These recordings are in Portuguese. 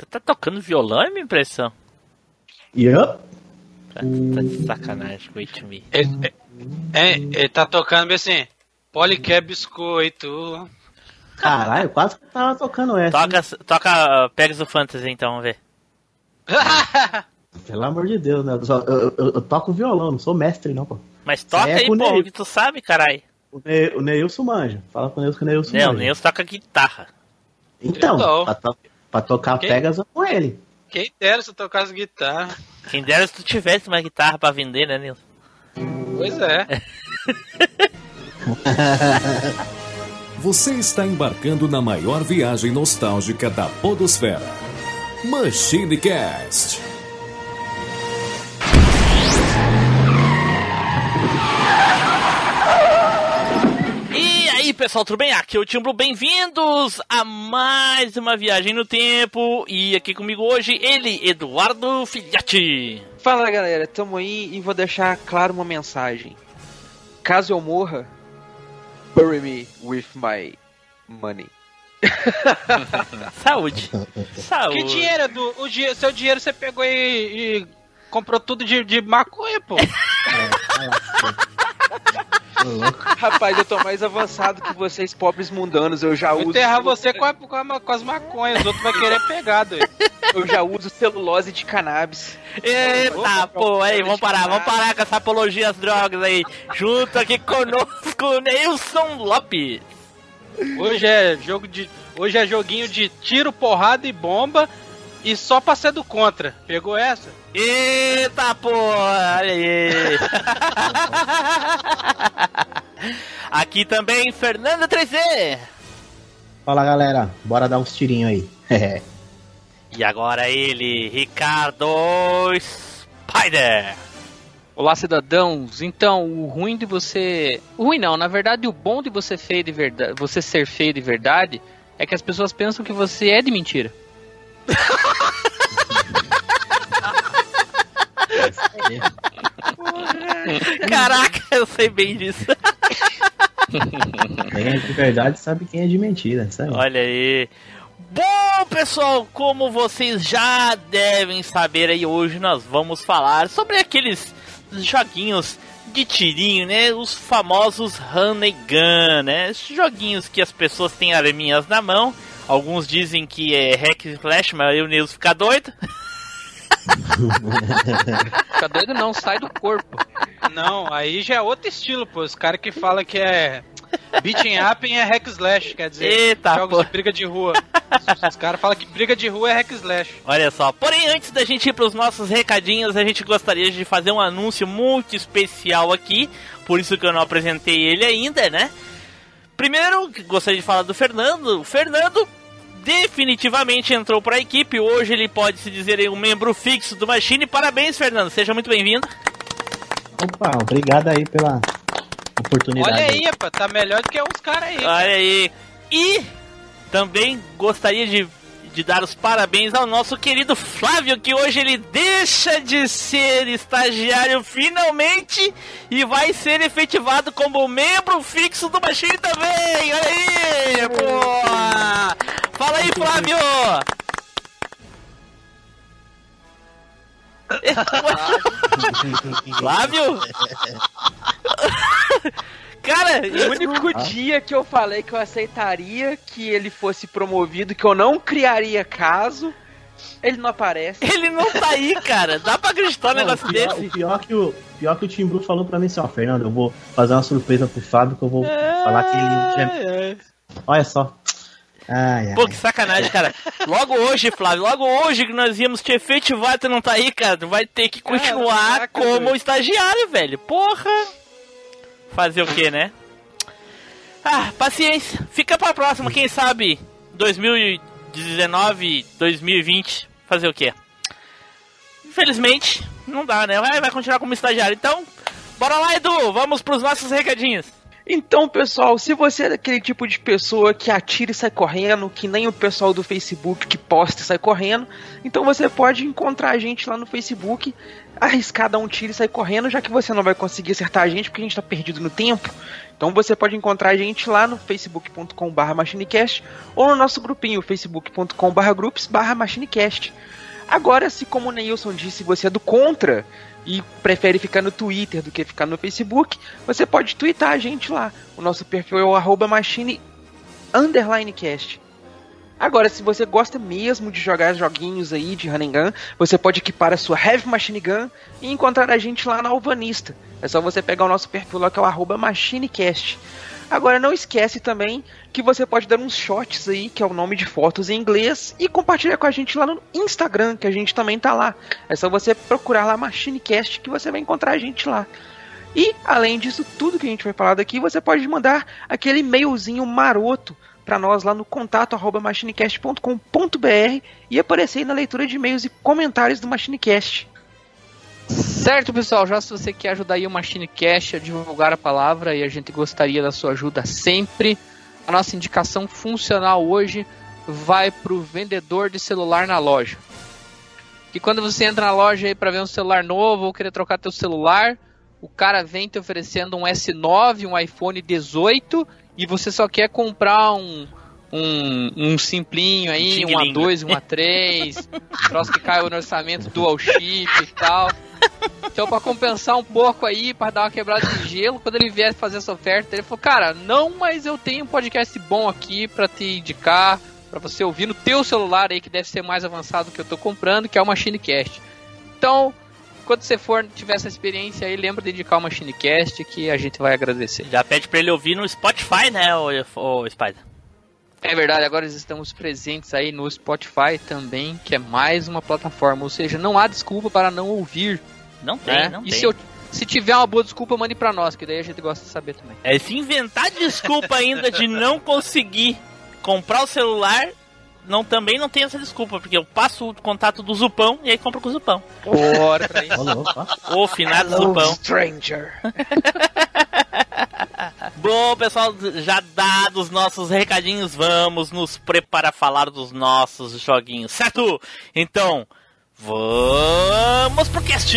Tu tá tocando violão, é minha impressão? Yup. Tá, tá de sacanagem, wait me. Ele, é, ele tá tocando bem assim. Poliqué biscoito. Caralho, quase que tava tocando essa. Toca, toca Pegasus Fantasy então, vamos ver. Pelo amor de Deus, né? Eu, só- eu- eu- eu toco violão, não sou mestre, não, pô. Mas toca é aí, com o pô, Neil. que tu sabe, carai. O, ne o Neilson manja. Fala com o Neilson que o Neilson Não, manja. nem eu toca guitarra. Então, pra, to pra tocar Quem? Pegasus com ele. Quem dera se eu tocasse guitarra. Quem dera se tu tivesse uma guitarra pra vender, né, Nilson? Pois é. Você está embarcando na maior viagem nostálgica da Podosfera. Machine Cast. Pessoal, tudo bem? Aqui é o Timbro, bem-vindos a mais uma viagem no tempo. E aqui comigo hoje, ele, Eduardo Filhote. Fala galera, tamo aí e vou deixar claro uma mensagem. Caso eu morra, bury me with my money. Saúde. Saúde. Que dinheiro, Edu? O dinheiro, seu dinheiro você pegou e, e comprou tudo de, de maconha, pô. Rapaz, eu tô mais avançado que vocês pobres mundanos, eu já Vou uso. enterrar você com, a- com, a- com as maconhas, os outros vão querer pegar, doido. Eu já uso celulose de cannabis. Eita, pô, aí, vamos parar, vamos parar com essa apologia às drogas aí. Junto aqui conosco, o Nilson Lopes. Hoje é jogo de. Hoje é joguinho de tiro, porrada e bomba. E só pra ser do contra. Pegou essa? Eita, pô, olha aí. Aqui também, Fernando 3D. Fala, galera. Bora dar uns tirinhos aí. E agora ele, Ricardo Spider. Olá, cidadãos. Então, o ruim de você. O ruim não, na verdade, o bom de você feio de verdade, você ser feio de verdade é que as pessoas pensam que você é de mentira. Caraca, eu sei bem disso. Quem é de verdade sabe quem é de mentira. Aí. Olha aí. Bom, pessoal, como vocês já devem saber aí, hoje nós vamos falar sobre aqueles joguinhos de tirinho, né? Os famosos run and gun, né? Esses joguinhos que as pessoas têm arminhas na mão. Alguns dizem que é hack and slash, mas eu Nils fica doido. Fica doido não, sai do corpo. Não, aí já é outro estilo, pô. Os caras que falam que é. Beating up é hack slash, quer dizer, Eita, jogos pô. de briga de rua. Os caras falam que briga de rua é hack slash. Olha só, porém antes da gente ir para os nossos recadinhos, a gente gostaria de fazer um anúncio muito especial aqui, por isso que eu não apresentei ele ainda, né? Primeiro, gostaria de falar do Fernando. O Fernando definitivamente entrou para a equipe, hoje ele pode se dizer um membro fixo do Machine. Parabéns, Fernando, seja muito bem-vindo. Opa, obrigado aí pela oportunidade. Olha aí, pô, tá melhor do que uns caras aí. Olha aí. E também gostaria de, de dar os parabéns ao nosso querido Flávio, que hoje ele deixa de ser estagiário finalmente e vai ser efetivado como membro fixo do Machine também. Olha aí, pô! Fala aí, Flávio! Flávio? Cara, O único dia que eu falei que eu aceitaria que ele fosse promovido, que eu não criaria caso, ele não aparece. ele não tá aí, cara. Dá pra acreditar um Não, negócio o, pior, desse? o pior que o pior que o Tim Blue falou pra mim assim, ó, Fernando, eu vou fazer uma surpresa pro Fábio que eu vou falar que ele já... Olha só. Ai, ai. Pô, que sacanagem, cara. Logo hoje, Flávio, logo hoje que nós íamos te efetivar, tu não tá aí, cara. Tu vai ter que continuar Caraca, como estagiário, velho. Porra! Fazer o que, né? Ah, paciência. Fica pra próxima, quem sabe 2019, 2020, fazer o quê? Infelizmente, não dá, né? Vai, vai continuar como estagiário. Então, bora lá, Edu, vamos pros nossos recadinhos. Então, pessoal, se você é daquele tipo de pessoa que atira e sai correndo, que nem o pessoal do Facebook que posta e sai correndo, então você pode encontrar a gente lá no Facebook, arriscar dar um tiro e sair correndo, já que você não vai conseguir acertar a gente porque a gente tá perdido no tempo. Então você pode encontrar a gente lá no facebook.com.br machinecast ou no nosso grupinho facebook.com.br groups.br machinecast. Agora, se como o Neilson disse, você é do contra e prefere ficar no Twitter do que ficar no Facebook, você pode twittar a gente lá. O nosso perfil é o arroba machine underline cast. Agora, se você gosta mesmo de jogar joguinhos aí de Running você pode equipar a sua Heavy Machine Gun e encontrar a gente lá na Alvanista. É só você pegar o nosso perfil lá que é o arroba MachineCast. Agora não esquece também que você pode dar uns shots aí, que é o nome de fotos em inglês, e compartilhar com a gente lá no Instagram, que a gente também tá lá. É só você procurar lá MachineCast que você vai encontrar a gente lá. E, além disso, tudo que a gente vai falar daqui, você pode mandar aquele e-mailzinho maroto para nós lá no contato arroba machinecast.com.br e aparecer na leitura de e-mails e comentários do Machinecast. Certo, pessoal, já se você quer ajudar aí o Machinecast a divulgar a palavra e a gente gostaria da sua ajuda sempre, a nossa indicação funcional hoje vai para o vendedor de celular na loja. Que quando você entra na loja aí para ver um celular novo ou querer trocar teu celular, o cara vem te oferecendo um S9, um iPhone 18 e você só quer comprar um, um, um simplinho aí, um A2, um A3, troço que caiu no orçamento dual chip e tal. Então, para compensar um pouco aí, para dar uma quebrada de gelo, quando ele vier fazer essa oferta, ele falou: Cara, não, mas eu tenho um podcast bom aqui para te indicar, para você ouvir no teu celular aí, que deve ser mais avançado que eu tô comprando, que é o MachineCast. Então, quando você for tiver essa experiência aí, lembra de indicar o MachineCast que a gente vai agradecer. Já pede pra ele ouvir no Spotify, né, o, o Spider? É verdade, agora estamos presentes aí no Spotify também, que é mais uma plataforma, ou seja, não há desculpa para não ouvir. Não tem, né? não e tem. Se, eu, se tiver uma boa desculpa, mande pra nós, que daí a gente gosta de saber também. É, se inventar desculpa ainda de não conseguir comprar o celular, não, também não tem essa desculpa, porque eu passo o contato do Zupão e aí compro com o Zupão. Ó. Ô, finado Zupão. stranger. Bom, pessoal, já dados os nossos recadinhos, vamos nos preparar a falar dos nossos joguinhos, certo? Então, vamos pro cast!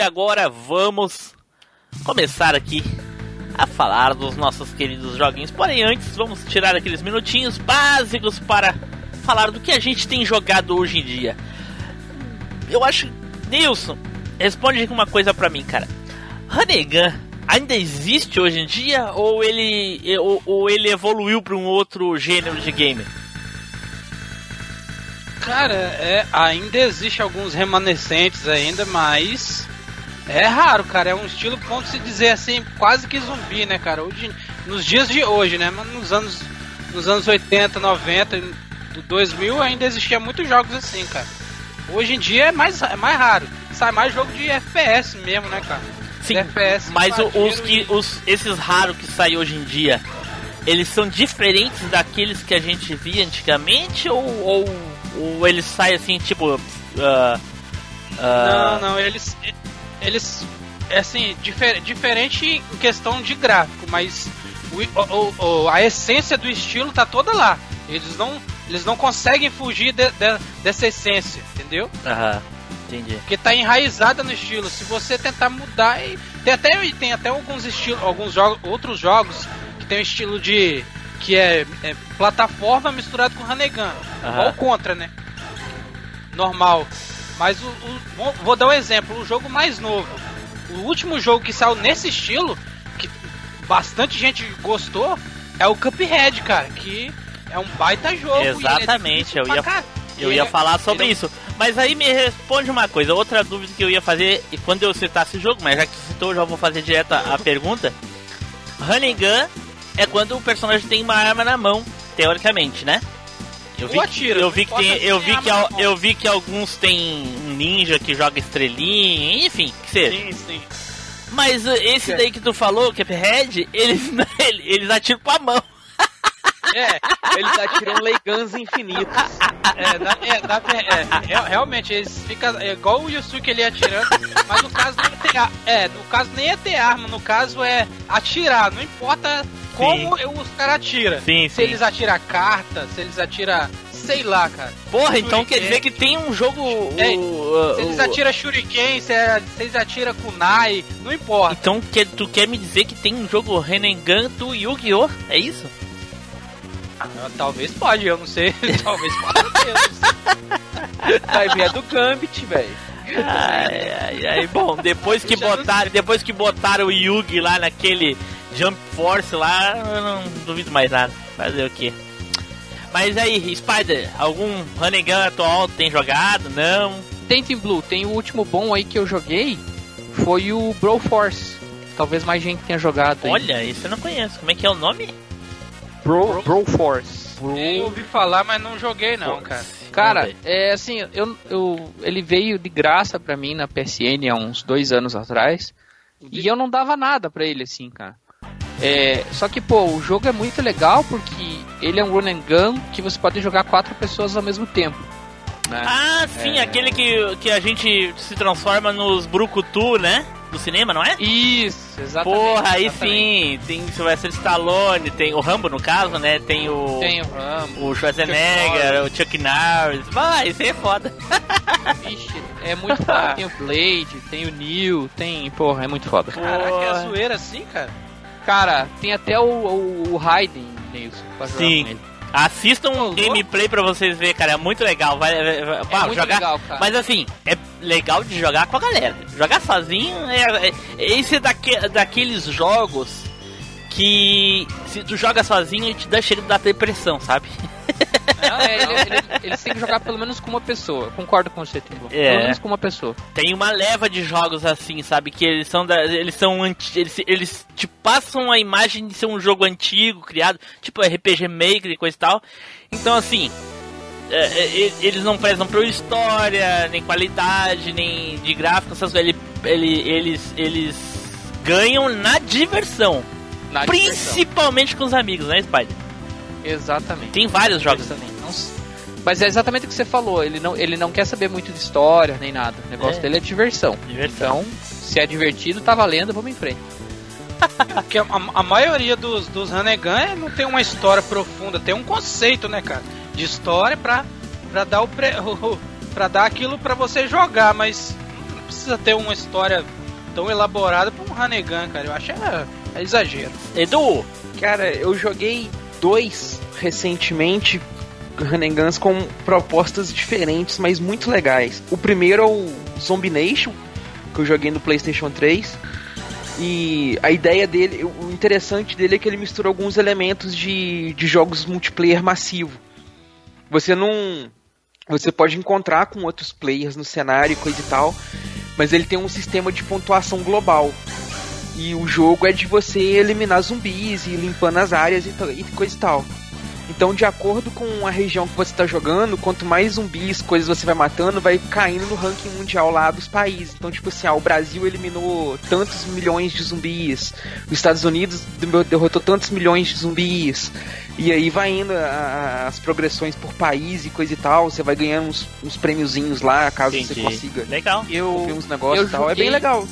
E agora vamos começar aqui a falar dos nossos queridos joguinhos. Porém, antes, vamos tirar aqueles minutinhos básicos para falar do que a gente tem jogado hoje em dia. Eu acho. Nilson, responde uma coisa pra mim, cara. Hanegan ainda existe hoje em dia ou ele, ou, ou ele evoluiu para um outro gênero de game? Cara, é, ainda existe alguns remanescentes ainda, mas é raro, cara. É um estilo, vamos se dizer assim, quase que zumbi, né, cara? Hoje, nos dias de hoje, né? Mas nos anos, nos anos 80, 90, do 2000 ainda existia muitos jogos assim, cara. Hoje em dia é mais, é mais raro. Sai mais jogo de FPS mesmo, né, cara? Sim, FPS, mas os que e- os esses raros que saem hoje em dia, eles são diferentes daqueles que a gente via antigamente ou, ou, ou eles saem assim tipo ah, ah, Não, não, eles, eles é assim, difer, diferente em questão de gráfico, mas o, o, o, a essência do estilo tá toda lá. Eles não, eles não conseguem fugir de, de, dessa essência, entendeu? Aham, entendi. Porque tá enraizada no estilo. Se você tentar mudar, tem até tem até alguns estilos, alguns jogos, outros jogos que tem um estilo de que é, é plataforma misturado com Hanegan, igual contra, né? Normal. Mas o, o, vou dar um exemplo, o jogo mais novo. O último jogo que saiu nesse estilo, que bastante gente gostou, é o Cuphead, cara, que é um baita jogo. Exatamente, é eu ia, eu ia é, falar sobre isso. Mas aí me responde uma coisa, outra dúvida que eu ia fazer e quando eu citasse o jogo, mas já que citou, já vou fazer direto a, a pergunta. Running Gun é quando o personagem tem uma arma na mão, teoricamente, né? Eu vi, atira, eu vi que tem, eu vi que eu vi que alguns tem um ninja que joga estrelinha, enfim, que seja. Sim, sim. Mas uh, esse daí que tu falou, Cuphead, eles eles atiram com a mão. É, eles atiram leigans infinitos. É, dá, é, dá, é, é, realmente, eles ficam é igual o Yusuke ele atirando, mas no caso nem é ter, é, no caso nem é ter arma, no caso é atirar, não importa como sim. os caras atiram. Sim, se sim. eles atiram carta, se eles atiram sei lá, cara. Porra, então quer dizer que tem um jogo. É, o, se eles atiram Shuriken, se, é, eles atiram Kunai, não importa. Então quer, tu quer me dizer que tem um jogo Renengan do Yu-Gi-Oh? É isso? Ah, talvez pode, eu não sei. talvez pode ter. Vai ver é do Gambit, velho. Ai, ai, ai. Bom, depois que botaram, depois que botaram o Yugi lá naquele Jump Force lá, eu não duvido mais nada. Fazer o quê? Mas aí, Spider, algum running gun atual tem jogado? Não? Tem Team Blue, tem o último bom aí que eu joguei, foi o Bro Force. Talvez mais gente tenha jogado aí. Olha, isso eu não conheço. Como é que é o nome? Bro, Bro Force. Bro... Eu ouvi falar, mas não joguei não, Force. cara. Cara, é assim, eu, eu, ele veio de graça pra mim na PSN há uns dois anos atrás. E eu não dava nada pra ele, assim, cara. É, só que, pô, o jogo é muito legal porque ele é um run and gun que você pode jogar quatro pessoas ao mesmo tempo. Né? Ah, sim, é... aquele que, que a gente se transforma nos Brucutu, né? Do cinema, não é? Isso, exatamente. Porra, aí exatamente. sim, tem Sylvester Stallone, tem o Rambo no caso, né? Tem o. Tem o Rambo. O Schwarzenegger, o Chuck Norris. Vai, isso aí é foda. Vixe, é muito foda. tem o Blade, tem o Neil, tem. Porra, é muito foda. Caraca, é zoeira assim, cara? Cara, tem até o, o, o Raiden jogar Sim. Assistam um gameplay pra vocês verem, cara. É muito legal. Vai, vai, vai é muito jogar. Legal, cara. Mas assim, é legal de jogar com a galera. Jogar sozinho é. é esse é daque, daqueles jogos que se tu joga sozinho, ele te dá cheiro da depressão, sabe? é, ele, ele, eles têm que jogar pelo menos com uma pessoa. Concordo com você, Timbu. É. Pelo menos com uma pessoa. Tem uma leva de jogos assim, sabe? Que eles são da, eles são anti, eles, eles te passam a imagem de ser um jogo antigo, criado, tipo RPG Maker e coisa e tal. Então assim, é, é, eles não prezam por história, nem qualidade, nem de gráfico, essas coisas. Ele, eles, eles ganham na diversão. Na principalmente diversão. com os amigos, né, Spider? Exatamente. Tem vários jogos também. Mas é exatamente o que você falou, ele não, ele não quer saber muito de história nem nada. O negócio é. dele é diversão. diversão. Então, se é divertido, tá valendo, vamos em frente. Porque a, a, maioria dos, dos Hanegan é, não tem uma história profunda, tem um conceito, né, cara? De história pra, pra dar o, pre, o pra dar aquilo pra você jogar, mas não precisa ter uma história tão elaborada pra um Hanegan, cara. Eu acho é, é exagero. Edu! Cara, eu joguei dois recentemente Run Guns com propostas diferentes, mas muito legais. O primeiro é o Zombie Nation, que eu joguei no PlayStation 3. E a ideia dele, o interessante dele é que ele mistura alguns elementos de, de jogos multiplayer massivo. Você não. Você pode encontrar com outros players no cenário e coisa e tal, mas ele tem um sistema de pontuação global. E o jogo é de você eliminar zumbis e limpando as áreas e, e coisa e tal. Então, de acordo com a região que você está jogando, quanto mais zumbis, coisas você vai matando, vai caindo no ranking mundial lá dos países. Então, tipo assim, ah, o Brasil eliminou tantos milhões de zumbis, os Estados Unidos derrotou tantos milhões de zumbis. E aí vai indo a, a, as progressões por país e coisa e tal. Você vai ganhando uns, uns prêmiozinhos lá, caso Entendi. você consiga Legal. Eu, ver uns negócios eu e tal. É bem legal.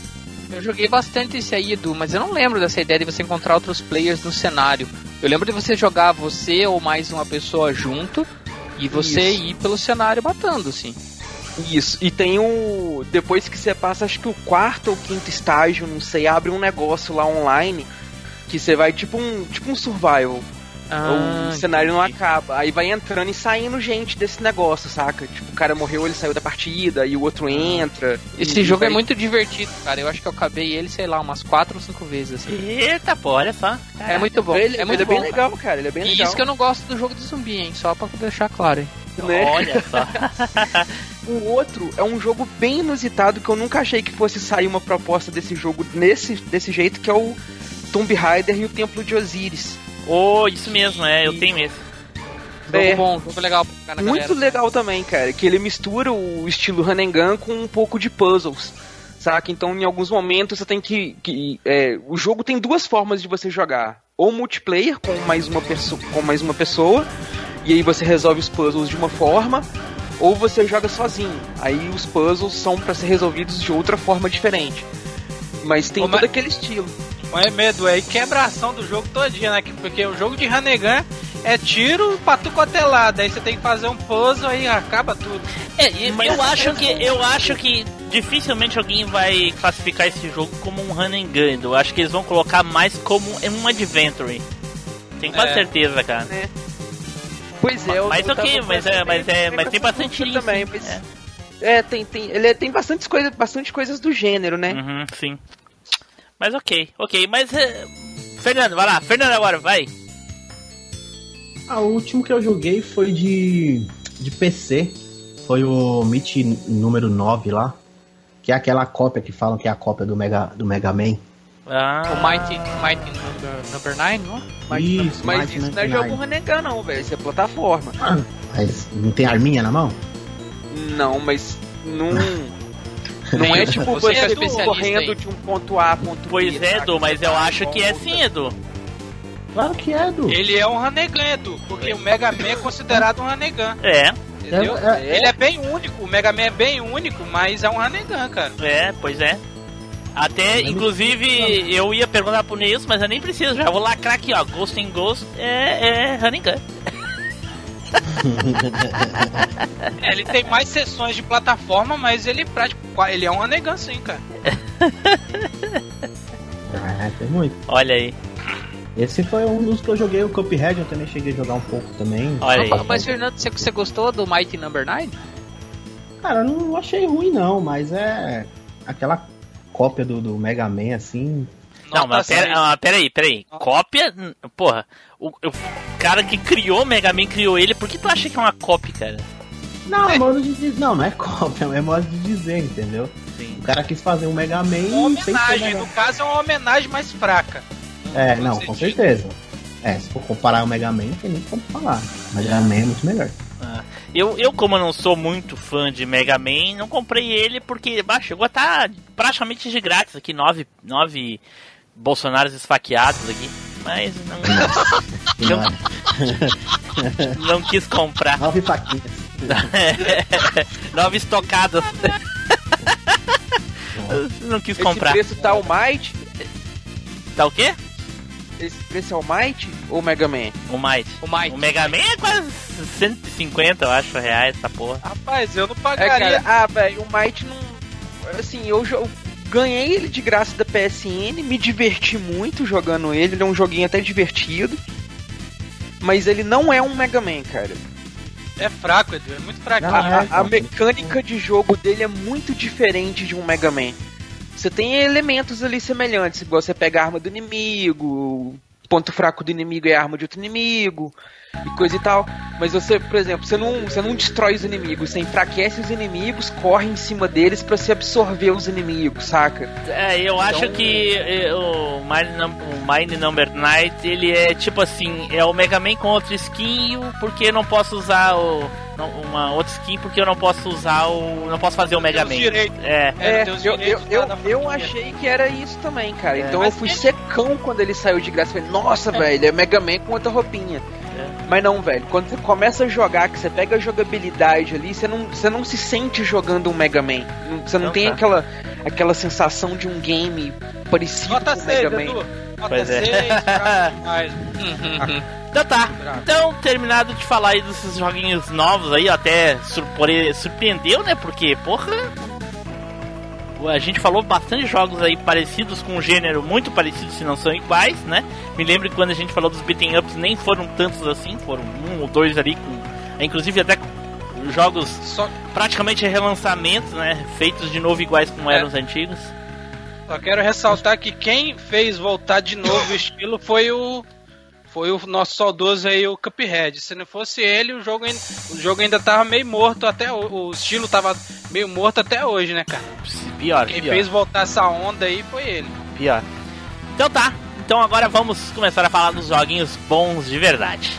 Eu joguei bastante esse aí, Edu, mas eu não lembro dessa ideia de você encontrar outros players no cenário. Eu lembro de você jogar você ou mais uma pessoa junto e você Isso. ir pelo cenário matando, assim. Isso. E tem o. Depois que você passa, acho que o quarto ou quinto estágio, não sei, abre um negócio lá online que você vai tipo um. Tipo um survival. Ah, o cenário não acaba. Aí vai entrando e saindo gente desse negócio, saca? Tipo, o cara morreu, ele saiu da partida, e o outro entra. Esse jogo é vai- muito divertido, cara. Eu acho que eu acabei ele, sei lá, umas 4 ou 5 vezes, assim. Eita, pô, olha só. É muito bom. Ele, é muito ele é bem bom, cara. legal, cara. Ele é bem E legal. isso que eu não gosto do jogo de zumbi, hein? Só pra deixar claro, hein? né? Olha só. O outro é um jogo bem inusitado que eu nunca achei que fosse sair uma proposta desse jogo nesse, desse jeito, que é o Tomb Raider e o Templo de Osiris. Oh, isso mesmo, é, eu tenho esse. Jogo É. bom, jogo legal pra ficar na Muito galera. legal também, cara, que ele mistura o estilo gun com um pouco de puzzles. Saca? Então, em alguns momentos, você tem que. que é, o jogo tem duas formas de você jogar: ou multiplayer com mais, uma com mais uma pessoa, e aí você resolve os puzzles de uma forma, ou você joga sozinho. Aí os puzzles são pra ser resolvidos de outra forma diferente. Mas tem Ô, todo mas- aquele estilo. Mas é medo, é quebra a ação do jogo todinho, né? Que- Porque o jogo de Hanegan é tiro pra tu cotelado. Aí você tem que fazer um puzzle aí acaba tudo. É, e eu acho que eu acho que dificilmente alguém vai classificar esse jogo como um run and gun. Eu acho que eles vão colocar mais como um adventure. Tenho quase É. certeza, cara. Pois é, eu- Mas eu ok, tava mas é, mas bem- é, mas tem bastante isso. também. Mas, É. é. tem, tem, ele é- tem bastante, coisa, bastante coisas do gênero, né? Uhum, sim. Mas ok, ok, mas é, Fernando, vai lá, Fernando agora, vai. Ah, o último que eu joguei foi de, de PC. Foi o Meet número 9 lá. Que é aquela cópia que falam que é a cópia do Mega, do Mega Man. Ah, O Mighty, Mighty number, number 9, não? Mighty Isso, Mas Mighty isso não é 99. jogo Renegar, não, velho. Isso é plataforma. Mas não tem arminha na mão? Não, mas não. Não é tipo Você é você especialista correndo aí. de um ponto A a ponto B. pois é? Edu, mas eu tá acho que é sim, Edu. Claro que é, Du. Ele é um Hanegan, Edu, porque o Mega Man é considerado um Hanegan. É, Entendeu? É, é. Ele é bem único, o Mega Man é bem único, mas é um Hanegan, cara. é, pois é. Até, inclusive, eu ia perguntar pro Neils, mas eu nem preciso, já vou lacrar aqui, ó. Ghost in Ghost é, é gun. É, ele tem mais sessões de plataforma, mas ele, prático, ele é um Hanegan sim, cara. É, tem muito. Olha aí, Esse foi um dos que eu joguei, o Cuphead, eu também cheguei a jogar um pouco também. olha aí. Mas, Fernando, você, você gostou do Mighty Number 9? Cara, eu não achei ruim não, mas é aquela cópia do, do Mega Man, assim. Não, Nota mas pera, seis. ah, pera aí, pera aí. Cópia? Porra, o, o cara que criou o Mega Man criou ele, por que tu acha que é uma cópia, cara? Não, é modo de dizer. Não, não é cópia, é modo de dizer, entendeu? Sim. O cara quis fazer um Mega Man Uma sem ser homenagem, Mega no caso é uma homenagem mais fraca. É, não, sentido- com certeza. É, se for comparar o Mega Man, não tem nem como falar. O Mega Man é muito melhor. Eu, eu, como eu não sou muito fã de Mega Man, não comprei ele porque bah, chegou a estar praticamente de grátis aqui, nove, nove Bolsonaros esfaqueados aqui. Mas não, Não, não quis comprar. Nove faquinhas. nove estocadas. não quis Esse comprar. preço tá o Might? Tá o quê? Esse preço é o Might ou o Mega Man? O Might. O Mighty. O Mega Man é quase 150, eu acho, reais, essa porra. Rapaz, eu não É, pagaria. cara, ah, velho, o Might não. Assim, eu, jo- eu ganhei ele de graça da PSN, me diverti muito jogando ele, ele é um joguinho até divertido. Mas ele não é um Mega Man, cara. É fraco, Edu, é muito fraquinho. A, é, a mecânica de jogo dele é muito diferente de um Mega Man. Você tem elementos ali semelhantes, igual você pega a arma do inimigo, o ponto fraco do inimigo é a arma de outro inimigo. E coisa e tal. Mas você, por exemplo, você não, você não destrói os inimigos, você enfraquece os inimigos, corre em cima deles pra se absorver os inimigos, saca? É, eu acho que eh, o Mind, o Mind Number Night, ele é tipo assim, é o Mega Man com outra skin, porque eu não posso usar o, uma outra skin, porque eu não posso usar o, não posso fazer o Mega Man. É, É, É, eu, eu, eu, eu achei que era isso também, cara. Então eu fui ele- secão quando ele saiu de graça. Falei, nossa, velho, é Mega Man com outra roupinha. Mas não, velho, quando você começa a jogar, que você pega a jogabilidade ali, você não, você não se sente jogando um Mega Man. Não- Você não, Não tem tá. aquela, aquela sensação de um game parecido Nota com o 6, Mega Man. Edu. Nota Pois é. 6, bravo demais. Então tá. Então, terminado de falar aí desses joguinhos novos aí, até surpre- surpreendeu, né? Porque, porra. A gente falou bastante jogos aí parecidos com um gênero muito parecido, se não são iguais, né? Me lembro que quando a gente falou dos beating ups nem foram tantos assim, foram um ou dois ali com. Inclusive até jogos Só, praticamente relançamentos, né? Feitos de novo iguais como É. eram os antigos. só quero ressaltar que quem fez voltar de novo o estilo foi o foi o nosso saudoso aí, o Cuphead. Se não fosse ele, o jogo ainda, o jogo ainda tava meio morto até o, o estilo tava meio morto até hoje, né, cara? Pior, Quem pior. fez voltar essa onda aí foi ele. Pior. Então tá. Então agora vamos começar a falar dos joguinhos bons de verdade.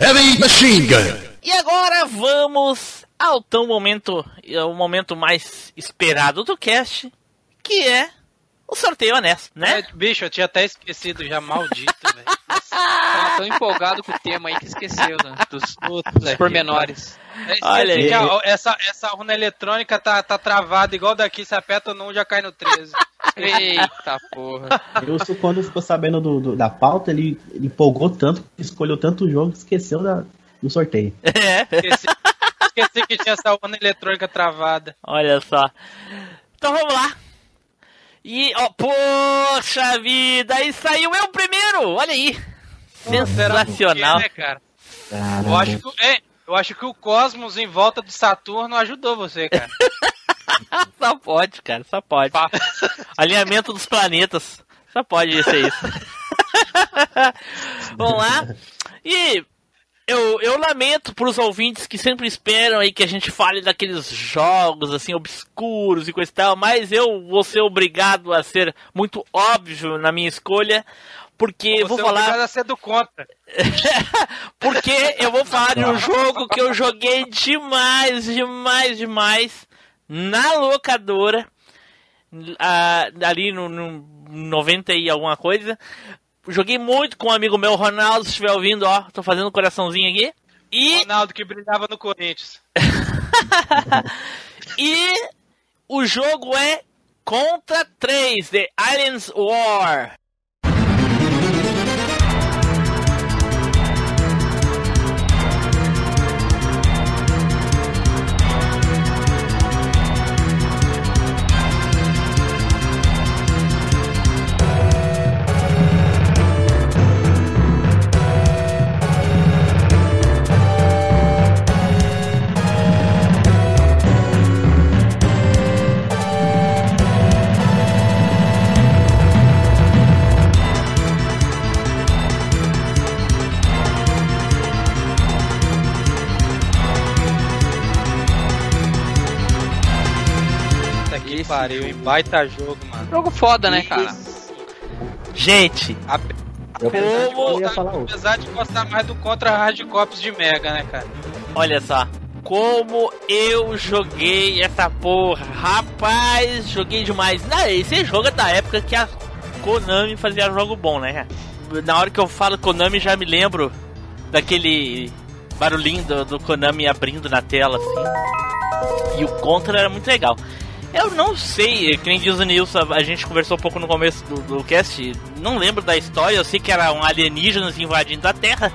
Heavy Machine Gun. E agora vamos ao tão momento, o momento mais esperado do cast, que é o sorteio honesto, né? É, bicho, eu tinha até esquecido já, maldito, velho. Tava tão empolgado com o tema aí que esqueceu, né? Dos, dos pormenores. É Olha aí, essa, essa urna eletrônica tá, tá travada, igual daqui, se aperta no 1 já cai no 13. Eita porra. Wilson, quando ficou sabendo do, do- da pauta, ele, ele empolgou tanto, escolheu tanto jogo que esqueceu da, do sorteio. É, Esqueci, esqueci que tinha essa urna eletrônica travada. olha só. Então vamos lá. E, ó, poxa vida, aí saiu eu primeiro, olha aí. Sensacional. né, cara? Caramba. Eu acho, que, é, eu acho que o Cosmos em volta de Saturno ajudou você, cara. Só pode, cara, só pode. Alinhamento dos planetas. Só pode ser isso. Vamos lá. E eu, eu lamento pros ouvintes que sempre esperam aí que a gente fale daqueles jogos assim obscuros e coisa e tal, mas eu vou ser obrigado a ser muito óbvio na minha escolha, porque Você vou é falar obrigado a ser do contra. porque eu vou falar de um jogo que eu joguei demais, demais, demais na locadora. ali no, no 90 e alguma coisa. Joguei muito com um amigo meu, Ronaldo, se estiver ouvindo, ó, tô fazendo um coraçãozinho aqui. E, Ronaldo que brilhava no Corinthians. e o jogo é Contra 3, The Aliens War. Pariu, hein? Baita jogo, mano. Jogo foda, né, cara? Gente, Eu Como- eu outro. Apesar de gostar mais do Contra Hard Cops de Mega, né, cara? Olha só, como eu joguei essa porra. Rapaz, joguei demais. Não, esse jogo é da época que a Konami fazia jogo bom, né? Na hora que eu falo Konami, já me lembro daquele barulhinho do, do Konami abrindo na tela, assim. E o Contra era muito legal. Eu não sei, que nem diz o Nilson, a gente conversou um pouco no começo do, do cast, não lembro da história, eu sei que era um alienígenas invadindo a Terra,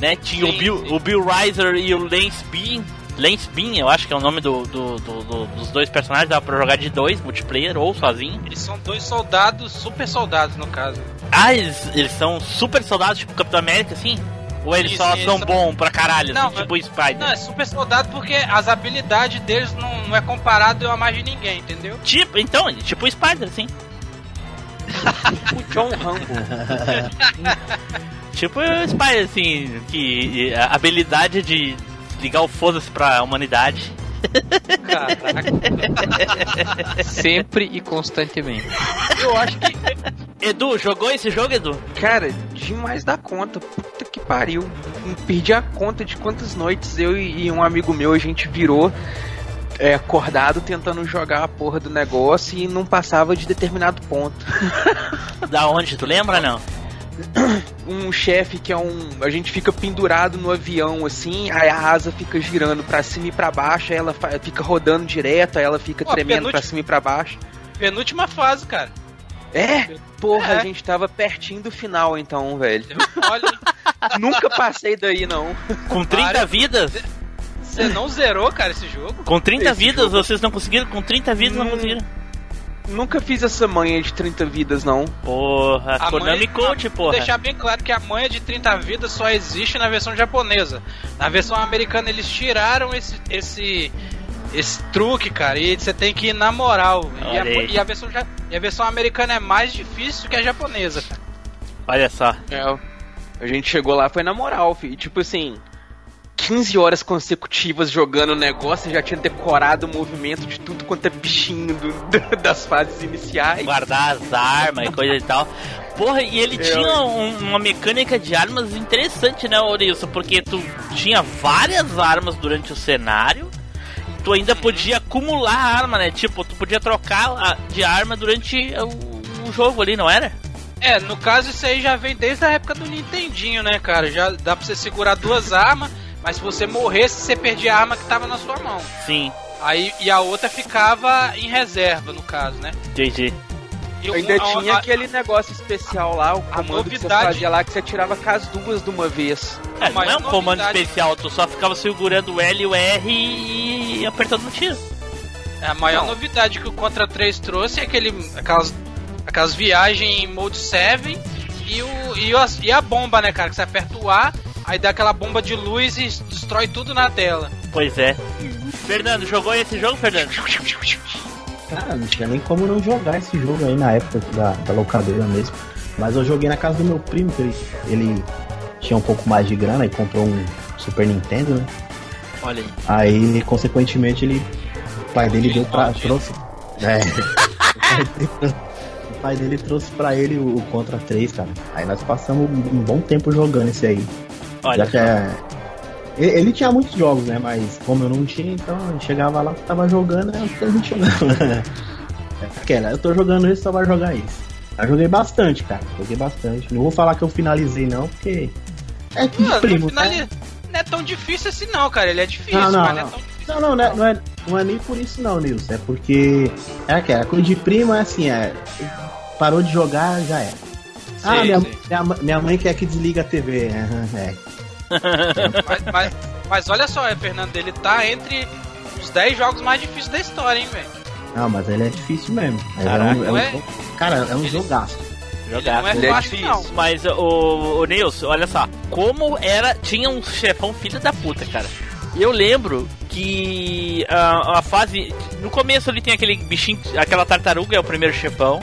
né? Tinha o Sim, Bill, sim. o Bill Reiser e o Lance Bean. Lance Bean, eu acho que é o nome do, do- do- do- dos dois personagens, dava pra jogar de dois, multiplayer ou sozinho. Eles são dois soldados, super soldados no caso. Ah, eles, eles são super soldados, tipo Capitão América, assim? Ou eles Isso, só eles são são- bons pra caralho, Não, assim, tipo o Spider? Não, é super soldado porque as habilidades deles não, não é comparado a mais de ninguém, entendeu? Tipo, então, tipo o Spider, assim. O John Rambo. Tipo o Spy, assim, que a habilidade de ligar o foda-se pra humanidade. Caraca. Sempre e constantemente. Eu acho que Edu, jogou esse jogo, Edu? Cara, demais da conta. Puta que pariu. Perdi a conta de quantas noites eu e um amigo meu a gente virou é, acordado tentando jogar a porra do negócio e não passava de determinado ponto. Da onde? Tu lembra não? Um chefe que é um. A gente fica pendurado no avião assim, aí a asa fica girando pra cima e pra baixo, aí ela fica rodando direto, aí ela fica Pô, tremendo pra cima e pra baixo. penúltima fase, cara. É? Porra, É. a gente tava pertinho do final então, velho. Olha, Nunca passei daí não. Com 30 Para. vidas? você não zerou, cara, esse jogo? Com 30 Esse vidas, jogo- vocês não conseguiram? Com 30 vidas não Hum. conseguiram? Nunca fiz essa manha de 30 vidas não. Porra, A Konami mãe- Coach, Vou porra. deixar bem claro que a manha de 30 vidas só existe na versão japonesa. Na versão americana eles tiraram esse esse esse truque, cara, e você tem que ir na moral. E a, e a versão ja- e a versão americana é mais difícil que a japonesa, cara. Olha só. É, a gente chegou lá, foi na moral, filho. Tipo assim, 15 horas consecutivas jogando o negócio, eu já tinha decorado o movimento de tudo quanto é bichinho do- das fases iniciais. Guardar as armas e coisa e tal. Porra, e ele Eu- tinha um- uma mecânica de armas interessante, né, Orilson? Porque tu tinha várias armas durante o cenário. Tu ainda podia acumular arma, né? Tipo, tu podia trocar a- de arma durante o, o jogo ali, não era? É, no caso isso aí já vem desde a época do Nintendinho, né, cara? Já dá pra você segurar duas armas, mas se você morresse, você perdia a arma que tava na sua mão. Sim, Aí e a outra ficava em reserva, no caso, né? GG. E um- Ainda a- tinha a- aquele negócio especial lá, o comando que você novidade- fazia lá, que você tirava com as duas de uma vez. É, não Mas é um comando novidade- especial, tu só ficava segurando o L e o R e apertando no tiro. A maior Não. novidade que o Contra 3 trouxe é aquele, aquelas, aquelas viagens em mode 7 e, o, e, as- e a bomba, né, cara? Que você aperta o A, aí dá aquela bomba de luz e destrói tudo na tela. Pois é. Fernando, jogou esse jogo, Fernando? Cara, não tinha nem como não jogar esse jogo aí na época da, da locadora mesmo. Mas eu joguei na casa do meu primo, que ele, ele tinha um pouco mais de grana e comprou um Super Nintendo, né? Olha aí. Aí, consequentemente, ele. O pai dele deu pra. trouxe. É. o, pai dele, trouxe pra ele o, o Contra 3, cara. Aí nós passamos um bom tempo jogando esse aí. Olha Já que é. Ele, tinha muitos jogos, né? Mas como eu não tinha, então eu chegava lá, tava jogando, aí eu gente jogando. É Aquela, eu tô jogando isso, só vai jogar isso. Eu joguei bastante, cara. Joguei bastante. Não vou falar que eu finalizei, não, porque. É de Mano, primo, final né? ele não é tão difícil assim não, cara. Ele é difícil, Não, não, mas não, não. é tão difícil. Não, não, não é, não, é, não é nem por isso não, Nilson. É porque. É aquela, coisa de primo é assim, é. Parou de jogar, já é. Ah, Sim, minha, sim. minha, minha mãe quer que desliga a TV. aham, é. Mas, mas, mas olha só, é, Fernando, ele tá entre os 10 jogos mais difíceis da história, hein, velho. Não, mas ele é difícil mesmo. Caraca, é um, é um é? cara, é um Ele- jogaço. Jogar. Não é Ele é fácil, difícil. não. Mas o, o Nilson, olha só, como era. Tinha um chefão filho da puta, cara. Eu lembro que a, a fase. No começo ali tem aquele bichinho, aquela tartaruga é o primeiro chefão.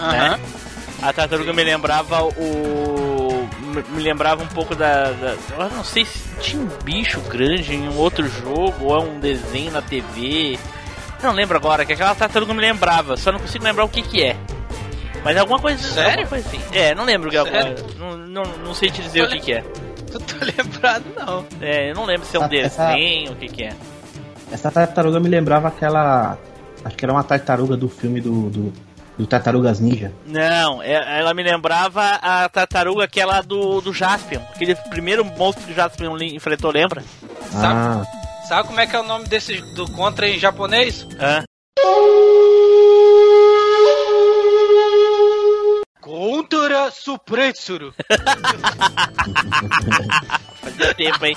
Aham. A tartaruga me lembrava o. me- lembrava um pouco da, da. Eu não sei se tinha um bicho grande em um outro jogo ou é um desenho na TV. Eu não lembro agora, que aquela tartaruga me lembrava, só não consigo lembrar o que que é. Mas alguma coisa, Sério? alguma coisa assim. É, não lembro. Sério? Não, não, não sei te dizer o que que é. Não tô lembrado, não. É, eu não lembro se é um Essa- essa- desenho, o que que é. Essa tartaruga me lembrava aquela. Acho que era uma tartaruga do filme do, do, do Tartarugas Ninja. Não, é- ela me lembrava a tartaruga aquela do, do Jaspion. Aquele primeiro monstro que o Jaspion enfrentou, lembra? Sabe, Ah, sabe como é que é o nome desse do Contra em japonês? Hã? Contra Supretsuru. Fazia tempo, hein?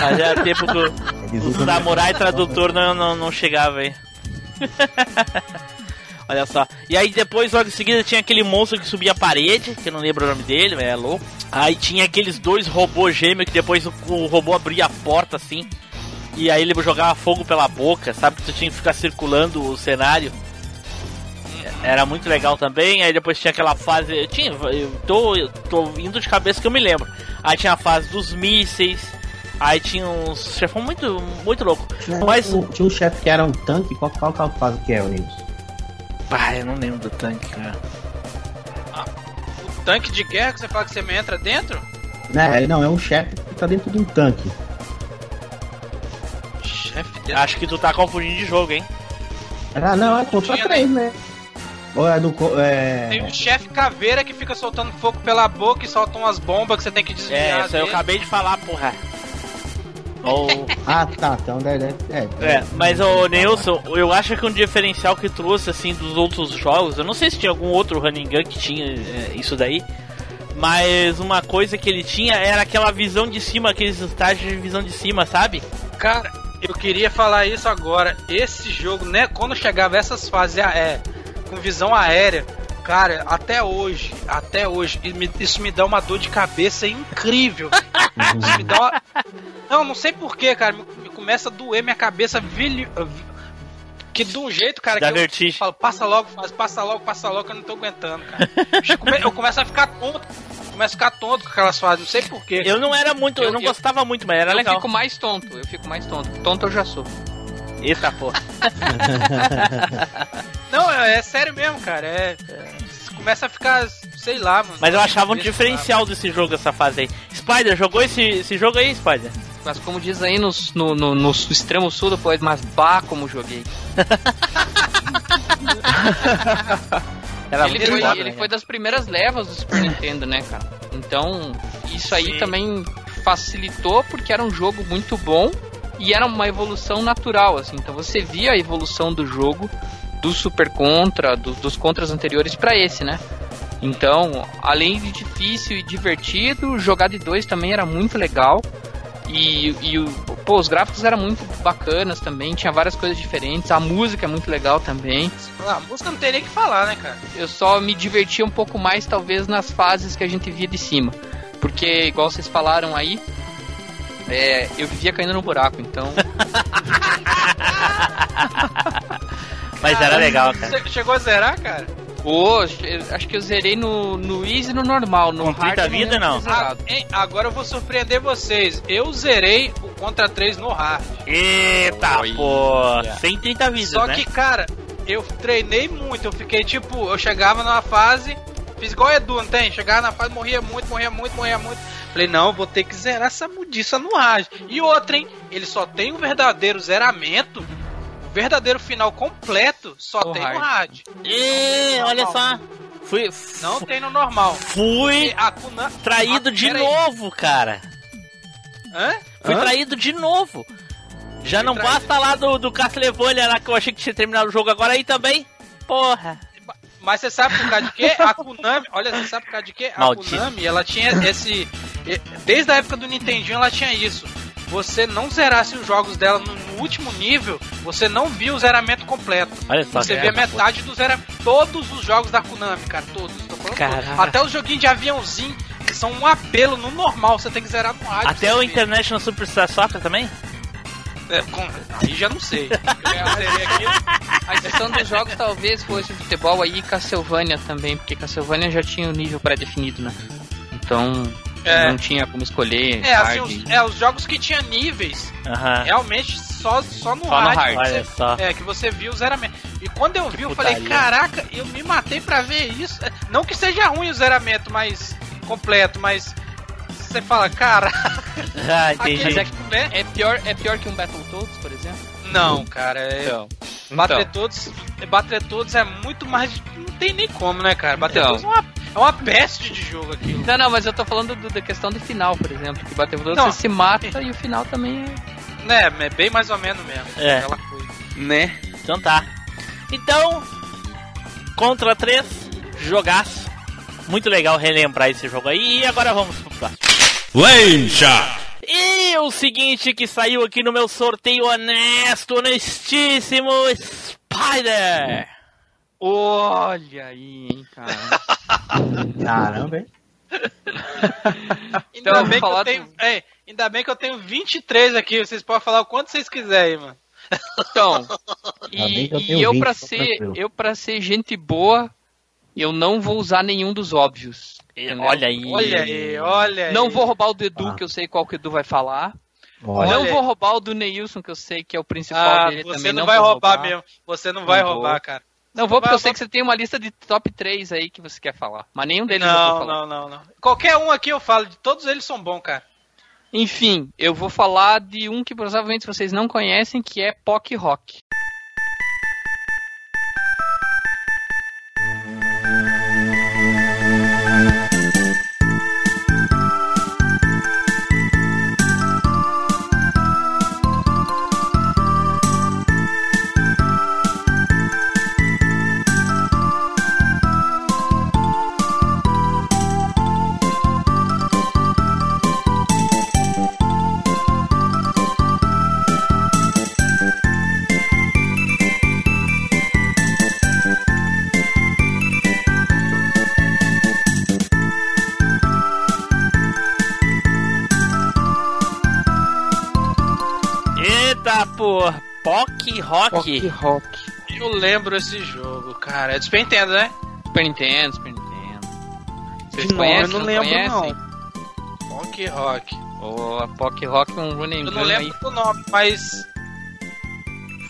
Fazia tempo que o, eles o. Samurai Tradutor não, não, não chegava aí. Olha só. E aí depois, logo em seguida, tinha aquele monstro que subia a parede, que eu não lembro o nome dele, mas é louco. Aí tinha aqueles dois robôs gêmeos que depois o, o robô abria a porta assim. E aí ele jogava fogo pela boca, sabe? Que tu tinha que ficar circulando o cenário. Era muito legal também. Aí depois tinha aquela fase. Eu tinha, eu tô, eu tô indo de cabeça que eu me lembro. Aí tinha a fase dos mísseis. Aí tinha uns chefão muito, muito louco. Mas. Tinha um- Tinha um chefe que era um tanque. Qual, qual, qual fase que é, o Pai, eu não lembro do tanque, cara. O tanque de guerra que você fala que você me entra dentro? Né, não, é um chefe que tá dentro de um tanque. Chefe. Acho que tu tá confundindo de jogo, hein? Ah, não, é contra três, né? Ou é do. co- Tem É... um chefe caveira que fica soltando fogo pela boca e solta umas bombas que você tem que desviar. É, isso aí eu acabei de falar, porra. Ou. Ah, tá, então deve. deve- É, É, mas o Nilson, eu acho que um diferencial que trouxe assim dos outros jogos, eu não sei se tinha algum outro running gun que tinha é, isso daí, mas uma coisa que ele tinha era aquela visão de cima, aqueles estágios de visão de cima, sabe? Cara, eu queria falar isso agora. Esse jogo, né? Quando chegava essas fases é, com visão aérea, cara, até hoje, até hoje, isso me dá uma dor de cabeça incrível. Isso me dá uma... Não, não sei porquê, cara. Me, me começa a doer minha cabeça vilho... Que de um jeito, cara, Dá que eu vertigem. falo, passa logo, faz, passa logo, passa logo, que eu não tô aguentando, cara. Eu come- Eu começo a ficar tonto. Começo a ficar tonto com aquelas fases, não sei porquê. Eu não era muito, eu, Eu- não eu- gostava muito, mas era eu legal. fico mais tonto, eu fico mais tonto. Tonto eu já sou. Eita porra. Não, é, é sério mesmo, cara. É, Começa a ficar, sei lá, mano. Mas eu achava um diferencial desse jogo, essa fase aí. Spider, jogou esse, esse jogo aí, Spider? Mas como diz aí nos- no, no, no extremo sul do país, mas bah como joguei. Era ele foi, ele né, foi das primeiras levas do Super Nintendo, né, cara? Então, isso aí Sim. também facilitou porque era um jogo muito bom e era uma evolução natural, assim. Então você via a evolução do jogo do Super Contra, do- dos contras anteriores pra esse, né? Então, além de difícil e divertido, jogar de dois também era muito legal. E, e pô, os gráficos eram muito bacanas também, tinha várias coisas diferentes, a música é muito legal também. Ah, a música não tem nem o que falar, né, cara? Eu só me divertia um pouco mais, talvez, nas fases que a gente via de cima. Porque, igual vocês falaram aí, é, eu vivia caindo no buraco, então. Mas era legal, cara. Você chegou a zerar, cara? Eu acho que eu zerei no, no Easy e no normal. No Com hard 30 eu vida, não? ter Ah, hein, agora eu vou surpreender vocês. Eu zerei o Contra 3 no hard. Eita, Olha. pô. 130 vidas, Só né? que, cara, eu treinei muito. Eu fiquei tipo, eu chegava numa fase, fiz igual o Edu, não tem? Chegava na fase, morria muito, morria muito, morria muito. Falei, não, vou ter que zerar essa mudiça no hard. E outra, hein? Ele só tem o verdadeiro zeramento. O verdadeiro final completo só No tem hard. no hard. Ê, olha só. Fui, Não tem no normal. fui E Kuna... traído Ah, de aí. novo, cara. Hã? Fui Hã? traído de novo. Já Fui não traído. basta lá do, do Castlevania lá que eu achei que tinha terminado o jogo agora aí também. Porra. Mas você sabe por causa de quê? A Konami, olha, você sabe por causa de quê? A Maldito. Konami, ela tinha esse. Desde a época do Nintendinho, ela tinha isso. Você não zerasse os jogos dela no, último nível, você não via o zeramento completo. Olha só. Você cara. vê metade do zeramento. Todos os jogos da Konami, cara, todos. Todos. Até os joguinhos de aviãozinho, que são um apelo no normal, você tem que zerar no rádio. Até o. International Superstar Soccer também? É, com- Aí já não sei. Aqui. A questão dos jogos talvez fosse futebol aí e Castlevania também, porque Castlevania já tinha o nível pré-definido, né? Então É. não tinha como escolher. É, assim, os, é, os jogos que tinha níveis, realmente só, só no Só no hard. você-. É, que você viu o zeramento. E quando eu vi, eu putaria. falei, caraca, eu me matei pra ver isso. É, Não que seja ruim o zeramento, mas completo, mas você fala, cara, Ah, entendi. aquele né? É pior, é pior que um Battletoads, por exemplo? Não, cara, é, Então. Battletoads, Battletoads é muito mais, não tem nem como, né, cara? Battletoads Então. é, uma, é uma peste de jogo aquilo. Não, não, mas eu tô falando do- da questão do final, por exemplo. Que Não. você se mata e o final também é. Né, é bem mais ou menos mesmo. É. Aquela coisa. Né? Então tá. Então, contra 3, jogaço. Muito legal relembrar esse jogo aí. E agora vamos pro próximo. Shot. E o seguinte que saiu aqui no meu sorteio honesto, honestíssimo Spider. Olha aí, hein, cara. Caramba, hein? Ainda, Então, bem que eu tenho, é, ainda bem que eu tenho 23 aqui, vocês podem falar o quanto vocês quiserem, mano. Então, Ainda e, eu e eu 20, pra tô ser, tranquilo. eu para ser gente boa, eu não vou usar nenhum dos óbvios. entendeu? Olha aí. Olha aí, olha aí. Não vou roubar o do Edu, Ah. que eu sei qual que o Edu vai falar. Olha, não vou roubar o do Neilson, que eu sei que é o principal Ah, dele você também. não, vai vou roubar, mesmo. Você não, vai Não vou. roubar, cara. Não vou, porque eu sei roubar. que você tem uma lista de top 3 aí que você quer falar. Mas nenhum deles eu vou Não, falar. não, não, não. Qualquer um aqui eu falo, de todos eles são bons, cara. Enfim, eu vou falar de um que provavelmente vocês não conhecem, que é Pock Rock. Pock Rock. Rock. Eu lembro esse jogo, cara. É do Super Nintendo, né? Super Nintendo, Super Nintendo. Vocês nome conhecem? eu não lembro, conhecem? não. Rock Rock. O a Pock Rock é um running Eu não gun aí lembro do nome, mas.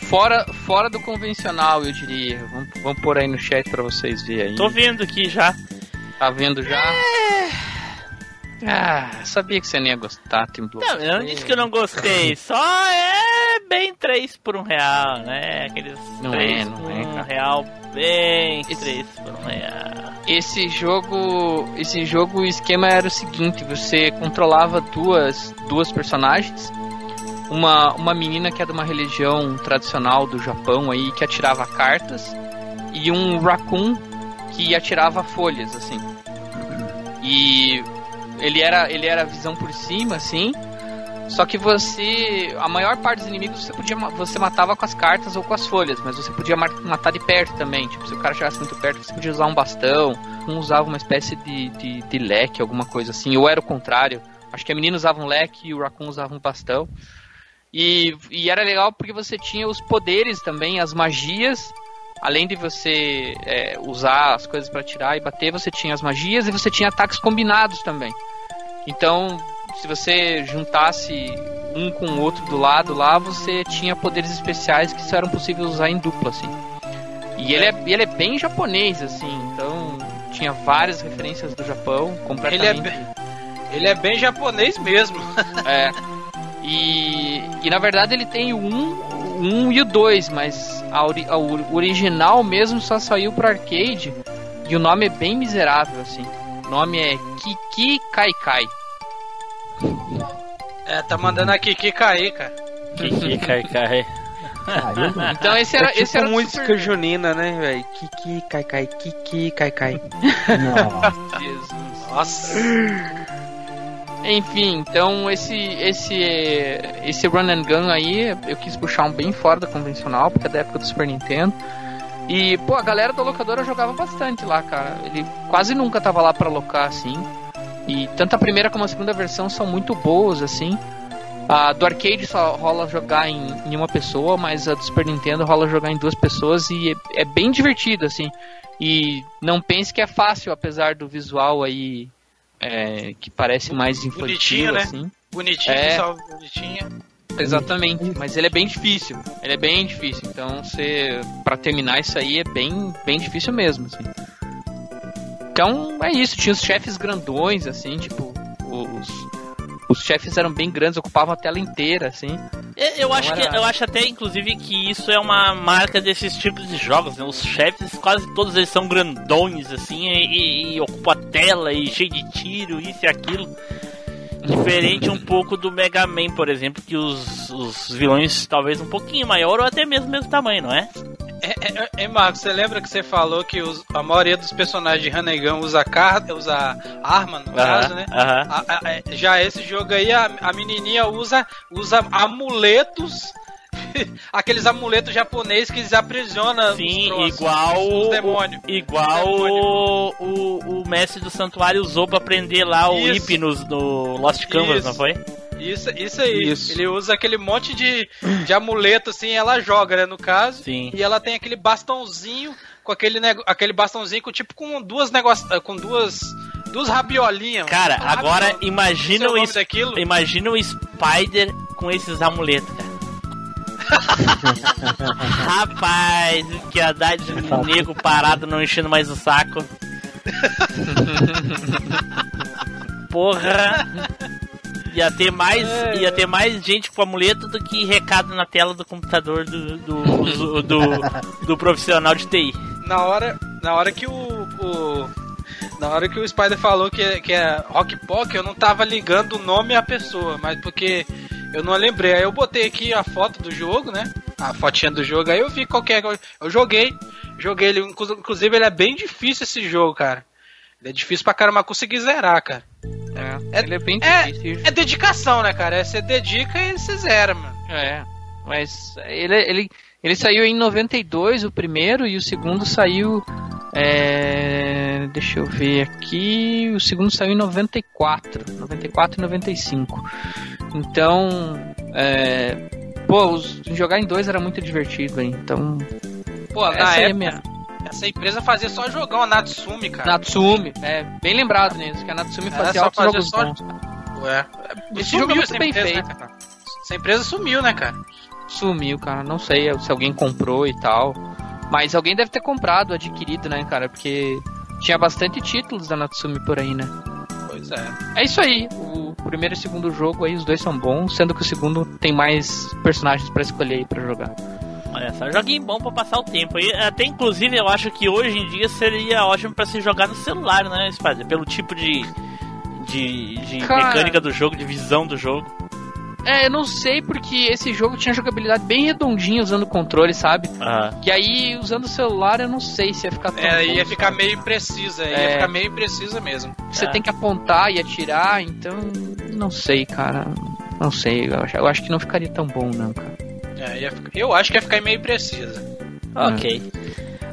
fora, fora do convencional, eu diria. Vamos, vamos pôr aí no chat pra vocês verem aí. Tô vendo aqui já. Tá vendo já? Ah, sabia que você não ia gostar, Tim Blue. Não, eu não disse que eu não gostei. Só é bem 3 por um real, né? Aqueles Não 3 é, não por é, um cara. real. Bem Esse- 3 por um real. Esse jogo, esse jogo, o esquema era o seguinte: você controlava duas, duas personagens, uma, uma menina que é de uma religião tradicional do Japão aí que atirava cartas e um raccoon que atirava folhas assim. E ele era ele era visão por cima assim. Só que você, a maior parte dos inimigos você podia você matava com as cartas ou com as folhas, mas você podia matar de perto também. Tipo, se o cara chegasse muito perto, você podia usar um bastão, um usava uma espécie de, de, de leque, alguma coisa assim, ou era o contrário. Acho que a menina usava um leque e o Raccoon usava um bastão. E, e era legal porque você tinha os poderes também, as magias. Além de você é, usar as coisas para tirar e bater, você tinha as magias e você tinha ataques combinados também. Então, se você juntasse um com o outro do lado lá, você tinha poderes especiais que só eram possíveis usar em dupla, assim. E ele é, e ele é bem japonês, assim, então tinha várias referências do Japão, completamente. Ele é bem- Ele é bem japonês mesmo. É. E, e na verdade ele tem o 1 um e o 2, mas a ori- a o original mesmo só saiu pro arcade e o nome é bem miserável, assim. O nome é Kiki Kaikai. É, tá mandando a Kiki cair, cara. Kiki, cai. caramba. Então esse era, é tipo esse era música Super- junina, né, velho? Kiki, cai, cai, kiki, cai, cai. Nossa. Jesus. Nossa. Enfim, então esse esse esse run and gun aí eu quis puxar um bem fora da convencional, porque é da época do Super Nintendo. E pô, a galera da locadora jogava bastante lá, cara. Ele quase nunca tava lá pra alocar assim. E tanto a primeira como a segunda versão são muito boas assim. A do arcade só rola jogar em, em uma pessoa, mas a do Super Nintendo rola jogar em duas pessoas e é, é bem divertido assim. E não pense que é fácil, apesar do visual aí é, que parece mais infantil, Bonitinho, né? assim. Bonitinho, É. pessoal. Bonitinho. Exatamente, mas ele é bem difícil. Ele é bem difícil. Então, você para terminar isso aí é bem, bem difícil mesmo, assim. Então, é isso. Tinha os chefes grandões, assim, tipo os os chefes eram bem grandes, ocupavam a tela inteira, assim. Eu, eu acho Não que era- eu acho até inclusive que isso é uma marca desses tipos de jogos, né? Os chefes quase todos eles são grandões assim e, e, e ocupam a tela e cheio de tiro, isso e aquilo. Diferente um pouco do Mega Man, por exemplo, que os, os vilões talvez um pouquinho maior ou até mesmo mesmo tamanho, não é? É, é, é, Marcos, você lembra que você falou que os- a maioria dos personagens de Hanegão usa, car usa arma, no caso, né? aham. A- a- é, já esse jogo aí, a, a menininha usa, usa amuletos, aqueles amuletos japoneses que eles aprisionam Sim, os troços, igual os o- demônios. Igual o, o, o mestre do santuário usou pra prender lá o Isso. Hypnos no Lost Canvas, Isso. não foi? Isso, isso aí. Isso. Ele usa aquele monte de, de amuleto, assim, ela joga, né, no caso. Sim. E ela tem aquele bastãozinho, com aquele, aquele bastãozinho com tipo com duas negócios. Com duas. Duas rabiolinhas. Cara, Duas agora rabiolas. imagina o o, daquilo. imagina o Spider com esses amuletos, cara. Rapaz, que de nego parado não enchendo mais o saco. Porra! Ia ter mais, ia ter mais gente com amuleto do que recado na tela do computador do, do, do, do profissional de TI. Na hora, na hora que o, o- na hora que o Spider falou que, é- que é Rock Pock, eu não tava ligando o nome à pessoa, mas porque eu não lembrei. Aí eu botei aqui a foto do jogo, né? A fotinha do jogo, aí eu vi qual que é. Eu joguei, joguei ele, inclu- inclusive ele é bem difícil esse jogo, cara. Ele é difícil pra caramba conseguir zerar, cara. É, ele é bem É, difícil. é dedicação, né, cara? É, Você dedica e você zera, mano. É, mas ele, ele, ele saiu em 92, o primeiro, e o segundo saiu. É, deixa eu ver aqui. O segundo saiu em 94. 94 e 95. Então. É, pô, jogar em dois era muito divertido, hein? Então. Pô, essa é época, minha. essa empresa fazia só jogão, a Natsumi, cara. Natsumi, é bem lembrado nisso, que a Natsumi fazia só altos jogos só- bons. Ué. Esse jogo é muito bem empresa, feito. né? Essa empresa sumiu, né, cara? Sumiu, cara. Não sei se alguém comprou e tal. Mas alguém deve ter comprado, adquirido, né, cara? Porque tinha bastante títulos da Natsumi por aí, né? Pois é. É isso aí. O primeiro e o segundo jogo aí, os dois são bons, sendo que o segundo tem mais personagens pra escolher aí pra jogar. Olha só, joguinho bom pra passar o tempo. E até inclusive eu acho que hoje em dia seria ótimo pra se jogar no celular, né, Spider? Pelo tipo de. de, de Cara. mecânica do jogo, de visão do jogo. É, eu não sei porque esse jogo tinha jogabilidade bem redondinha usando o controle, sabe? Ah, E aí, usando o celular, eu não sei se ia ficar tão É, bom, ia ficar sabe? meio imprecisa, ia É. ficar meio imprecisa mesmo. Você É. tem que apontar e atirar, então. Não sei, cara. Não sei. Eu acho, eu acho que não ficaria tão bom, não, cara. É, ia ficar- eu acho que ia ficar meio imprecisa. ok.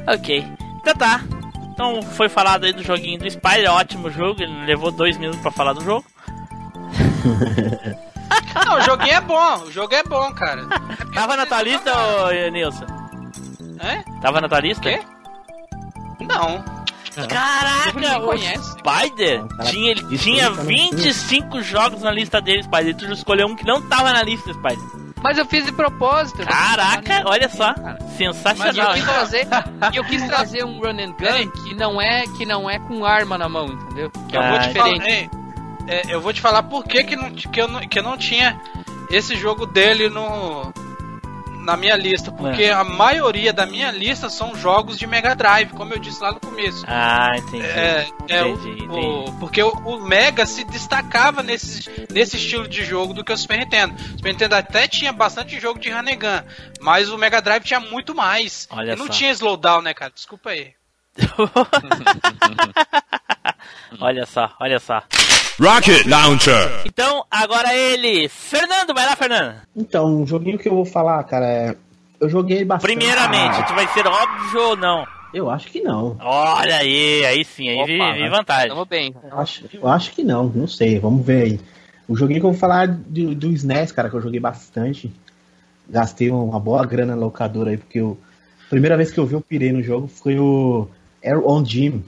Ok. Então tá. Então foi falado aí do joguinho do Spider, ótimo jogo, ele levou dois minutos pra falar do jogo. Não, o joguinho é bom, o jogo é bom, cara. Tava na tua lista, ô Nilson? É? Tava na tua lista? Quê? Não. Caraca, o conhece. Spider tinha, ele tinha aí tá no 25 jogos na lista dele, Spider. E tu escolheu um que não tava na lista, Spider. Mas eu fiz de propósito. não Caraca, olha só. Cara. E eu Sensacional, quis trazer, e eu quis trazer um run and gun que não é que não é com arma na mão, entendeu? Que é Ah, um te falar- diferente. ei, é, eu vou te falar por que, que, não, que, eu não, que eu não tinha esse jogo dele no, na minha lista. Porque É. a maioria da minha lista são jogos de Mega Drive, como eu disse lá no começo. Ah, entendi. É, é o- Entendi, o, entendi. porque o, o Mega se destacava nesse, nesse estilo de jogo do que o Super Nintendo. O Super Nintendo até tinha bastante jogo de Hanegan, mas o Mega Drive tinha muito mais. Olha e não só. tinha slowdown, né, cara? Desculpa aí. olha só, olha só. Rocket Launcher. Então, agora ele. Fernando, vai lá, Fernando. Então, um joguinho que eu vou falar, cara, é. Eu joguei bastante. Primeiramente, tu vai ser óbvio ou não? Eu acho que não. Olha aí, aí sim, aí Opa, vi, vi vantagem. Tamo bem. Eu acho, eu acho que não, não sei, vamos ver aí. O joguinho que eu vou falar do, do SNES, cara, que eu joguei bastante. Gastei uma boa grana na locadora aí, porque eu, a primeira vez que eu vi eu pirei no jogo foi o Air On Gym.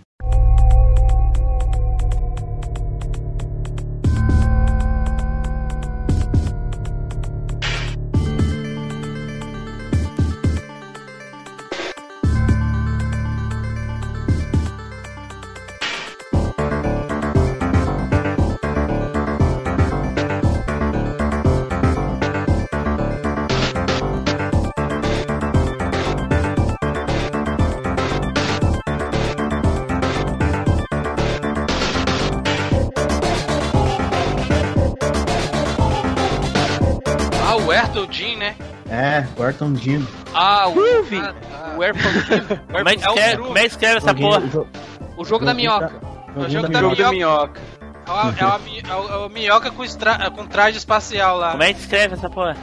Ah, o Ertl Jim, né? É, o Air On Gym. Ah, o, Groovy. ah, o Airport Team. Como é que É o escreve, Groove. como é que escreve essa porra? O jogo da joguinho minhoca. joguinho jogo da minhoca. da minhoca. É uma, é é o- é o minhoca com, estra- com traje espacial lá. Como é que escreve essa porra?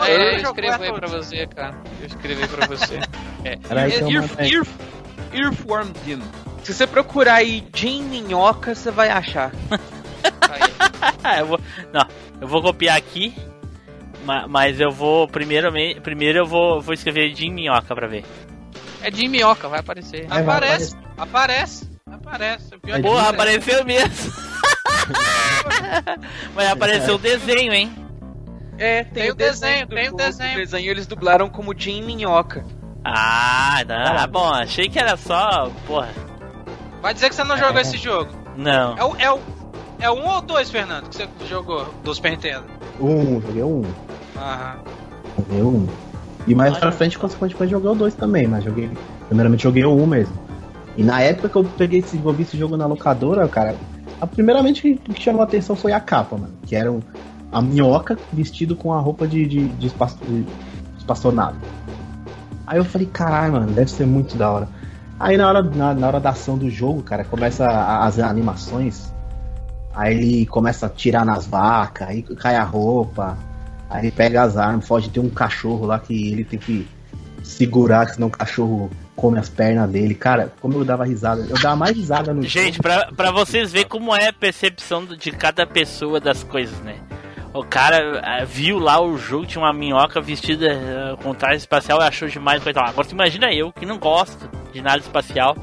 É, eu eu jogo escrevo aí pra você, cara. Eu escrevi pra você. É. Peraí, eu Earth. Earth, Earthworm Jim. Se você procurar aí Jim Minhoca, você vai achar. Aí. eu vou, não, eu vou copiar aqui, ma- mas eu vou primeiro, primeiro eu vou, vou escrever Jim Minhoca pra ver. É de minhoca, vai aparecer. É, vai Aparece, aparece, aparece. Pior É é Porra, Jim- apareceu mesmo. Mas apareceu o desenho, hein? É, Tem o desenho, do tem o desenho. O desenho eles dublaram como Jim Minhoca. Ah, não, bom, achei que era só, porra. Vai dizer que você não jogou esse jogo. Não. É o, é o, é um ou dois, Fernando, que você jogou do Super Nintendo? Um, joguei um. Um. E mais pra frente, consequentemente, joguei o dois também, mas joguei. Primeiramente joguei o um mesmo. E na época que eu peguei esse, eu vi esse jogo na locadora, cara, a primeiramente que, que chamou a atenção foi a capa, mano. Que era um, a minhoca vestido com a roupa de, de, de, espaço, de espaçonado. Aí eu falei, caralho, mano, deve ser muito da hora. Aí na hora, na, na hora da ação do jogo, cara, começa a- as animações. Aí ele começa a tirar nas vacas, aí cai a roupa. Aí ele pega as armas, foge, tem um cachorro lá que ele tem que segurar, senão o cachorro come as pernas dele. Cara, como eu dava risada. Eu dava mais risada no Gente, jogo. pra, pra vocês verem como é a percepção de cada pessoa das coisas, né? O cara ah, viu lá o jogo, tinha uma minhoca vestida ah, com traje espacial e achou demais. Coisa lá. Agora você imagina eu, que não gosto de nada espacial,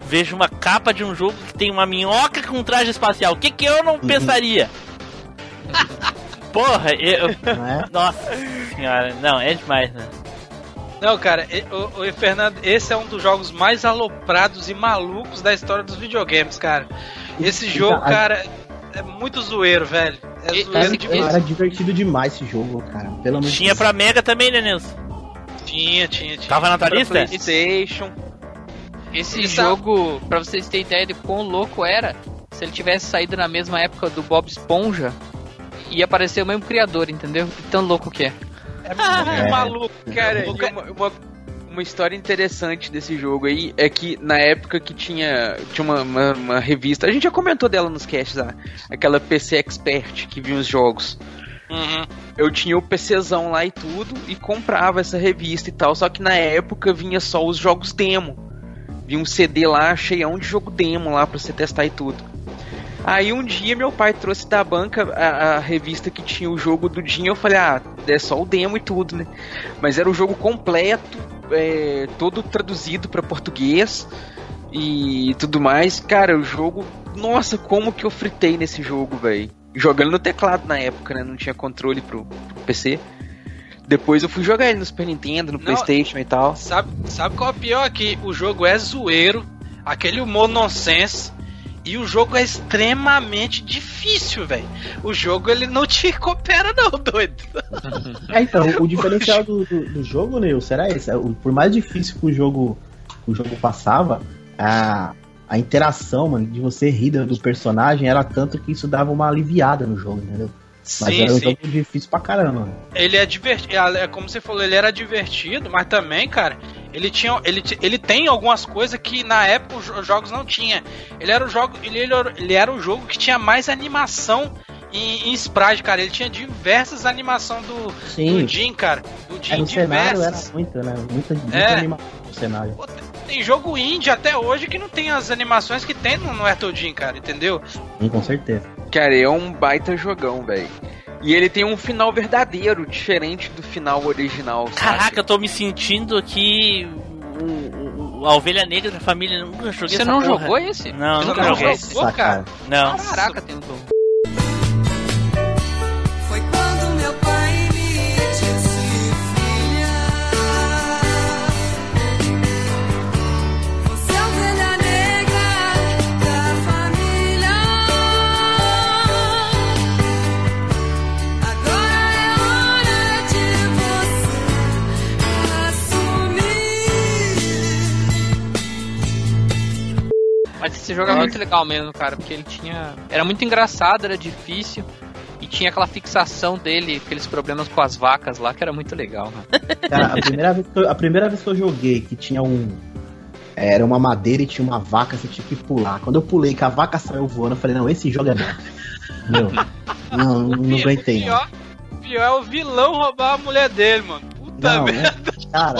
vejo uma capa de um jogo que tem uma minhoca com traje espacial. O que que eu não pensaria? Porra, eu... Não é? Nossa senhora, não, é demais, né? Não, cara, o, o Fernando, esse é um dos jogos mais aloprados e malucos da história dos videogames, cara. Esse jogo, a- cara, é muito zoeiro, velho. É zoeiro esse- demais. Era divertido demais esse jogo, cara. Pelo menos. Tinha pra Mega também, né, Nilson? Tinha, tinha, tinha. Tava na tua lista? Playstation. Esse jogo, pra vocês terem ideia de quão louco era, se ele tivesse saído na mesma época do Bob Esponja, ia aparecer o mesmo criador, entendeu? De Tão louco que é. É muito É. maluco, Cara, e uma, uma, uma história interessante desse jogo aí é que na época que tinha, tinha uma, uma, uma revista, a gente já comentou dela nos casts lá, aquela PC Expert que vinha os jogos. Uhum. Eu tinha o PCzão lá e tudo e comprava essa revista e tal, só que na época vinha só os jogos demo. Vinha um CD lá cheião de jogo demo lá pra você testar e tudo. Aí um dia meu pai trouxe da banca a, a revista que tinha o jogo do Dinho. Eu falei, ah, é só o demo e tudo, né? Mas era o jogo completo, é, todo traduzido pra português e tudo mais. Cara, o jogo. Nossa, como que eu fritei nesse jogo, velho. Jogando no teclado na época, né? Não tinha controle pro, pro PC. Depois eu fui jogar ele no Super Nintendo, no Não. Playstation e tal. Sabe, sabe qual é o pior aqui? O jogo é zoeiro, aquele humor nonsense. E o jogo é extremamente difícil, velho. O jogo ele não te coopera, não, doido. É, então, o diferencial do, do, do jogo, Nil, será esse? Por mais difícil que o jogo, o jogo passava, a, a interação, mano, de você rir do personagem era tanto que isso dava uma aliviada no jogo, entendeu? Mas Sim, era um sim. jogo difícil pra caramba. Ele é divertido, é como você falou, ele era divertido, mas também, cara, ele tinha, ele, ele tem algumas coisas que na época os jo- os jogos não tinha. Ele era o jogo, ele, ele era- ele era o jogo que tinha mais animação em, em sprite, cara. Ele tinha diversas animações do, Sim, do Jim, cara. Do Jim é, no cenário era diversas. muita, né? Muita, muita É. animação no cenário. Pô, tem- Tem jogo indie até hoje que não tem as animações que tem no, no Ertol Jim, cara, entendeu? Sim, com certeza. Cara, é um baita jogão, velho. E ele tem um final verdadeiro, diferente do final original. sabe? Caraca, eu tô me sentindo aqui a ovelha negra da família. Eu Nunca joguei Você essa não porra. jogou esse? Não, Você nunca não joguei. jogou? Essa, cara. Não. Caraca, tem esse jogo é muito legal mesmo, cara, porque ele tinha. Era muito engraçado, era difícil. E tinha aquela fixação dele, aqueles problemas com as vacas lá, que era muito legal, mano. Cara, a primeira, vez que eu, a primeira vez que eu joguei, que tinha um. Era uma madeira e tinha uma vaca, você tinha que pular. Quando eu pulei que a vaca saiu voando, eu falei, não, esse jogo é bom. Meu, não, não aguentei. Não. Pior, pior é o vilão roubar a mulher dele, mano. Puta Não, merda. é- cara,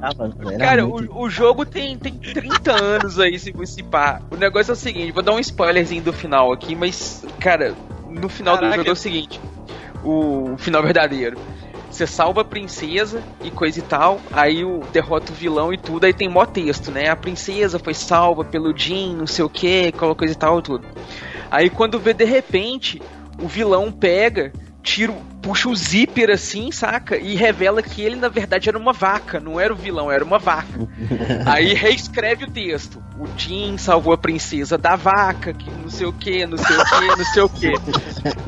tava, Cara, muito- o, o jogo tem, tem 30 anos aí, se você pá. O negócio é o seguinte, vou dar um spoilerzinho do final aqui, mas, cara, no final do Caraca. jogo é o seguinte: o, o final verdadeiro. Você salva a princesa e coisa e tal, aí o derrota o vilão e tudo, aí tem mó texto, né? A princesa foi salva pelo Jin, não sei o que, aquela coisa e tal, tudo. Aí quando vê de repente, o vilão pega, tira, o- puxa o zíper assim, saca? E revela que ele na verdade era uma vaca, não era o vilão, era uma vaca. Aí reescreve o texto. O Jin salvou a princesa da vaca, que não sei o que, não sei o que, não sei o que.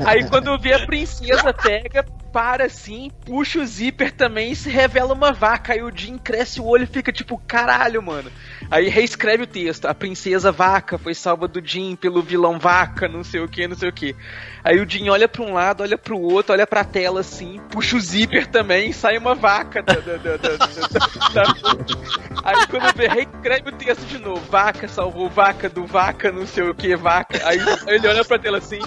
Aí quando vê a princesa pega, para assim, puxa o zíper também e se revela uma vaca. Aí o Jin cresce o olho e fica tipo, caralho, mano. Aí reescreve o texto. A princesa vaca foi salva do Jin pelo vilão vaca, não sei o que, não sei o que. Aí o Jin olha pra um lado, olha pro outro, olha pra tela assim, puxa o zíper também e sai uma vaca da- da- da- da- Aí quando vê, reescreve o texto de novo. Vaca salvou vaca do vaca, não sei o que, vaca. Aí ele olha pra tela assim.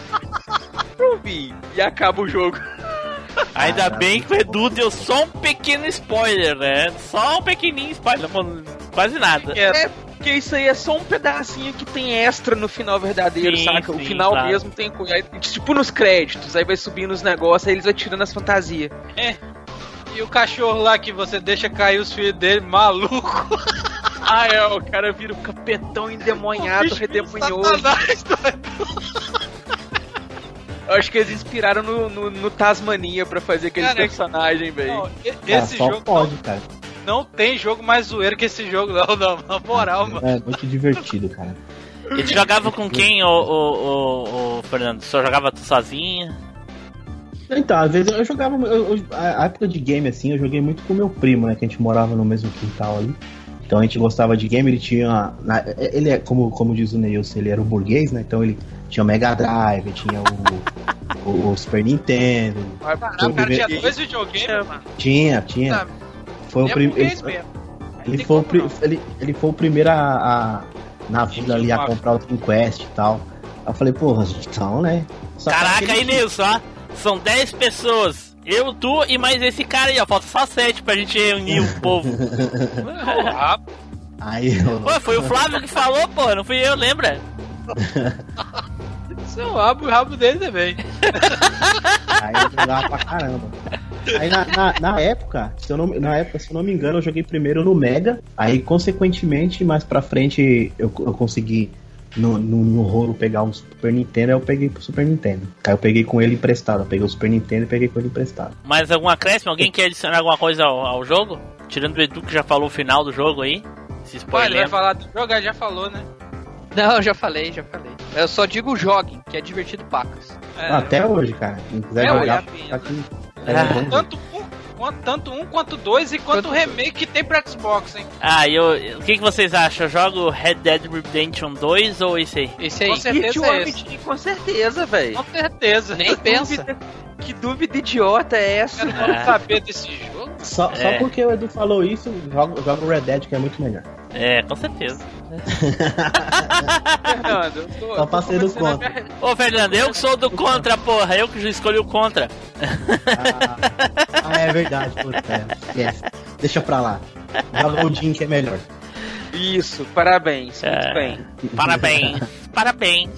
Eu. E acaba o jogo. Ainda bem que o Edu deu só um pequeno spoiler, né? Só um pequenininho spoiler, mano, quase nada. É, porque isso aí é só um pedacinho que tem extra no final verdadeiro, Sim, saca? o sim, final claro. mesmo tem coisa. aí, Tipo nos créditos, aí vai subindo os negócios, aí eles vai tirando as fantasias. E o cachorro lá que você deixa cair os filhos dele, maluco. Ah, é, o cara vira o capetão redemoinhoso. Satanás, doido. Eu acho que eles inspiraram no, no, no Tasmania pra fazer aquele Cara, personagem, velho. Não, e- Cara, esse só jogo pode, cara. não, não tem jogo mais zoeiro que esse jogo, não, não. Na moral, mano. É muito divertido, cara. E tu jogava com quem, ô, ô, ô, ô, Fernando? Só jogava tu sozinho? Então, às vezes eu jogava. eu- eu- a a época de game, assim, eu joguei muito com meu primo, né? Que a gente morava no mesmo quintal ali. Então a gente gostava de game, ele tinha. na- ele é, como, como diz o Neilson, ele era o burguês, né? Então ele tinha o Mega Drive, tinha o, o, o Super Nintendo. Vai O Foi o cara tinha primeiro- dois videogames, mano. Tinha, tinha. Tá, Foi o é prim- burguês ele, foi o como pri- não. ele, ele foi o primeiro a, a- na vida ali a comprar o Dream Quest e tal. Aí eu falei, porra, então, né? Só Caraca, aí, Nilson, ó. São 10 pessoas. Eu, tu e mais esse cara aí, ó. Falta só 7 pra gente reunir o povo. Ah, Aí eu, Pô, foi o Flávio que falou, pô. Não fui eu, lembra? seu rabo, o rabo dele também. Aí eu jogava pra caramba. Aí na, na, na época, se eu não, na época, se eu não me engano, eu joguei primeiro no Mega. Aí, consequentemente, mais pra frente, eu, eu consegui no, no, no rolo pegar um Super Nintendo, aí eu peguei pro Super Nintendo. Aí eu peguei com ele emprestado. Eu peguei o Super Nintendo e peguei com ele emprestado. Mais algum acréscimo? Alguém quer adicionar alguma coisa ao, ao jogo? Tirando o Edu que já falou o final do jogo aí. Se Pô, ele spoiler. vai falar do jogo, já falou, né? Não, eu já falei, já falei. Eu só digo joguem, que é divertido pacas. É, Até hoje, cara. Quem quiser É, jogar, a tá aqui. É, Ah. vamos ver. Tanto tanto um quanto dois e quanto o remake que tem pra Xbox, hein? Ah, e eu, o que, que vocês acham? Eu jogo Red Dead Redemption 2 ou esse aí? Esse Com aí. certeza é esse. Com certeza, velho. Com certeza. Nem pensa. Que dúvida idiota é essa? Eu não É. saber desse jogo. Só, só É. porque o Edu falou isso, joga, joga o Red Dead, que é muito melhor. É, com certeza. Fernando, eu tô, Só passei do contra. me- Ô, Fernando, eu que sou do contra, porra. Eu que já escolhi o contra. Ah, ah, é verdade, puta. é. Esquece. Deixa pra lá. Joga o Jim, que é melhor. Isso, parabéns, muito É. bem. Parabéns. Parabéns.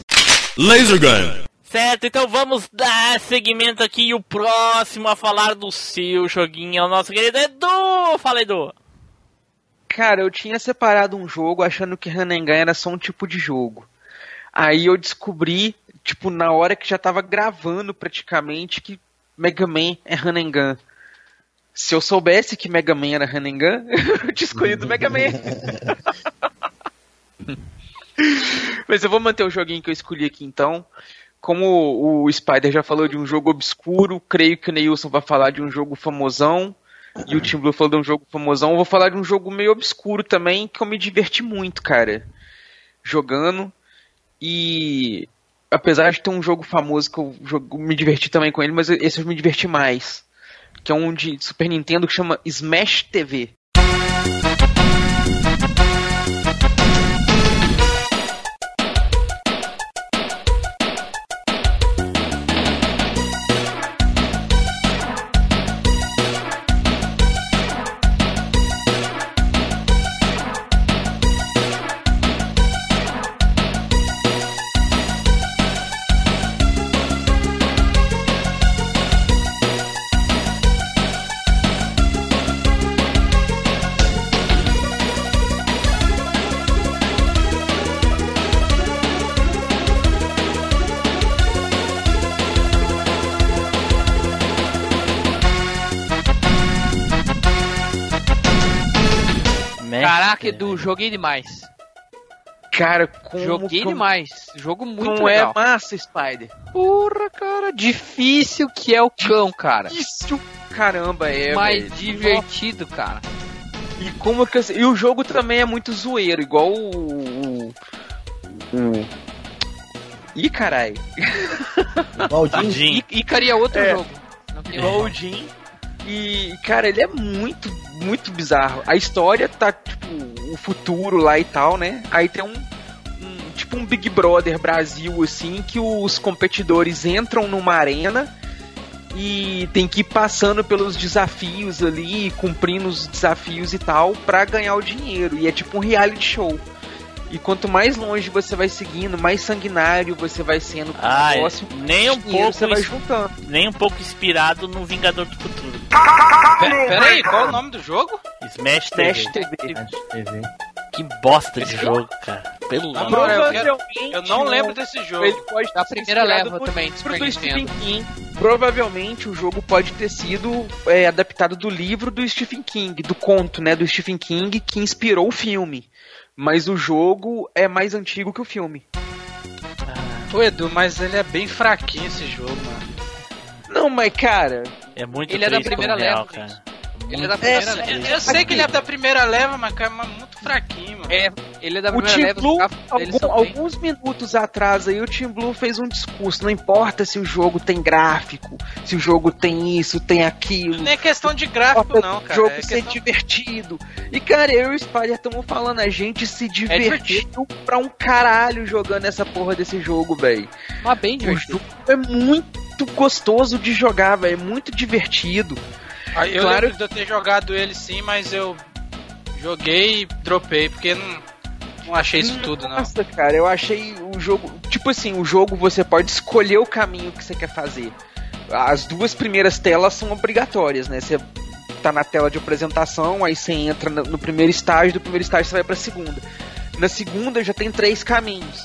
Laser Gun. Certo, então vamos dar seguimento aqui. E o próximo a falar do seu joguinho é o nosso querido Edu. Fala, Edu. Cara, eu tinha separado um jogo achando que Hanengan era só um tipo de jogo. Aí eu descobri, tipo, na hora que já tava gravando praticamente, que Mega Man é Hanengan. Se eu soubesse que Mega Man era Hanengan, eu tinha escolhido Mega Man. Mas eu vou manter o joguinho que eu escolhi aqui então. Como o Spider já falou de um jogo obscuro, creio que o Neilson vai falar de um jogo famosão. E o Tim Blue falou de um jogo famosão. Eu vou falar de um jogo meio obscuro também, que eu me diverti muito, cara. Jogando. E apesar de ter um jogo famoso que eu jogo- me diverti também com ele, mas esse eu me diverti mais. Que é um de Super Nintendo que chama Smash TV. Caraca, Edu, joguei demais. Cara, como, joguei como, demais. Jogo muito como legal. é massa, Spider. Porra, cara, difícil que é o cão, cara. Isso, caramba, é. Mas velho. divertido, cara. E como que eu- e o jogo também é muito zoeiro, igual o. o, o Ih, carai. Baldinho. Jim. E Icari é outro É. jogo. Igual o Jim. E, cara, ele é muito, muito bizarro. A história tá, tipo, o futuro lá e tal, né? Aí tem um, um- tipo um Big Brother Brasil, assim, que os competidores entram numa arena e tem que ir passando pelos desafios ali, cumprindo os desafios e tal, pra ganhar o dinheiro. E é tipo um reality show. E quanto mais longe você vai seguindo, mais sanguinário você vai sendo com o Ah, negócio, nem um pouco você vai juntando. nem um pouco inspirado no Vingador do Futuro. Pe- Pera aí, qual é o nome do jogo? Smash TV. Smash TV. TV. Que bosta de jogo, cara. Pelo Na amor eu, quero- Provavelmente eu não lembro desse jogo. Ele pode Da primeira leva por- também, por do Stephen. King. Provavelmente o jogo pode ter sido é, adaptado do livro do Stephen King, do conto, né, do Stephen King que inspirou o filme. Mas o jogo é mais antigo que o filme. Ô Edu, mas ele é bem fraquinho esse jogo, mano. Não, mas cara, É muito Ele é da primeira cara. Ele é da primeira É, leva. Eu, eu sei que ele é da primeira leva, mas cara, muito fraquinho, mano. É, ele é da o primeira Team leva. Blue, gráficos dele algum- bem- alguns minutos atrás aí, o Team Blue fez um discurso. Não importa se o jogo tem gráfico, se o jogo tem isso, tem aquilo. Nem é questão de gráfico, não, cara. jogo É ser questão... divertido. E cara, eu e o Spider estamos falando, a gente se divertiu divertido. pra um caralho jogando essa porra desse jogo, velho. Mas bem O divertido. jogo é muito gostoso de jogar, velho. É muito divertido. Ah, Eu Claro- de eu ter jogado ele sim, mas eu joguei e dropei, porque não, não achei isso tudo, não. Nossa, cara, eu achei o jogo. Tipo assim, o jogo você pode escolher o caminho que você quer fazer. As duas primeiras telas são obrigatórias, né? Você tá na tela de apresentação, aí você entra no no primeiro estágio, do primeiro estágio você vai pra segunda. Na segunda já tem três caminhos.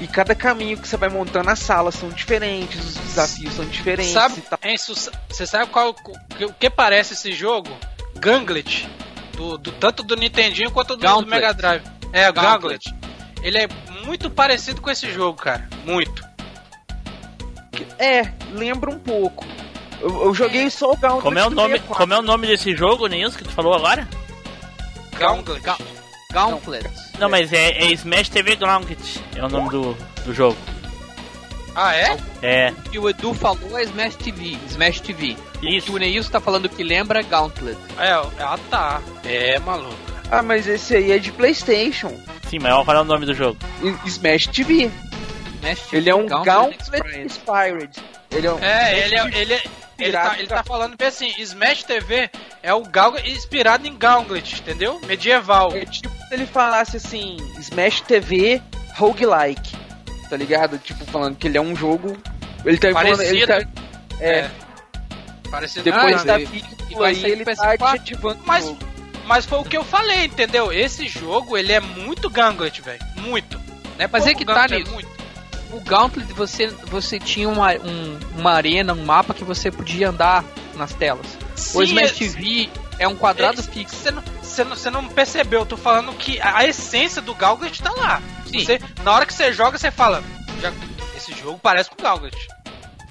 E cada caminho que você vai montando as salas são diferentes, os desafios são diferentes Sabe, e tal. Enzo, você sabe qual o que parece esse jogo? Ganglet. Do, do- tanto do Nintendinho quanto do, do Gauntlet. Mega Drive. É, o Gauntlet. Gauntlet. Ele é muito parecido com esse jogo, cara. Muito. É, lembra um pouco. Eu, eu joguei só o Gauntlet Como é o nome, 64. como é o nome desse jogo, Nilson, que tu falou agora? Gauntlet. Ga- Gauntlet. Não, mas é, é Smash TV Gauntlet. É o nome do, do jogo. Ah, é? É, O que o Edu falou é Smash TV. Smash TV. O que isso. o Neilson tá falando que lembra é Gauntlet. É, ah tá. É, maluco. Ah, mas esse aí é de PlayStation. Sim, mas qual é o nome do jogo? Smash TV. Smash TV Ele é um Gauntlet Express. Inspired. Ele é, um É, ele, é- ele, é- ele, tá, ele tá falando bem assim, Smash TV é o Gal inspirado em Gauntlet, entendeu? Medieval. é tipo se ele falasse assim, Smash TV roguelike. Tá ligado? Tipo, falando que ele é um jogo. Ele tá falando. Ele tá, é, Parecido depois com da vídeo vai aí ele tá PS4. adjetivando Mas- o jogo. Mas foi o que eu falei, entendeu? Esse jogo, ele é muito Gauntlet, velho. Muito. Né? Mas é que tá nisso. é muito. O Gauntlet você, você tinha uma, um- uma arena, um mapa que você podia andar nas telas. o Sim, Smash é- TV é um quadrado é- fixo. Você não, você, não, você não percebeu, eu tô falando que a, essência do Gauntlet tá lá. Sim. Você, na hora que você joga, você fala, já- esse jogo parece com o Gauntlet.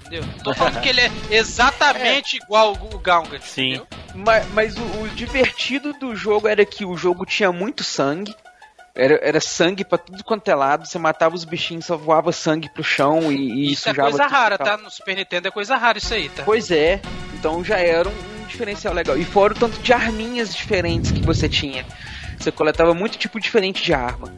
Entendeu? Não Tô falando que ele é exatamente igual o, Gauntlet. Sim. entendeu? Mas, mas o, o divertido do jogo era que o jogo tinha muito sangue. Era, era sangue pra tudo quanto é lado. Você matava os bichinhos, só voava sangue pro chão e, e Isso é sujava coisa tudo rara, e tal. tá? No Super Nintendo é coisa rara isso aí, tá? Pois é, então já era um, um diferencial legal. E fora o tanto de arminhas diferentes que você tinha. Você coletava muito tipo diferente de arma.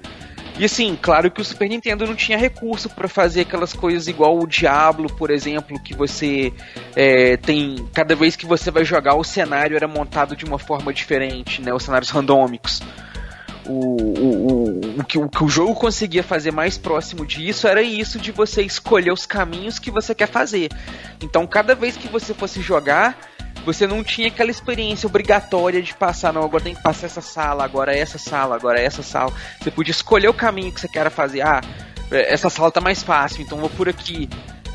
E assim, claro que o Super Nintendo não tinha recurso pra fazer aquelas coisas igual o Diablo, por exemplo, que você é, tem. Cada vez que você vai jogar, o cenário era montado de uma forma diferente, né? Os cenários randômicos. O, o, o, que, o que o jogo conseguia fazer mais próximo disso era isso de você escolher os caminhos que você quer fazer. Então, cada vez que você fosse jogar, você não tinha aquela experiência obrigatória de passar, não, agora tem que passar essa sala, agora essa sala, agora essa sala. Você podia escolher o caminho que você quer fazer. Ah, essa sala tá mais fácil, então vou por aqui.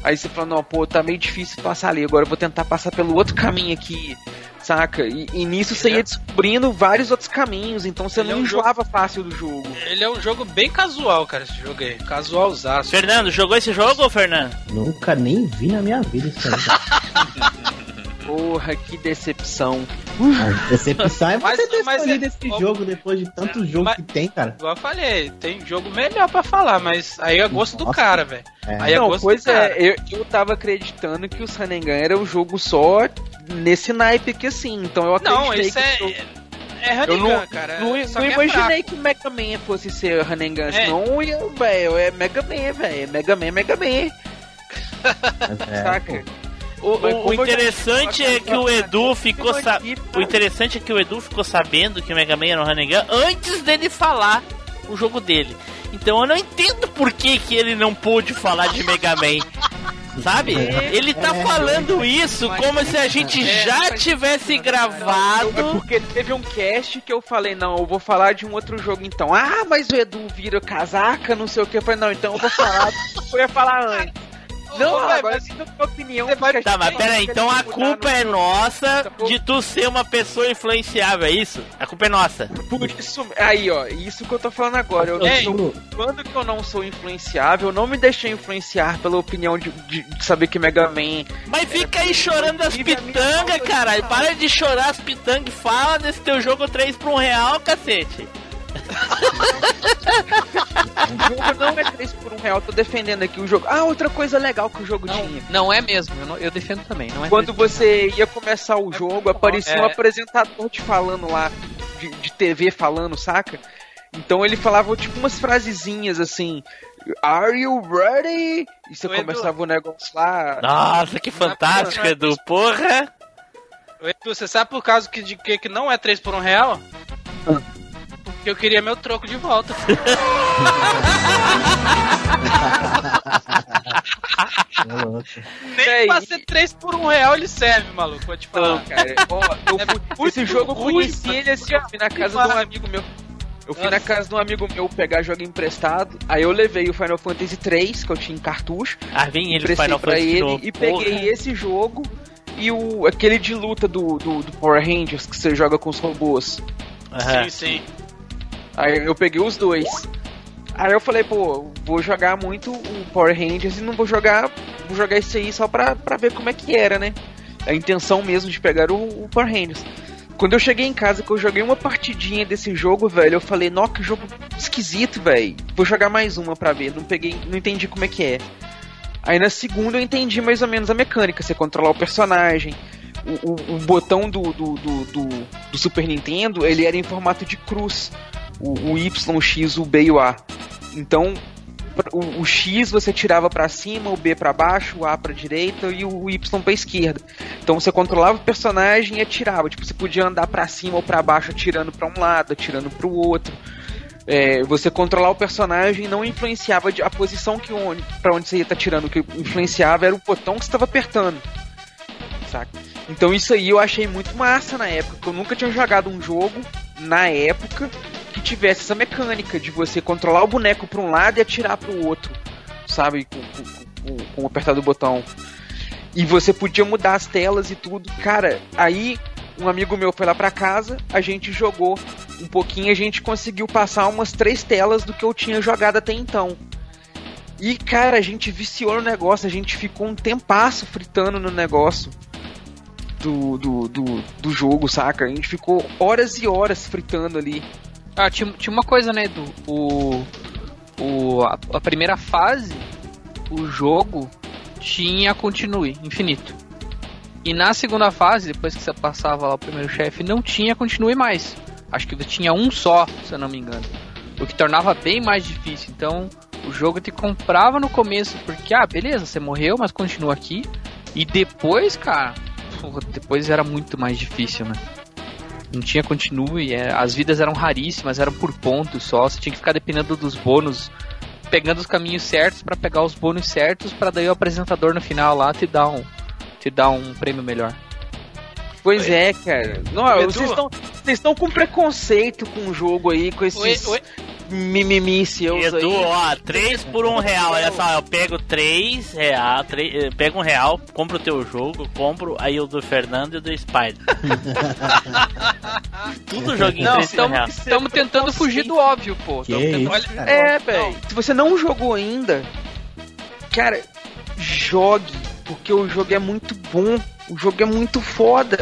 Aí você fala, não, pô, tá meio difícil passar ali, agora eu vou tentar passar pelo outro caminho aqui. saca? E, e nisso você ia descobrindo vários outros caminhos, então você Ele é não um enjoava fácil do jogo. Ele é um jogo bem casual, cara, esse jogo aí. Casualzaço. Fernando, jogou esse jogo, Fernando? Nunca nem vi na minha vida isso aí. Porra, que decepção. A decepção é Mas- você ter mas escolhido é- esse ó, jogo depois de tanto jogo mas- que tem, cara. Igual eu falei, tem jogo melhor pra falar, mas aí é gosto do Nossa. cara, velho. É. Aí é não, gosto pois do cara. é, eu, eu tava acreditando que o Sanengan era um jogo só nesse naipe aqui assim, então eu acreditei Não, isso que é. jogo- É Eu não, cara. não, não que é imaginei fraco. que o Mega Man fosse ser Hanengan, É. senão ia, velho, é Mega Man, velho, Mega Man, Mega Man, É, saca? O, interessante é que o Edu ficou sa... O interessante é que o Edu ficou sabendo que o Mega Man era um Gun antes dele falar o jogo dele. Então eu não entendo por que, que ele não pôde falar de Mega Man. Sabe? Ele tá É. falando isso como se a gente É. já tivesse É gravado. porque teve um cast que eu falei, não, eu vou falar de um outro jogo então. Ah, mas o Edu vira casaca, não sei o que. Eu falei, não, então eu vou falar, eu ia falar antes. Não, agora mas- minha opinião. Você vai- Tá, mas gente pera aí, tem então que a culpa no é nossa de tu ser uma pessoa influenciável, é isso? A culpa é nossa. Por isso, aí ó, isso que eu tô falando agora. Eu, Ei. eu- quando que eu não sou influenciável, eu não me deixei influenciar pela opinião de, de- de saber que Mega Man. Mas fica aí chorando as pitangas, caralho. Para de chorar as pitangas e fala desse teu jogo 3 por um real, cacete. O jogo não é 3 por 1 real, tô defendendo aqui o jogo. Ah, outra coisa legal que o jogo Não, tinha. não é mesmo, eu, não- eu defendo também. Não é Quando você ia começar o jogo, aparecia um É. apresentador te falando lá, de, de TV falando, saca? Então ele falava tipo umas frasezinhas assim. Are you ready? E você O Edu- começava o negócio lá. Nossa, que fantástico, Edu. Porra. Edu, você sabe por causa que, de que, que não é 3 por 1 real? Porque eu queria meu troco de volta. Louco. Nem É, pra ser 3 por 1 real ele serve, maluco. Vou te Não, falar. cara. Ó, eu É esse jogo eu conheci ele assim, eu fui na casa de um amigo meu. Eu fui na Nossa. casa de um amigo meu pegar jogo emprestado. Aí eu levei o Final Fantasy 3, que eu tinha em cartucho. Ah, vem ele emprestei Final pra Fantasy ele novo. e peguei esse jogo e o aquele de luta do, do, do Power Rangers que você joga com os robôs. Aham. Sim, sim. Aí eu peguei os dois. Aí eu falei, pô, vou jogar muito o Power Rangers e não vou jogar. Vou jogar esse aí só pra, pra ver como é que era, né? A intenção mesmo de pegar o, o Power Rangers. Quando eu cheguei em casa, que eu joguei uma partidinha desse jogo, velho, eu falei, nó, que jogo esquisito, velho. Vou jogar mais uma pra ver. Não peguei, não entendi como é que é. Aí na segunda eu entendi mais ou menos a mecânica, você controlar o personagem. O, o- o botão do, do, do, do- do Super Nintendo, ele era em formato de cruz. O, o Y, o X, o B e o A. Então, o, o X você tirava pra cima, o B pra baixo, o A pra direita e o Y pra esquerda. Então você controlava o personagem e atirava. Tipo, você podia andar pra cima ou pra baixo atirando pra um lado, atirando pro outro. É, você controlar o personagem não influenciava a posição que para onde você ia estar tirando. O que influenciava era o botão que estava apertando. Saca? Então isso aí eu achei muito massa na época. Eu nunca tinha jogado um jogo na época que tivesse essa mecânica de você controlar o boneco para um lado e atirar para o outro, sabe? Com, com, com- com apertar do botão. E você podia mudar as telas e tudo. Cara, aí um amigo meu foi lá pra casa, a gente jogou um pouquinho, a gente conseguiu passar umas três telas do que eu tinha jogado até então. E, cara, a gente viciou no negócio, a gente ficou um tempasso fritando no negócio do, do, do, do jogo, saca? A gente ficou horas e horas fritando ali. Ah, tinha, tinha uma coisa, né, Edu? O, o, a, a primeira fase, o jogo tinha continue, infinito. E na segunda fase, depois que você passava lá o primeiro chefe, não tinha continue mais. Acho que tinha um só, se eu não me engano. O que tornava bem mais difícil. Então, o jogo te comprava no começo, porque, ah, beleza, você morreu, mas continua aqui. E depois, cara, depois era muito mais difícil, né? Não tinha continue, é, as vidas eram raríssimas, eram por pontos só, você tinha que ficar dependendo dos bônus, pegando os caminhos certos pra pegar os bônus certos, pra daí o apresentador no final lá te dar um, te dar um prêmio melhor. Pois é, cara. Não, Edu. vocês estão vocês estão com preconceito com o jogo aí, com esses Oi, oi. mimimi seus Edu, aí. ó, 3 por 1 real. Olha só, eu pego 3 real, 3, pego 1 real, compro o teu jogo, compro aí o do Fernando e o do Spider. Tudo joguinho Não, 3 por 1 real. Estamos tentando fugir do óbvio, pô. Tentando É, velho. Se você não jogou ainda, cara, jogue. Porque o jogo é muito bom. O jogo é muito foda.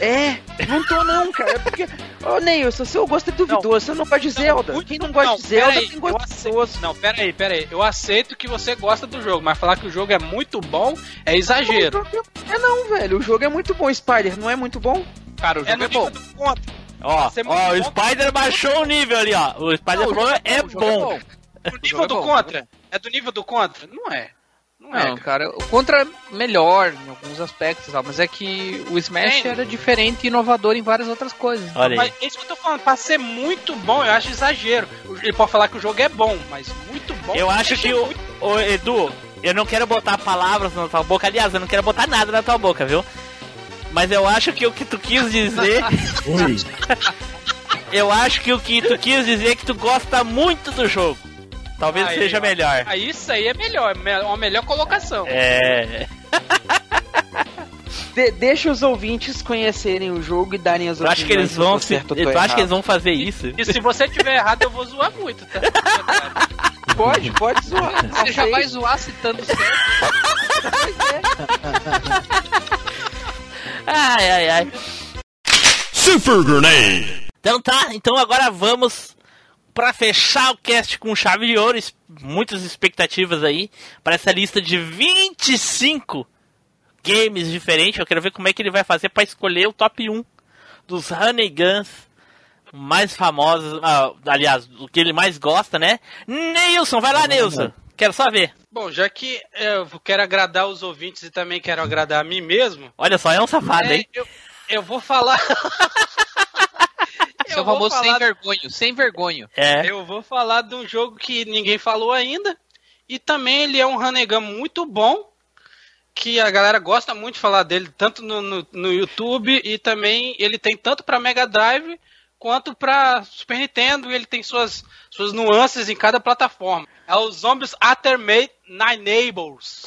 É, não tô não, cara. É porque. Ô, Neil, se o seu gosto é duvidoso, você não gosta de Zelda. Quem não gosta não, de Zelda peraí, tem gosto duvidoso. Não, pera aí, pera aí. Eu aceito que você gosta do jogo, mas falar que o jogo é muito bom é O exagero. jogo É não, velho. O jogo é muito bom, Spider. Não é muito bom? Cara, o É jogo no é bom. Ó, é ó, o bom. Spider baixou o nível ali, ó. O Spider Não, o falou jogo é o jogo bom. Do jogo nível é do bom, contra? É do nível do contra? Não é. Não é. Não, cara, o Contra é melhor em alguns aspectos, mas é que o Smash Sim. era diferente e inovador em várias outras coisas. Olha. Mas é isso que eu tô falando, pra ser muito bom, eu acho exagero. Ele pode falar que o jogo é bom, mas muito bom. Eu acho que o, o Edu, eu não quero botar palavras na tua boca, aliás, eu não quero botar nada na tua boca, viu? Mas eu acho que o que tu quis dizer, eu acho que o que tu quis dizer é que tu gosta muito do jogo. Talvez Aí, seja ó. melhor. Ah, isso aí é melhor, me- uma melhor colocação. É. De- deixa os ouvintes conhecerem o jogo e darem as Eu acho que eles vão se eu acha que eles vão fazer isso? E se você tiver errado, eu vou zoar muito, tá? Pode, pode zoar. Você já vai zoar citando certo. Ai, ai, ai. Super Grenade! Então tá, então agora vamos pra fechar o cast com chave de ouro. Muitas expectativas aí para essa lista de 25 games diferentes. Eu quero ver como é que ele vai fazer pra escolher o top 1 dos Honey Guns mais famosos. ah, aliás, o que ele mais gosta, né? Neilson, vai lá, Neilson. Quero só ver. Bom, já que eu quero agradar os ouvintes e também quero agradar a mim mesmo, Olha só, é um safado, é, hein? eu, eu vou falar. É Eu o vou famoso sem falar- vergonho, sem vergonho. É. Eu vou falar de um jogo que ninguém falou ainda. E também ele é um Hanegan muito bom. Que a galera gosta muito de falar dele, tanto no, no, no YouTube e também ele tem tanto para Mega Drive quanto para Super Nintendo. E ele tem suas, suas nuances em cada plataforma. É o Zombies Aftermath Nine Neighbors.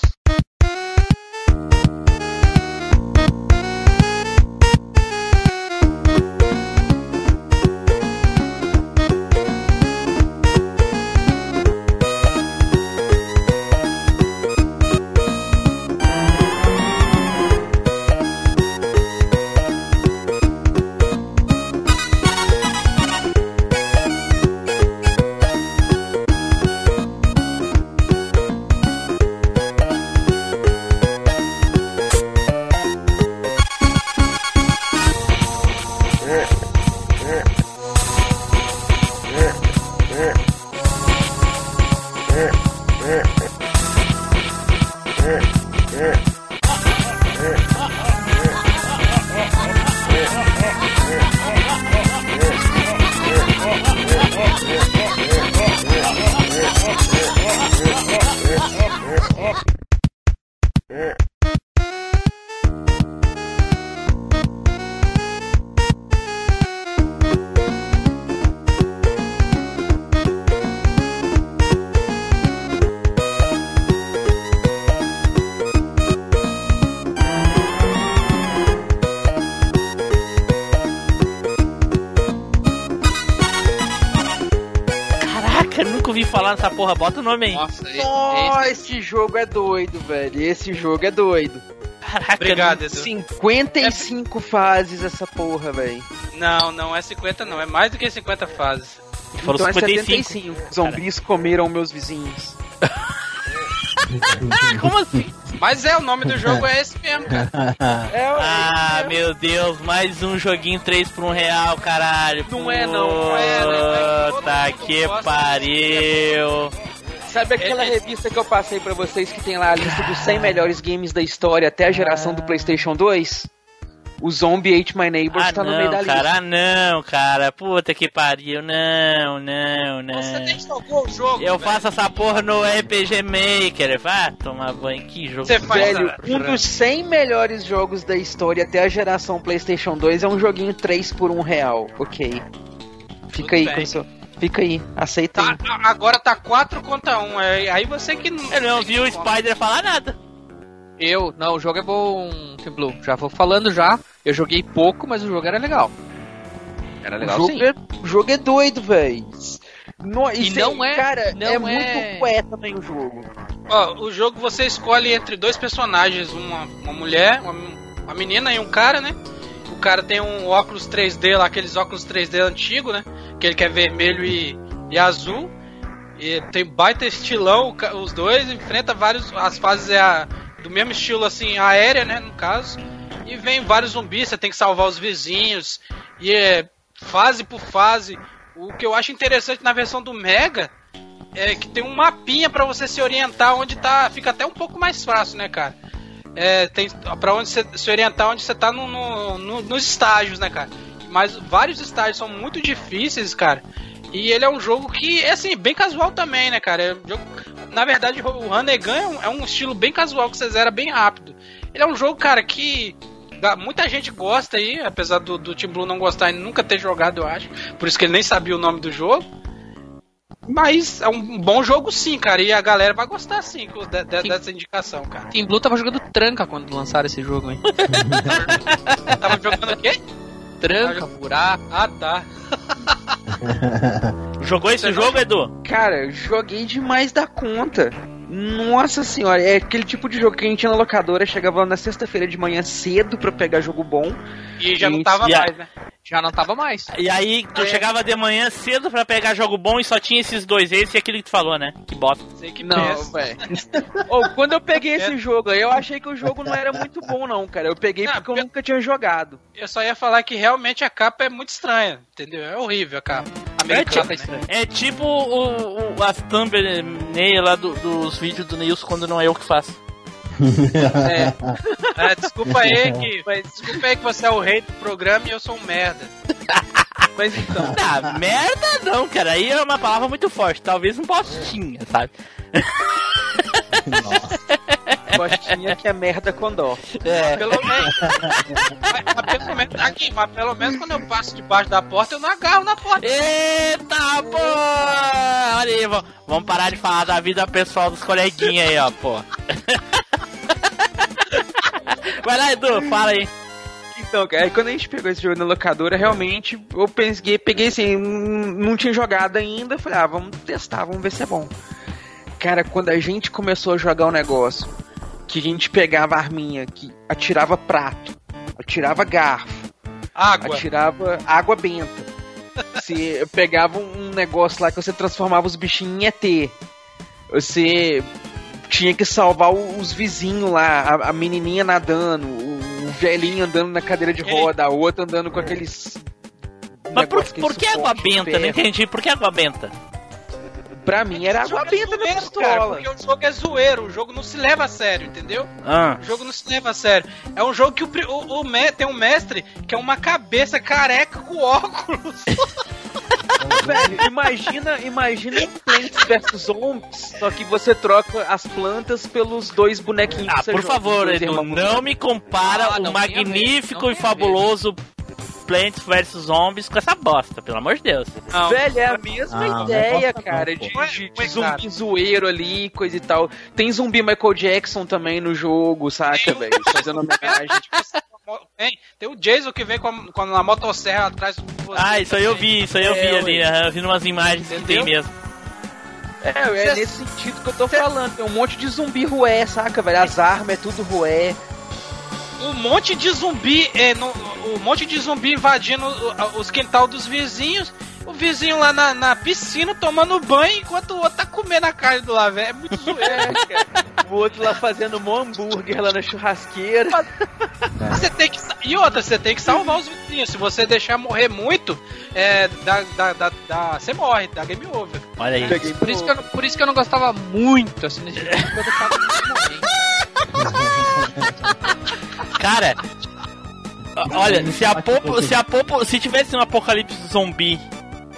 Caraca, nessa porra. Bota o nome aí. Nossa, esse, Nossa, esse- esse jogo é doido, velho. Esse jogo é doido. Caraca, Obrigado, Edu. 55 fases essa porra, velho. Não, não é 50 não, é mais do que 50 fases. Foram então 55. é 75. Zumbis comeram meus vizinhos. Como assim? Mas é, o nome do jogo é esse mesmo, cara. É, Ah, meu Deus, mais um joguinho 3 por 1 real, caralho. Não é, não, não é, né? Todo Puta que pariu. Sabe aquela Esse- revista que eu passei pra vocês que tem lá a lista dos 100 melhores games da história até a geração do PlayStation 2? O Zombie Ate My Neighbors Ah, tá no meio da não, lista. cara, ah, não, cara. Puta que pariu. Não, não, não. Você nem jogou o jogo. Eu velho. faço essa porra no RPG Maker. Vá tomar banho. Que jogo. Você faz Velho, um dos 100 melhores jogos da história até a geração PlayStation 2 é um joguinho 3 por 1 real. Ok. Fica Tudo aí bem. com seu. Fica aí, aceita aí. Tá, a- agora tá 4 contra 1. É, aí você que não. Eu não vi o Spider falar nada. Eu, não, o jogo é bom, Team Blue. Já vou falando já. Eu joguei pouco, mas o jogo era legal. Era O legal jogo, sim. é, o jogo é doido, velho. No, E isso não é- Cara, não é, é- muito cué também o jogo. Ó, o jogo você escolhe entre dois personagens, uma, uma mulher, uma, uma menina e um cara, né? O cara tem um óculos 3D lá, aqueles óculos 3D antigo, né? Que ele quer vermelho e, e azul. E tem baita estilão, o os dois enfrenta vários. As fases é a- do mesmo estilo assim, aérea, né? No caso. E vem vários zumbis, você tem que salvar os vizinhos. E é fase por fase. O que eu acho interessante na versão do Mega é que tem um mapinha pra você se orientar onde tá. Fica até um pouco mais fácil, né, cara? É, tem para onde se orientar onde você tá no, no- no- nos estágios, né, cara? Mas vários estágios são muito difíceis, cara. E ele é um jogo que é assim, bem casual também, né, cara? É um jogo, na verdade, o Hanegan é um, é um estilo bem casual que você zera bem rápido. Ele é um jogo, cara, que muita gente gosta aí, apesar do, do Team Blue não gostar e nunca ter jogado, eu acho. Por isso que ele nem sabia o nome do jogo. Mas é um bom jogo sim, cara. E a galera vai gostar sim de- de- dessa indicação, cara. Team Blue tava jogando tranca quando lançaram esse jogo, hein? Tava jogando o quê? Tranca, buraco. Ah, tá. Jogou esse Você não jogo, Edu? Cara, joguei demais da conta. Nossa senhora, é aquele tipo de jogo que a gente ia na locadora, chegava na sexta-feira de manhã cedo pra pegar jogo bom. E já não Isso, tava e a- mais, né? Já não tava mais. E aí, tu É. chegava de manhã cedo pra pegar jogo bom e só tinha esses dois, esse e aquele que tu falou, né? Que bosta. Sei que Não, velho. Ou quando eu peguei esse jogo aí, eu achei que o jogo não era muito bom, não, cara. Eu peguei Não, porque eu pe- nunca tinha jogado. Eu só ia falar que realmente a capa é muito estranha, entendeu? É horrível a capa. Americana, tipo- né? É tipo o, o, as thumbnail lá do- dos vídeos do Nilson quando não é eu que faço. É. É, desculpa aí que. Desculpa aí que você é o rei do programa e eu sou um merda. Mas então, Ah, merda não, cara. Aí é uma palavra muito forte. Talvez um bostinha, sabe? bostinha que é merda com dó. É. Pelo menos. mas, mas pelo menos aqui, mas pelo menos quando eu passo debaixo da porta, eu não agarro na porta. Eita, pô! Olha aí, vamos, vamos parar de falar da vida pessoal dos coleguinhas aí, ó, pô. Vai lá, Edu, fala aí. Então, cara, quando a gente pegou esse jogo na locadora, realmente eu pensei, peguei assim, não tinha jogado ainda, falei, ah, vamos testar, vamos ver se é bom. Cara, quando a gente começou a jogar o negócio, que a gente pegava a arminha, que atirava prato, atirava garfo, Água. atirava água benta. Você pegava um negócio lá que você transformava os bichinhos em ET. Você tinha que salvar os vizinhos lá, a, a menininha nadando, o, o velhinho andando na cadeira de roda, a outra andando com aqueles. Mas por, aquele por que água benta? Não ferro. entendi. Por que água benta? Pra mim era água é benta zoeiro, cara, pistola. porque o jogo é zoeiro, o jogo não se leva a sério, entendeu? Ah. O jogo não se leva a sério. É um jogo que o, o, o tem um mestre que é uma cabeça careca com óculos. Velho, imagina, imagina em Plants vs Zombies, só que você troca as plantas pelos dois bonequinhos Ah, que você por joga, favor, Edu, não me compara Ah, o magnífico e fabuloso Plants vs Zombies com essa bosta, pelo amor de Deus. Não, Velho, é a mesma Ah, não ideia, cara, não, de, de- de zumbi zoeiro ali, coisa e tal. Tem zumbi Michael Jackson também no jogo, saca, velho? Fazendo homenagem. Tem, tem o Jason que vem com a, com a motosserra atrás do você. Ah, isso aí eu vi, isso aí eu vi É, ali, ué. eu vi umas imagens que tem Entendeu? mesmo. É, é nesse sentido que eu tô falando. Tem um monte de zumbi rué, saca, velho? As armas é tudo rué. Um monte de zumbi, é, no, um monte de zumbi invadindo os quintal dos vizinhos. O vizinho lá na, na piscina tomando banho enquanto o outro tá comendo a carne do lá, velho. É muito zoeiro. Cara. O outro lá fazendo um hambúrguer lá na churrasqueira. Você tem que, e outra, você tem que salvar os vizinhos. Se você deixar morrer muito, é, dá, dá, dá, dá- você morre, dá game over. Olha aí. Peguei Por isso, que eu, não- por isso que eu não gostava muito, assim, desse jogo, porque eu muito. Cara, olha, se a Popo, se a Popo, se tivesse um apocalipse zumbi,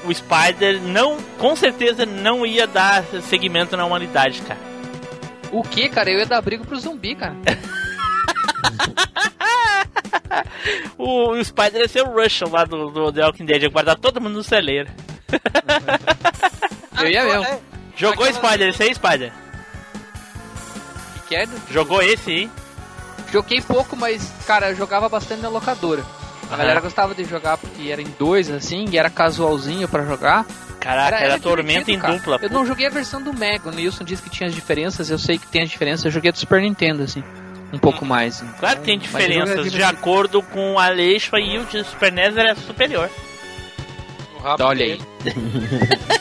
o Spider não, com certeza não ia dar segmento na humanidade, cara. O que, cara? Eu ia dar briga pro zumbi, cara. O, o Spider ia ser o Russian lá do, do The Walking Dead, ia guardar todo mundo no celeiro. Eu ia mesmo. É, Jogou Aquela- Spider, esse aí, Spider? Que que é? Jogou esse aí? Joguei pouco, mas, cara, eu jogava bastante na locadora. A Aham. galera gostava de jogar porque era em dois, assim, e era casualzinho pra jogar. Caraca, era, tormenta divertido, em cara. dupla. Eu não joguei a versão do Mega, o Nilson disse que tinha as diferenças, eu sei que tem as diferenças, eu joguei a do Super Nintendo, assim, um pouco mais. Hum. Claro que tem era diferenças. De acordo com o Aleixo e o de Super NES era superior. o rabo Olha aí.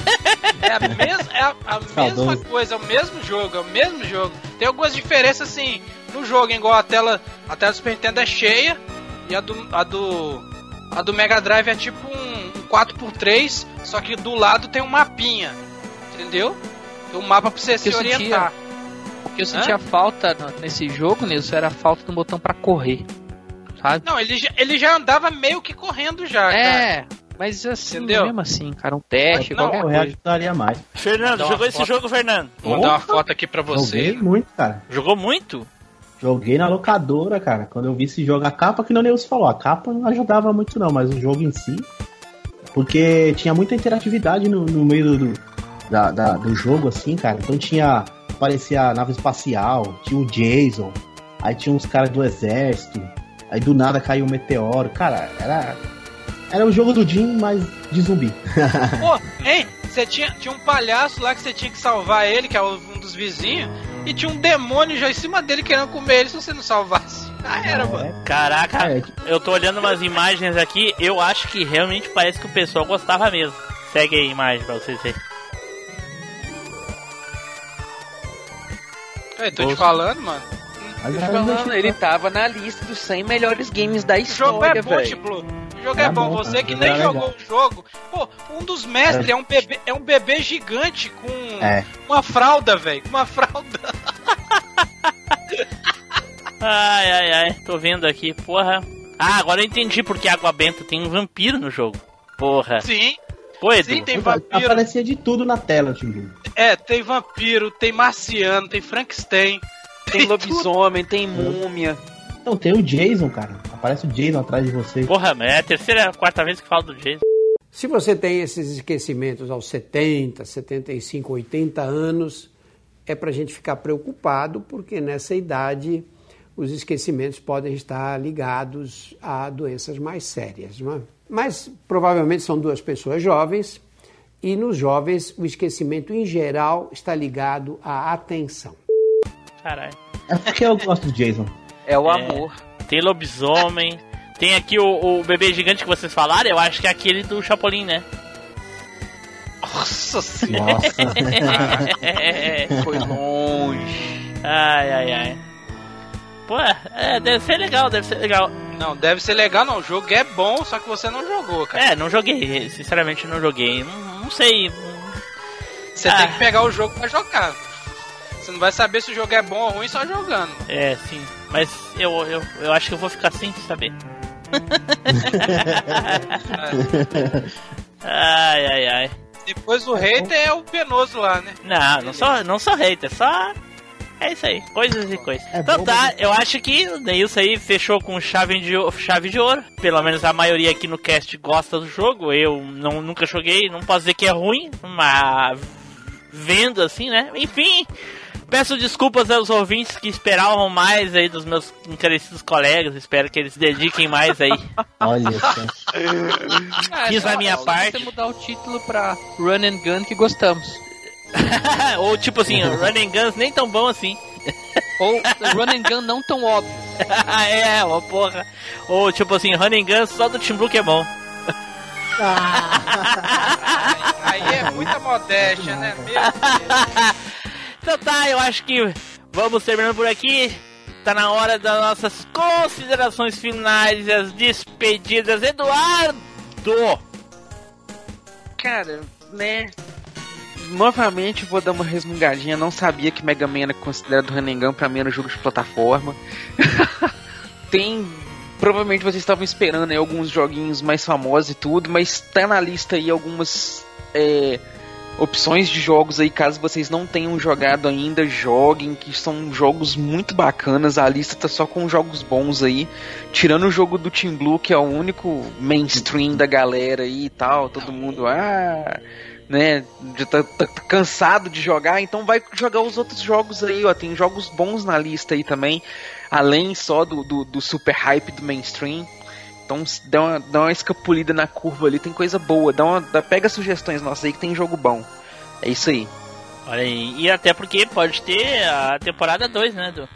É a, mes é a, a mesma Saudoso. coisa, é o mesmo jogo, é o mesmo jogo. Tem algumas diferenças assim no jogo, igual a tela, a tela do Super Nintendo é cheia e a do a do a do Mega Drive é tipo um, um 4x3, só que do lado tem um mapinha. Entendeu? Tem um mapa pra você se eu sentia- orientar. O que eu sentia falta no- nesse jogo, Nilson, era a falta de um botão pra correr, sabe? Não, ele já, ele já andava meio que correndo já, cara. É, mas assim, Entendeu? mesmo assim, cara, um teste, Não, qualquer coisa. ajudaria mais. Fernando, jogou esse foto. jogo, Fernando? Vou mandar uma foto aqui pra Joguei você. muito, cara. Jogou muito? Joguei na locadora, cara. Quando eu vi esse jogo, a capa, que não você falou, a capa não ajudava muito não, mas o jogo em si. Porque tinha muita interatividade no, no meio do, da- da- do jogo, assim, cara. Então tinha. Parecia nave espacial, tinha o Jason, aí tinha uns caras do exército, aí do nada caiu um meteoro. Cara, era. Era o jogo do Jim, mas de zumbi. Pô, hein? Você tinha, tinha um palhaço lá que você tinha que salvar ele, que é um dos vizinhos, e tinha um demônio já em cima dele querendo comer ele se você não salvasse. Ah, era, mano. Caraca, É, tipo, eu tô olhando umas imagens aqui, eu acho que realmente parece que o pessoal gostava mesmo. Segue aí a imagem pra vocês verem. Eu tô te falando, mano. Tô era falando, ele tava na lista dos 100 melhores games da O jogo é história, bom, velho. tipo. O jogo Era é bom. bom, Você cara. que nem era jogou o jogo. Pô, um dos mestres Era- é um bebê, é um bebê gigante com É. uma fralda, velho. Com uma fralda. Ai, ai, ai, tô vendo aqui, porra. Ah, agora eu entendi porque Água Benta tem um vampiro no jogo. Porra. Sim, Pô, Edu, sim, tem vampiro. Aparecia de tudo na tela, Timbu. É, tem vampiro, tem marciano, tem Frankenstein. Tem lobisomem, tem múmia. Não, tem o Jason, cara. Aparece o Jason atrás de você. porra, é a terceira, quarta vez que falo do Jason. Se você tem esses esquecimentos aos 70, 75, 80 anos, é para a gente ficar preocupado, porque nessa idade os esquecimentos podem estar ligados a doenças mais sérias. Não é? Mas provavelmente são duas pessoas jovens, e nos jovens o esquecimento em geral está ligado à atenção. Caralho. É porque eu gosto do Jason. É o É. amor. Tem lobisomem. Tem aqui o, o bebê gigante que vocês falaram, eu acho que é aquele do Chapolin, né? Nossa senhora. Foi longe. ai, ai, ai. Pô, é, deve ser legal, deve ser legal. Não, deve ser legal, não. O jogo é bom, só que você não jogou, cara. É, não joguei, sinceramente não joguei. Não, não sei. Você Ah. tem que pegar o jogo pra jogar. Você não vai saber se o jogo é bom ou ruim só jogando. É, sim. Mas eu, eu, eu acho que eu vou ficar sem saber. ai, ai, ai. Depois o hater é o penoso lá, né? Não, não sou, não sou hater, só. É isso aí, coisas e coisas. É então bom, tá, eu acho que o Neilson aí fechou com chave de, o- chave de ouro. Pelo menos a maioria aqui no cast gosta do jogo. Eu não, nunca joguei, não posso dizer que é ruim, mas vendo assim, né? Enfim, peço desculpas aos ouvintes que esperavam mais aí dos meus encarecidos colegas. Espero que eles se dediquem mais aí. Olha só. Ah, Fiz só- a minha parte. Você mudar o título pra Run and Gun que gostamos. Ou tipo assim, Running Guns nem tão bom assim. Ou Run and Gun não tão óbvio. é, uma porra. Ou tipo assim, Running Guns só do Blue que é bom. Aí é muita modéstia, né? Meu Deus. Então tá, eu acho que vamos terminando por aqui. Tá na hora das nossas considerações finais e as despedidas. Eduardo! Cara, né? Novamente vou dar uma resmungadinha. Não sabia que Mega Man era considerado Running pra mim era um jogo de plataforma. Tem. Provavelmente vocês estavam esperando aí alguns joguinhos mais famosos e tudo, mas tá na lista aí algumas. é, opções de jogos aí, caso vocês não tenham jogado ainda, joguem, que são jogos muito bacanas. A lista tá só com jogos bons aí. Tirando o jogo do Team Blue, que é o único mainstream da galera aí e tal, todo mundo, ah, né, já tá, tá cansado de jogar, então vai jogar os outros jogos aí, ó. Tem jogos bons na lista aí também, além só do, do, do super hype do mainstream. Então dá uma, dá uma escapulida na curva ali, tem coisa boa. Dá uma, dá- pega sugestões nossas aí que tem jogo bom. É isso aí. Olha aí. E até porque pode ter a temporada 2, né, Edu?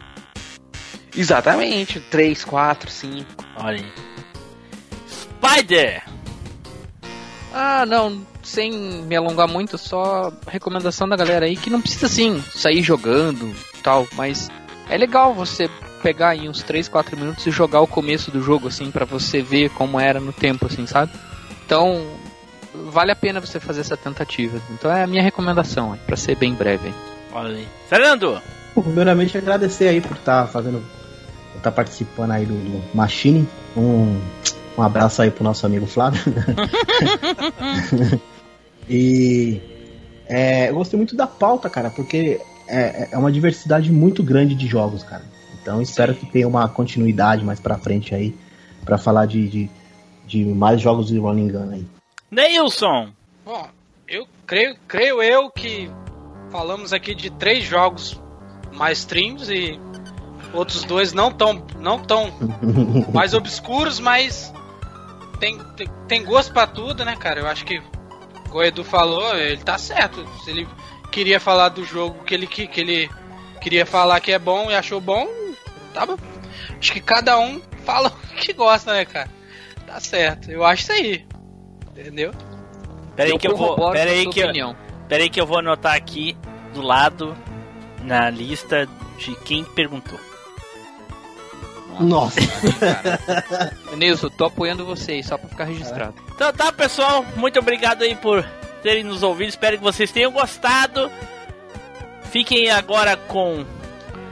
Exatamente. 3, 4, 5. Olha aí. Spider! Ah, não, sem me alongar muito, só recomendação da galera aí que não precisa assim sair jogando tal, mas é legal você pegar aí uns 3, 4 minutos e jogar o começo do jogo assim pra você ver como era no tempo assim, sabe? Então, vale a pena você fazer essa tentativa. Então é a minha recomendação, aí, para ser bem breve. Olha aí. Fernando! Primeiramente agradecer aí por estar fazendo, por estar participando aí do, do Machine. Um, um abraço aí pro nosso amigo Flávio. e é, eu gostei muito da pauta, cara, porque é, é uma diversidade muito grande de jogos, cara. Então espero que tenha uma continuidade mais pra frente aí, pra falar de, de, de mais jogos de Running Gun aí. Neilson! Bom, eu creio, creio eu que falamos aqui de três jogos mais streams e outros dois não tão, não tão mais obscuros, mas tem, tem, tem gosto pra tudo, né, cara? Eu acho que o Edu falou, ele tá certo. Se ele queria falar do jogo que ele, que, que ele queria falar que é bom e achou bom, tá bom. Acho que cada um fala o que gosta, né, cara? Tá certo. Eu acho isso aí. Entendeu? Peraí que eu vou. Peraí que, eu- opinião. peraí que eu vou anotar aqui do lado na lista de quem perguntou. Nossa, Nilson, tô apoiando vocês, só pra ficar registrado. Então tá, pessoal, muito obrigado aí por terem nos ouvido. Espero que vocês tenham gostado. Fiquem agora com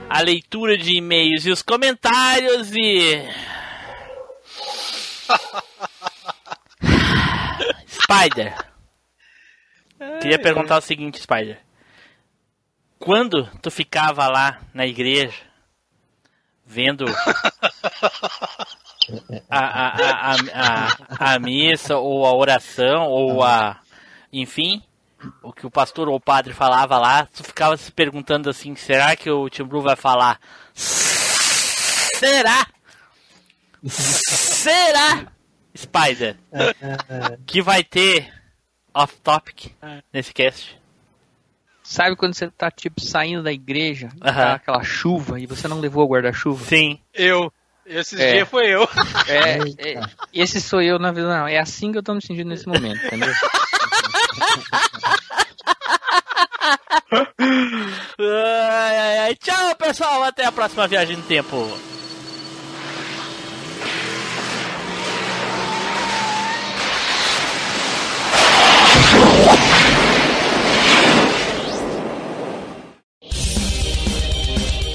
a leitura de e-mails e os comentários e. Spider. Queria perguntar o seguinte, Spider. Quando tu ficava lá na igreja vendo a, a, a, a, missa ou a oração ou a enfim o que o pastor ou o padre falava lá tu ficava se perguntando assim será que o Tim Blue vai falar será? Será Spider? Que vai ter off topic nesse cast Sabe quando você tá, tipo, saindo da igreja, tá aquela chuva e você não levou o guarda-chuva? sim Eu. Esses É. dias foi eu. É, é, esse sou eu na vida, não. É assim que eu tô me sentindo nesse momento, entendeu? Ai, ai, ai. Tchau, pessoal. Até a próxima viagem no tempo.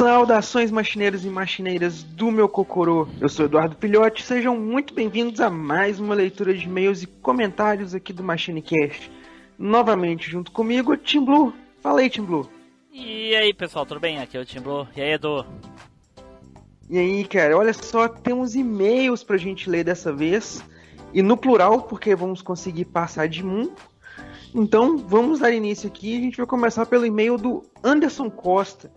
Saudações machineiros e machineiras do meu Cocorô. Eu sou Eduardo Pilhote, sejam muito bem-vindos a mais uma leitura de e-mails e comentários aqui do MachineCast. Novamente junto comigo, Tim Blue. Fala aí, Tim Blue. E aí, pessoal, tudo bem? Aqui é o Tim Blue. E aí, Edu? E aí, cara, olha só, temos e-mails pra gente ler dessa vez. E no plural, porque vamos conseguir passar de um. Então, vamos dar início aqui. A gente vai começar pelo e-mail do Anderson Costa,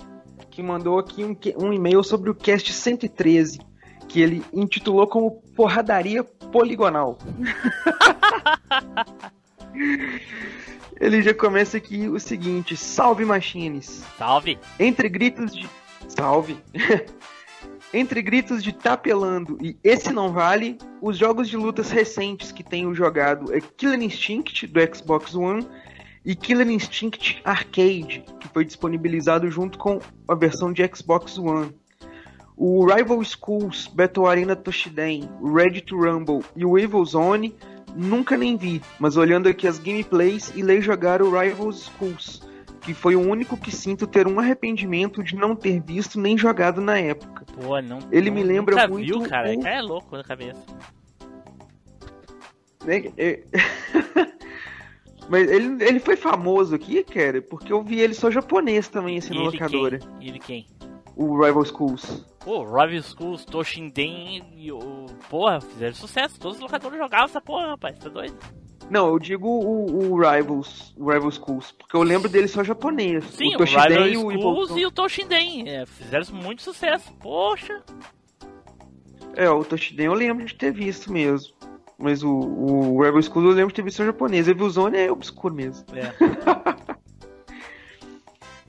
que mandou aqui um, um e-mail sobre o cast 113, que ele intitulou como Porradaria Poligonal. ele já começa aqui o seguinte: Salve Machines! Salve. Entre gritos de. Salve! Entre gritos de tapelando e esse não vale, os jogos de lutas recentes que tenho jogado é Killer Instinct do Xbox One e Killer Instinct Arcade, que foi disponibilizado junto com a versão de Xbox One. O Rival Schools, Battle Arena Toshiden, Ready to Rumble e o Evil Zone nunca nem vi, mas olhando aqui as gameplays e lei jogar o Rival Schools, que foi o único que sinto ter um arrependimento de não ter visto nem jogado na época. Pô, não. Ele não- me lembra nunca muito Viu, cara? o- é louco na cabeça. né? É- Mas ele, ele foi famoso aqui, cara, porque eu vi ele só japonês também, assim, E na locadora. quem? Ele quem? O Rival Schools. Pô, Rival Schools, Toshinden e o. Porra, fizeram sucesso. Todos os locadores jogavam essa porra, rapaz. Tá doido? Não, eu digo o, o Rivals, o Rival Schools, porque eu lembro dele só japonês. Sim, o o, Toshiden Rival e o Schools e o Toshinden. É, fizeram muito sucesso. Poxa. É, o Toshiden eu lembro de ter visto mesmo. Mas o, o Rival Schools eu lembro de ter visto japonês. O Evil Zone é obscuro mesmo. É.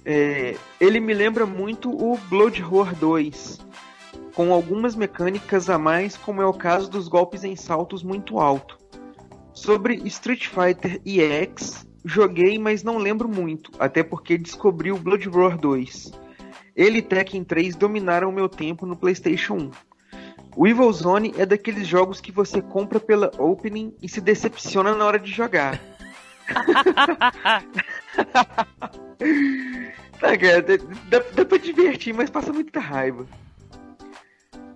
É, ele me lembra muito o Blood Roar 2, com algumas mecânicas a mais, como é o caso dos golpes em saltos muito alto. Sobre Street Fighter EX, joguei, mas não lembro muito, até porque descobri o Blood Roar 2. Ele e Tekken 3 dominaram o meu tempo no PlayStation 1. O Evil Zone é daqueles jogos que você compra pela opening e se decepciona na hora de jogar. Tá, cara, dá, dá pra divertir, mas passa muita raiva.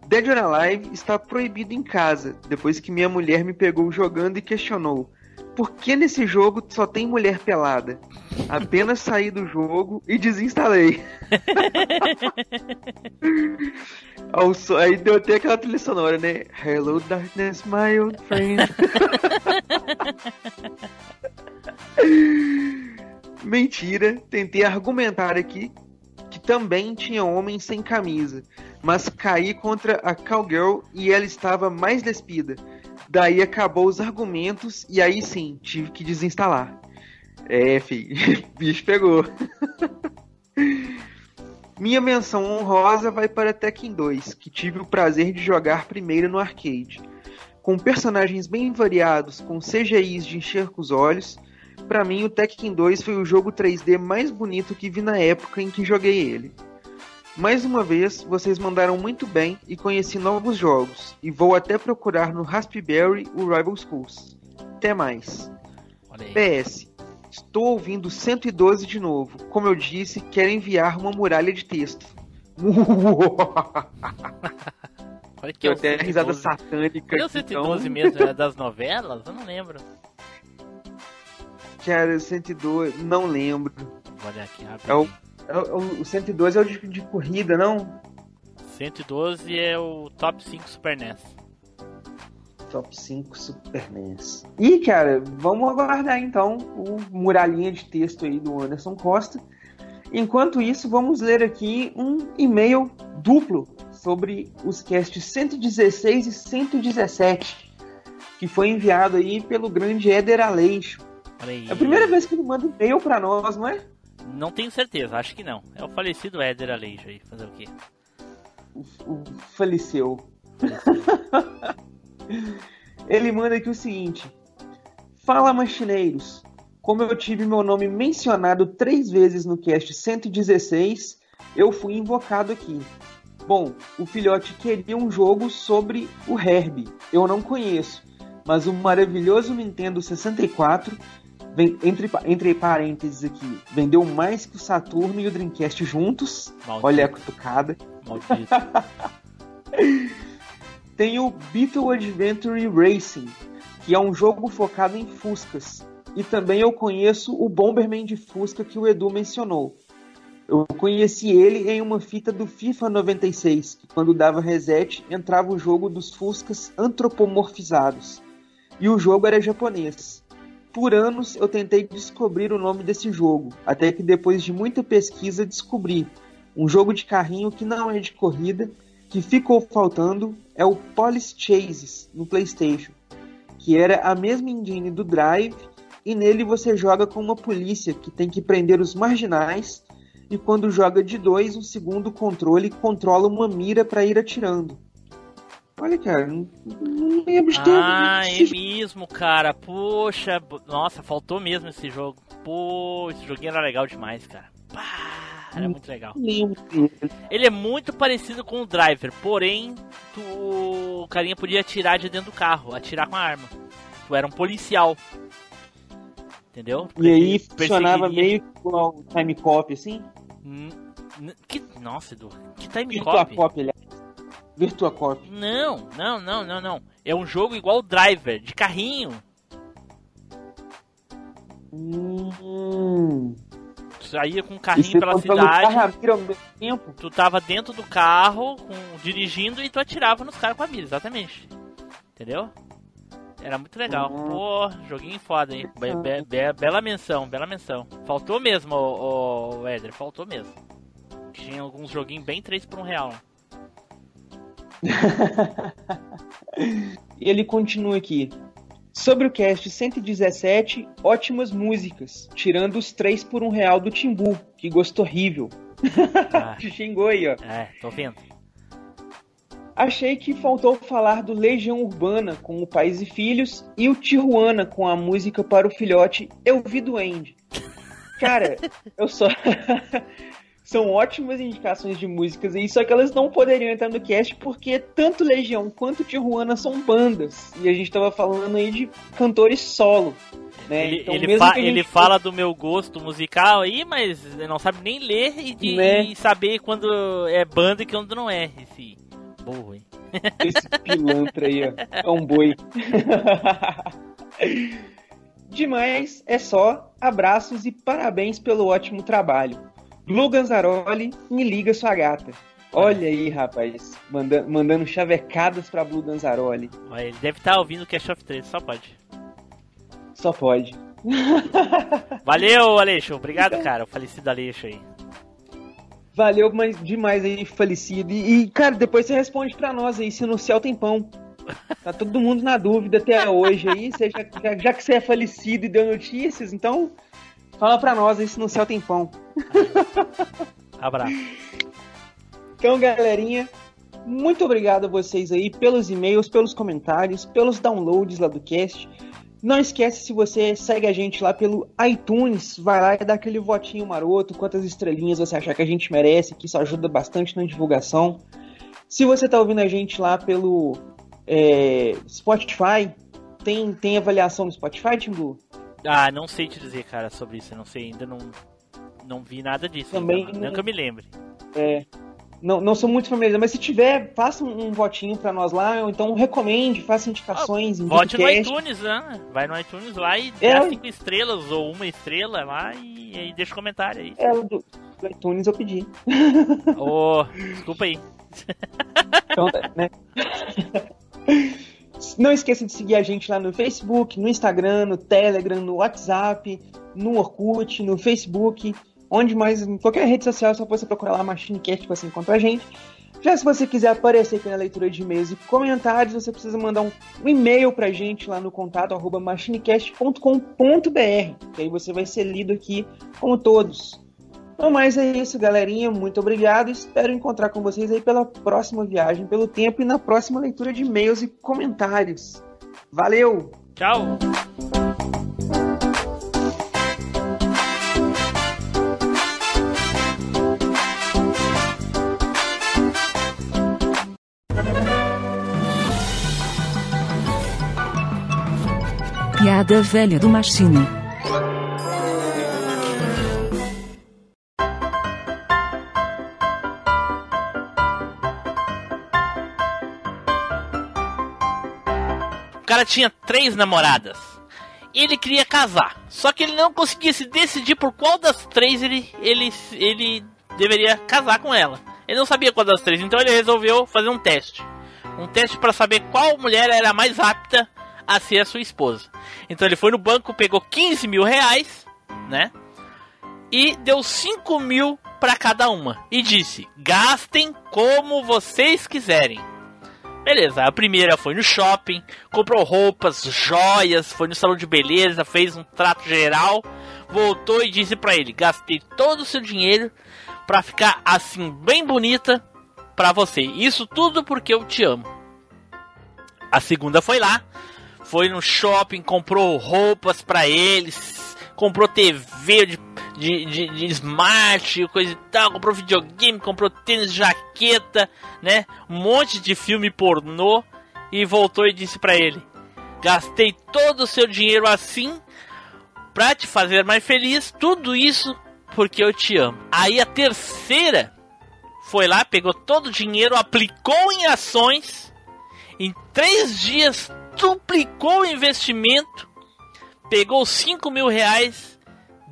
Dead or Alive está proibido em casa, depois que minha mulher me pegou jogando e questionou: por que nesse jogo só tem mulher pelada? Apenas saí do jogo e desinstalei. Aí deu até aquela trilha sonora, né? Hello darkness, my old friend. Mentira, tentei argumentar aqui que também tinha homens sem camisa, mas caí contra a cowgirl e ela estava mais despida. Daí acabou os argumentos e aí sim, tive que desinstalar. É, filho, bicho pegou. Minha menção honrosa vai para Tekken 2, que tive o prazer de jogar primeiro no arcade. Com personagens bem variados, com CGIs de encher com os olhos, Pra mim, o Tekken 2 foi o jogo 3D mais bonito que vi na época em que joguei ele. Mais uma vez, vocês mandaram muito bem e conheci novos jogos, e vou até procurar no Raspberry o Rival Schools. Até mais. Olha. PS. Estou ouvindo 112 de novo. Como eu disse, quero enviar uma muralha de texto. Olha que é Eu o até a risada 112. satânica. Cadê o aqui, 112 então. mesmo? É das novelas? Eu não lembro. Cara, 112, não lembro. Vou olhar aqui É rapidinho. é o, o 112 é o de, de corrida, não? 112 é o top 5 Super NES. Top 5 Super NES. E, cara, vamos aguardar então o muralhinha de texto aí do Anderson Costa. Enquanto isso, vamos ler aqui um e-mail duplo sobre os casts 116 e 117, que foi enviado aí pelo grande Éder Aleixo. É a primeira vez que ele manda e-mail pra nós, não é? Não tenho certeza, acho que não. É o falecido Éder Aleijo aí, fazer o quê? O, o faleceu. Ele manda aqui o seguinte: Fala, machineiros. Como eu tive meu nome mencionado três vezes no cast 116, eu fui invocado aqui. Bom, o filhote queria um jogo sobre o Herbie. Eu não conheço, mas o maravilhoso Nintendo 64, vem- entre, entre parênteses aqui, vendeu mais que o Saturno e o Dreamcast juntos. Maldito. Olha a cutucada. Maldito. Tem o Beetle Adventure Racing, que é um jogo focado em Fuscas. E também eu conheço o Bomberman de Fusca que o Edu mencionou. Eu conheci ele em uma fita do FIFA 96, que quando dava reset entrava o jogo dos Fuscas antropomorfizados. E o jogo era japonês. Por anos eu tentei descobrir o nome desse jogo, até que depois de muita pesquisa descobri um jogo de carrinho que não é de corrida, que ficou faltando é o Police Chases no PlayStation, que era a mesma engine do Drive e nele você joga com uma polícia que tem que prender os marginais e quando joga de dois, o segundo controle controla uma mira para ir atirando. Olha, cara, não, não lembro de ter Ah, é mesmo, cara. Poxa, nossa, faltou mesmo esse jogo. Pô, esse joguinho era legal demais, cara. Pá, era muito legal. Ele é muito parecido com o Driver, porém, tu, o carinha podia atirar de dentro do carro, atirar com a arma. Tu era um policial. Entendeu? E aí funcionava meio que igual o Time Cop, assim? Hum, que, nossa, Edu, que time Virtua cop? Cop, aliás. Virtua Cop. Não, não, não, não, não. É um jogo igual o Driver, de carrinho. Hum. Tu saía com um carrinho pela carro e cidade, ao mesmo tempo? tu tava dentro do carro, com- dirigindo, e tu atirava nos caras com a mira, exatamente. Entendeu? Era muito legal. Uhum. Pô, joguinho foda, hein? Be- be- be- bela menção, bela menção. Faltou mesmo, o, o Éder, faltou mesmo. Tinha alguns joguinhos bem 3 por 1 real. E ele continua aqui. Sobre o cast 117, ótimas músicas, tirando os 3 por 1 real do Timbu, que gostou horrível. Ah, Te xingou aí, ó. é, tô vendo. Achei que faltou falar do Legião Urbana com o Pais e Filhos e o Tijuana com a música para o filhote Eu Vi Duende. Cara, eu só. São ótimas indicações de músicas aí, só que elas não poderiam entrar no cast porque tanto Legião quanto Tijuana são bandas. E a gente tava falando aí de cantores solo. Né? Ele, Então, ele, fa- ele fala do meu gosto musical aí, mas não sabe nem ler e, de- Né? e saber quando é banda e quando não é. Esse burro, hein? Esse pilantra aí, ó. É um boi. Demais, é só. Abraços e parabéns pelo ótimo trabalho. Lu Ganzaroli, me liga sua gata. Olha aí, rapaz. Manda, mandando chavecadas pra Blue Ganzaroli. Olha, Ele deve estar ouvindo o Cash of 3, só pode. Só pode. Valeu, Aleixo. Obrigado, cara. O falecido Aleixo aí. Valeu mas demais aí, falecido. E, e, cara, depois você responde pra nós aí se no céu tem pão. Tá todo mundo na dúvida até hoje aí. Você já, já- já que você é falecido e deu notícias, então fala pra nós se no céu tem pão. Abraço. Então, galerinha, muito obrigado a vocês aí pelos e-mails, pelos comentários, pelos downloads lá do cast. Não esquece, se você segue a gente lá pelo iTunes, vai lá e dá aquele votinho maroto, quantas estrelinhas você achar que a gente merece, que isso ajuda bastante na divulgação. Se você tá ouvindo a gente lá pelo é, Spotify, tem, tem avaliação no Spotify, Timbu? Ah, não sei te dizer, cara, sobre isso. Eu não sei, ainda não, não vi nada disso. Também não- Nunca me lembre. É, não, não sou muito familiarizado, mas se tiver, faça um, um votinho pra nós lá, ou então recomende, faça indicações, indique Vote o no iTunes, né? Vai no iTunes lá e É. dá cinco estrelas ou uma estrela lá e, aí deixa um comentário aí. É, do, do iTunes eu pedi. Ô, desculpa aí. Então, né? Não esqueça de seguir a gente lá no Facebook, no Instagram, no Telegram, no WhatsApp, no Orkut, no Facebook, onde mais, em qualquer rede social, é só você procurar lá MachineCast que você encontra a gente. Já se você quiser aparecer aqui na leitura de e-mails e comentários, você precisa mandar um, e-mail pra gente lá no contato arroba machinecast.com.br, que aí você vai ser lido aqui como todos. Então, mais é isso, galerinha. Muito obrigado. Espero encontrar com vocês aí pela próxima viagem pelo tempo e na próxima leitura de e-mails e comentários. Valeu! Tchau. Piada velha do Machine. Cara tinha três namoradas. Ele queria casar. Só que ele não conseguia se decidir por qual das três ele, ele, ele deveria casar com ela. Ele não sabia qual das três, então ele resolveu fazer um teste. Um teste para saber qual mulher era mais apta a ser a sua esposa. Então ele foi no banco, pegou 15 mil reais, né? E deu 5 mil para cada uma. E disse: gastem como vocês quiserem. Beleza, a primeira foi no shopping, comprou roupas, joias, foi no salão de beleza, fez um trato geral, voltou e disse pra ele: gastei todo o seu dinheiro pra ficar assim bem bonita pra você. Isso tudo porque eu te amo. A segunda foi lá, foi no shopping, comprou roupas pra eles, comprou TV, de, de, de, de smart, coisa e tal, comprou videogame, comprou tênis, jaqueta, né? Um monte de filme pornô e voltou e disse pra ele: Gastei todo o seu dinheiro assim pra te fazer mais feliz, tudo isso porque eu te amo. Aí a terceira foi lá, pegou todo o dinheiro, aplicou em ações, em três dias duplicou o investimento, pegou 5 mil reais,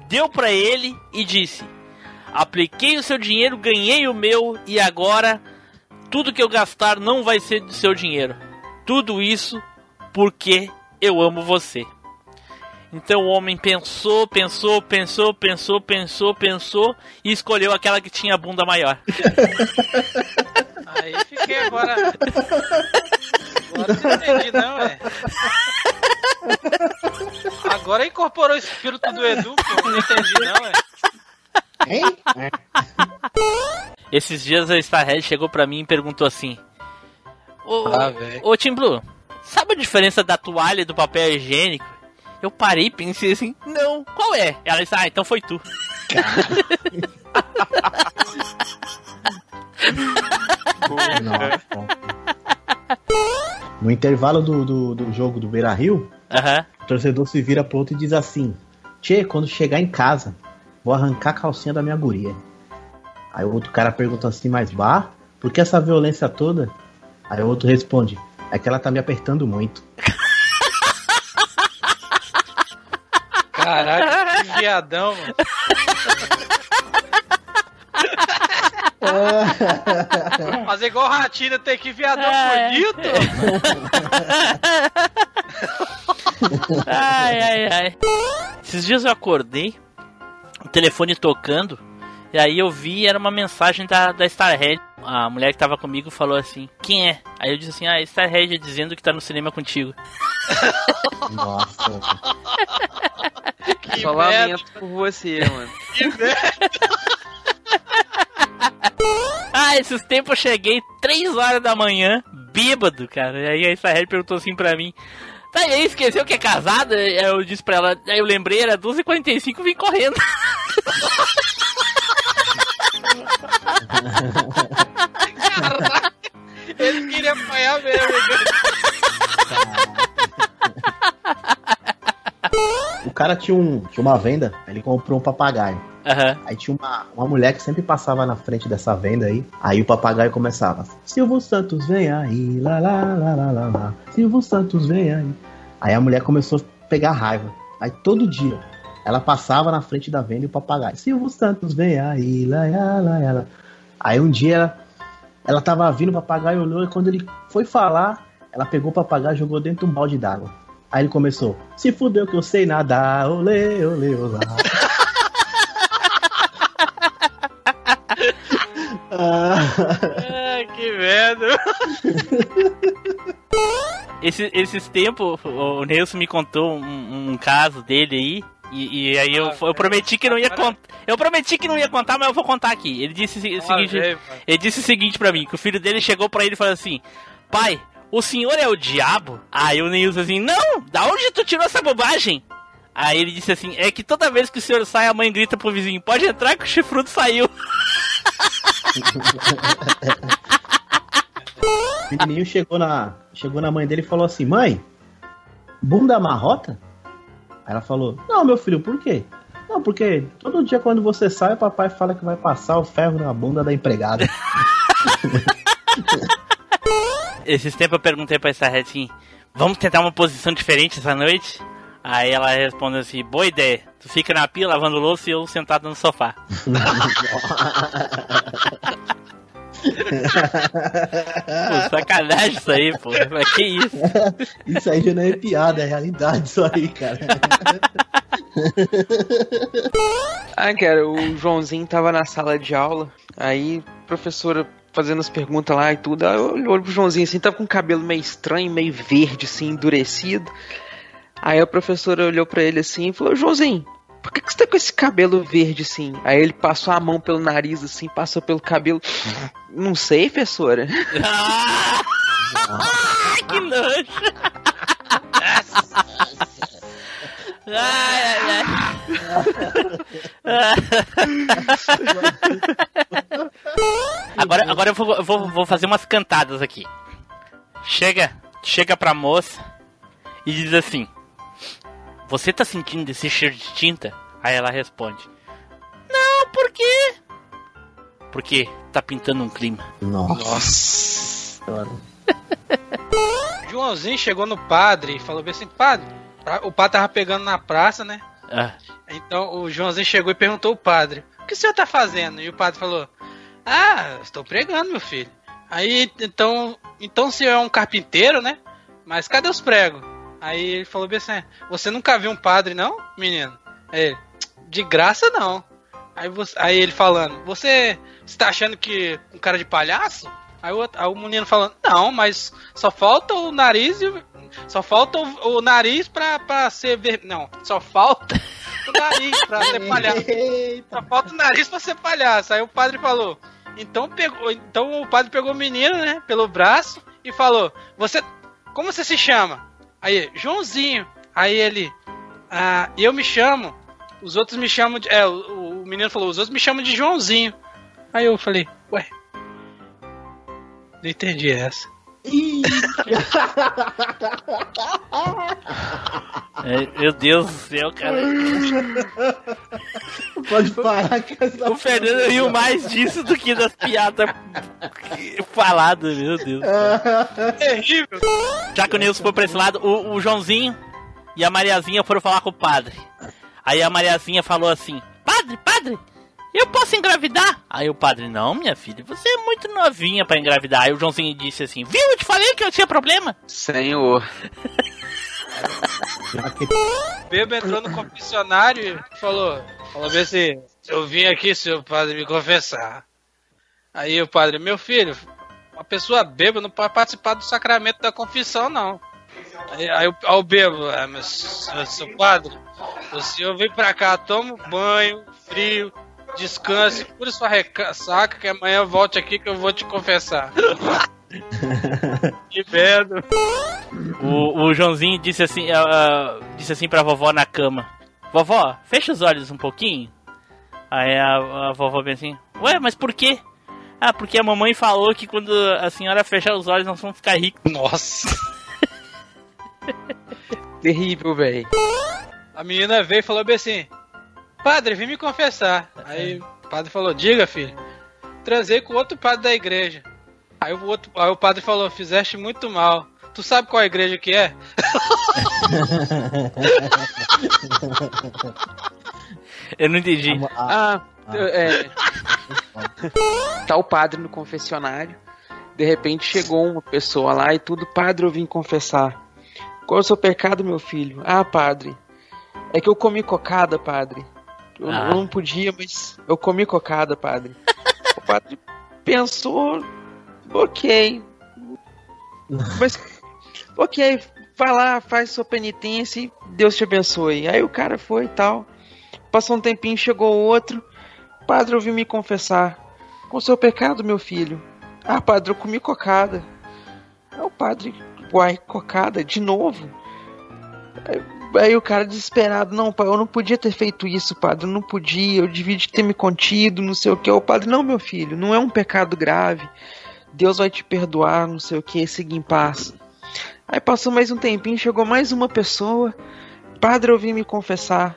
deu pra ele e disse: Apliquei o seu dinheiro, ganhei o meu e agora tudo que eu gastar não vai ser do seu dinheiro. Tudo isso porque eu amo você. Então o homem pensou, pensou, pensou, pensou, pensou, pensou e escolheu aquela que tinha a bunda maior. Aí fiquei agora. Agora não entendi, não, é. Agora incorporou o espírito do Edu, pô. Não entendi, não, é. Hein? Esses dias a Starhead chegou pra mim e perguntou assim: Ô, Ah, ô Tim Blue, sabe a diferença da toalha e do papel higiênico? Eu parei e pensei assim: Não, qual é? Ela disse: Ah, então foi tu. No intervalo do, do, do jogo do Beira Rio, Aham. o torcedor se vira pro outro e diz assim: Tchê, quando chegar em casa, vou arrancar a calcinha da minha guria. Aí o outro cara pergunta assim: Mas bah, por que essa violência toda? Aí o outro responde: É que ela tá me apertando muito. Caraca, que viadão, mano. Fazer igual ratina, tem que viadão É. bonito. Ai, ai, ai. Esses dias eu acordei, o telefone tocando, e aí eu vi, era uma mensagem da, da Starhead. A mulher que tava comigo falou assim: Quem é? Aí eu disse assim: Ah, Starhead dizendo que tá no cinema contigo. Nossa. Que Só lamento por você, mano. que merda. Ah, esses tempos eu cheguei 3 horas da manhã, bêbado, cara. E aí a Starhead perguntou assim pra mim. Tá, e aí esqueceu que é casada? Aí Eu disse pra ela, aí eu lembrei, era 12h45 vim correndo. Caraca. Ele queria apanhar mesmo. O cara tinha, um, tinha uma venda, ele comprou um papagaio. Aham. Aí tinha uma, uma mulher que sempre passava na frente dessa venda aí. Aí o papagaio começava: Silvio Santos vem aí, lá lá lá lá lá lá. Silvio Santos vem aí. Aí a mulher começou a pegar raiva. Aí todo dia ela passava na frente da venda e o papagaio: Silvio Santos vem aí, lá lá lá lá. Aí um dia ela, ela tava vindo, o papagaio olhou e quando ele foi falar, ela pegou o papagaio e jogou dentro de um balde d'água. Aí ele começou: Se fudeu que eu sei nadar, olê, olê, olá. Ah, Ah, que merda. Esse- esses tempos, o Nelson me contou um, um caso dele aí. E, e aí eu, eu prometi que não ia contar. Eu prometi que não ia contar, mas eu vou contar aqui. Ele disse o se- o seguinte. Ele disse o seguinte pra mim, que o filho dele chegou pra ele e falou assim: Pai, o senhor é o diabo? Aí o Nilson assim, não! Da onde tu tirou essa bobagem? Aí ele disse assim, é que toda vez que o senhor sai, a mãe grita pro vizinho, pode entrar que o chifrudo saiu. O menininho chegou na, chegou na mãe dele e falou assim: Mãe, bunda amarrota? Aí ela falou: Não, meu filho, por quê? Não, porque todo dia quando você sai, o papai fala que vai passar o ferro na bunda da empregada. Esses tempos eu perguntei pra essa assim, vamos tentar uma posição diferente essa noite? Aí ela respondeu assim, boa ideia. Tu fica na pia lavando louça e eu sentado no sofá. Pô, sacanagem isso aí, pô. Mas que isso? Isso aí já não é piada, é realidade isso aí, cara. Ah, cara, o Joãozinho tava na sala de aula, aí a professora fazendo as perguntas lá e tudo, aí eu olhou pro Joãozinho assim, tava com o cabelo meio estranho, meio verde, assim, endurecido. Aí a professora olhou pra ele assim e falou, Joãozinho, por que, que você tá com esse cabelo verde assim? Aí ele passou a mão pelo nariz assim, passou pelo cabelo. Não sei, professora. Ah! que nojo! Ai, ai, ai. Agora, agora eu vou, eu vou, vou fazer umas cantadas aqui. Chega, chega pra moça e diz assim: Você tá sentindo esse cheiro de tinta? Aí ela responde: Não, por quê? Porque tá pintando um clima. Nossa. Joãozinho chegou no padre e falou bem assim, padre, o padre tava pegando na praça, né? Ah, Então o Joãozinho chegou e perguntou ao padre: O que o senhor tá fazendo? E o padre falou: Ah, estou pregando, meu filho. Aí então, então o senhor é um carpinteiro, né? Mas cadê os pregos? Aí ele falou bem assim: Você nunca viu um padre, não, menino? Aí ele, De graça não. Aí, você- aí ele falando: Você está achando que um cara de palhaço? Aí o, aí o menino falando: Não, mas só falta o nariz e o- só falta o, o nariz pra, pra ser ver... Não, só falta o nariz pra ser palhaço. Só falta o nariz pra ser palhaço. Aí o padre falou. Então pegou. Então o padre pegou o menino, né? Pelo braço e falou: Você. Como você se chama? Aí, Joãozinho. Aí ele. Ah, eu me chamo. Os outros me chamam de. É, o, o menino falou, os outros me chamam de Joãozinho. Aí eu falei, ué. Não entendi essa. É, meu Deus do céu, cara. Pode parar com essa O Fernando riu mais disso do que das piadas faladas, meu Deus. Terrível. Já que o Nilson foi pra esse lado, o, o Joãozinho e a Mariazinha foram falar com o padre. Aí a Mariazinha falou assim: Padre, padre, eu posso engravidar? Aí o padre: Não, minha filha, você é muito novinha pra engravidar. Aí o Joãozinho disse assim: Viu, eu te falei que eu tinha problema. Senhor. O Bebo entrou no confessionário e falou: Falou bem assim, eu vim aqui, seu padre, me confessar. Aí o padre, meu filho, uma pessoa bêbada não pode participar do sacramento da confissão, não. Aí, aí, o- aí o bebo, ah, mas, seu, seu padre, o senhor vem pra cá, toma um banho, frio, descanse, cura sua ressaca, que amanhã volte aqui que eu vou te confessar. que merda. O, o Joãozinho disse assim, ah, ah, disse assim pra vovó na cama: Vovó, fecha os olhos um pouquinho. Aí a, a vovó bem assim: Ué, mas por quê? Ah, porque a mamãe falou que quando a senhora fechar os olhos nós vamos ficar ricos. Nossa. Terrível, velho. A menina veio e falou bem assim: Padre, vim me confessar. Aí o padre falou: Diga, filho. Transei com outro padre da igreja. Aí o, outro, aí o padre falou: Fizeste muito mal. Tu sabe qual igreja que é? Eu não entendi. Ah, é. tá o padre no confessionário. De repente chegou uma pessoa lá e tudo, padre, eu vim confessar. Qual é o seu pecado, meu filho? Ah, padre. É que eu comi cocada, padre. Eu, Ah. eu não podia, mas eu comi cocada, padre. o padre pensou, ok. Mas, ok, vai lá, faz sua penitência e Deus te abençoe. Aí o cara foi e tal. Passou um tempinho, chegou outro. Padre, eu vim me confessar. Com o seu pecado, meu filho. Ah, padre, eu comi cocada. Aí o padre, uai, cocada, de novo? Aí, o cara desesperado, não, pai, eu não podia ter feito isso, padre, eu não podia, eu devia de ter me contido, não sei o que. O padre, não, meu filho, não é um pecado grave. Deus vai te perdoar, não sei o que, seguir em paz. Aí passou mais um tempinho, chegou mais uma pessoa. Padre, eu vim me confessar.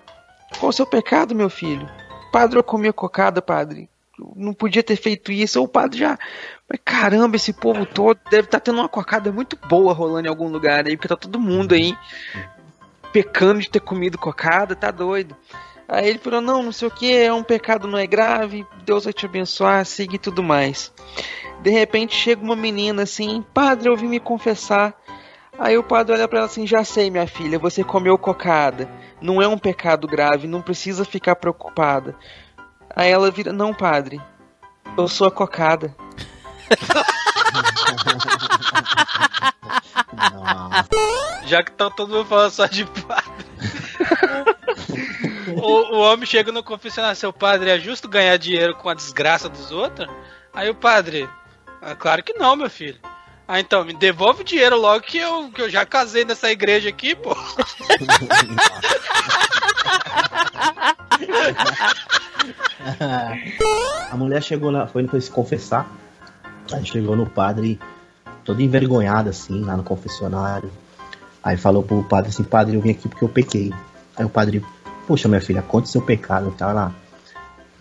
Qual o seu pecado, meu filho? Padre, eu comi cocada, padre. Eu não podia ter feito isso. O padre já. Mas caramba, esse povo todo deve estar tendo uma cocada muito boa rolando em algum lugar aí, porque tá todo mundo aí pecando de ter comido cocada, tá doido. Aí ele falou: não, não sei o que, é um pecado, não é grave, Deus vai te abençoar, siga e tudo mais. De repente chega uma menina assim: Padre, eu vim me confessar. Aí o padre olha pra ela assim: Já sei, minha filha, você comeu cocada. Não é um pecado grave, não precisa ficar preocupada. Aí ela vira: Não, padre, eu sou a cocada. Já que tá todo mundo falando só de padre. o, o homem chega no confessionário, seu padre, é justo ganhar dinheiro com a desgraça dos outros? Aí o padre, "Ah, claro que não, meu filho. Ah, então, me devolve o dinheiro logo que eu, que eu já casei nessa igreja aqui, pô. A mulher chegou lá, foi foi se confessar. Aí chegou no padre, toda envergonhada, assim, lá no confessionário. Aí falou pro padre assim, padre, eu vim aqui porque eu pequei. Aí o padre, poxa, minha filha, conte seu pecado e tal. Ela,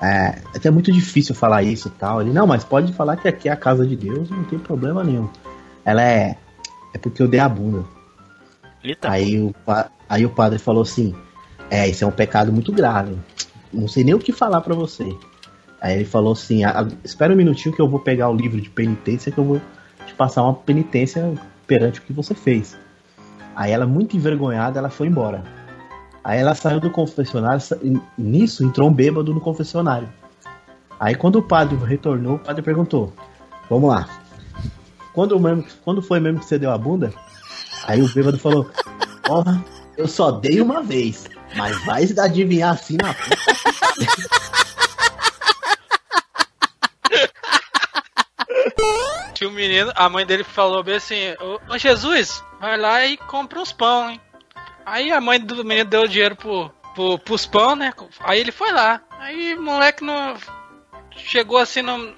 é, é até muito difícil falar isso e tal. Ele, não, mas pode falar que aqui é a casa de Deus, não tem problema nenhum. Ela é, é porque eu dei a bunda. Eita. Aí o, aí o padre falou assim: É, isso é um pecado muito grave. Não sei nem o que falar pra você. Aí ele falou assim: "Ah, Espera um minutinho que eu vou pegar o livro de penitência que eu vou te passar uma penitência perante o que você fez. Aí ela, muito envergonhada, ela foi embora. Aí ela saiu do confessionário, nisso entrou um bêbado no confessionário. Aí quando o padre retornou, o padre perguntou: Vamos lá. Quando, mesmo, quando foi mesmo que você deu a bunda? Aí o bêbado falou: Porra, eu só dei uma vez, mas vai adivinhar assim na puta. Tinha um menino, a mãe dele falou bem assim: ô, Jesus, vai lá e compra uns pão, hein? Aí a mãe do menino deu o dinheiro pro, pro, pros pão, né? Aí ele foi lá. Aí o moleque não. Chegou assim, não.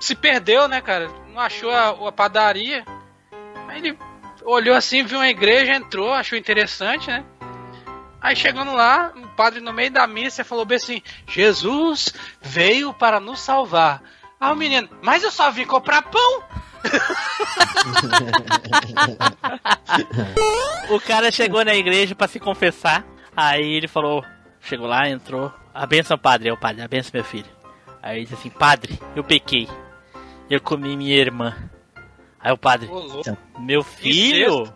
Se perdeu, né, cara? Não achou a, a padaria. Aí ele olhou assim, viu uma igreja, entrou, achou interessante, né? Aí chegando lá, o padre no meio da missa falou bem assim: Jesus veio para nos salvar. Ah, o menino, mas eu só vim comprar pão. O cara chegou na igreja pra se confessar. Aí ele falou, chegou lá, entrou. A benção, padre, é o padre, a benção, meu filho. Aí ele disse assim, padre, eu pequei. Eu comi minha irmã. Aí o padre, louco. meu filho,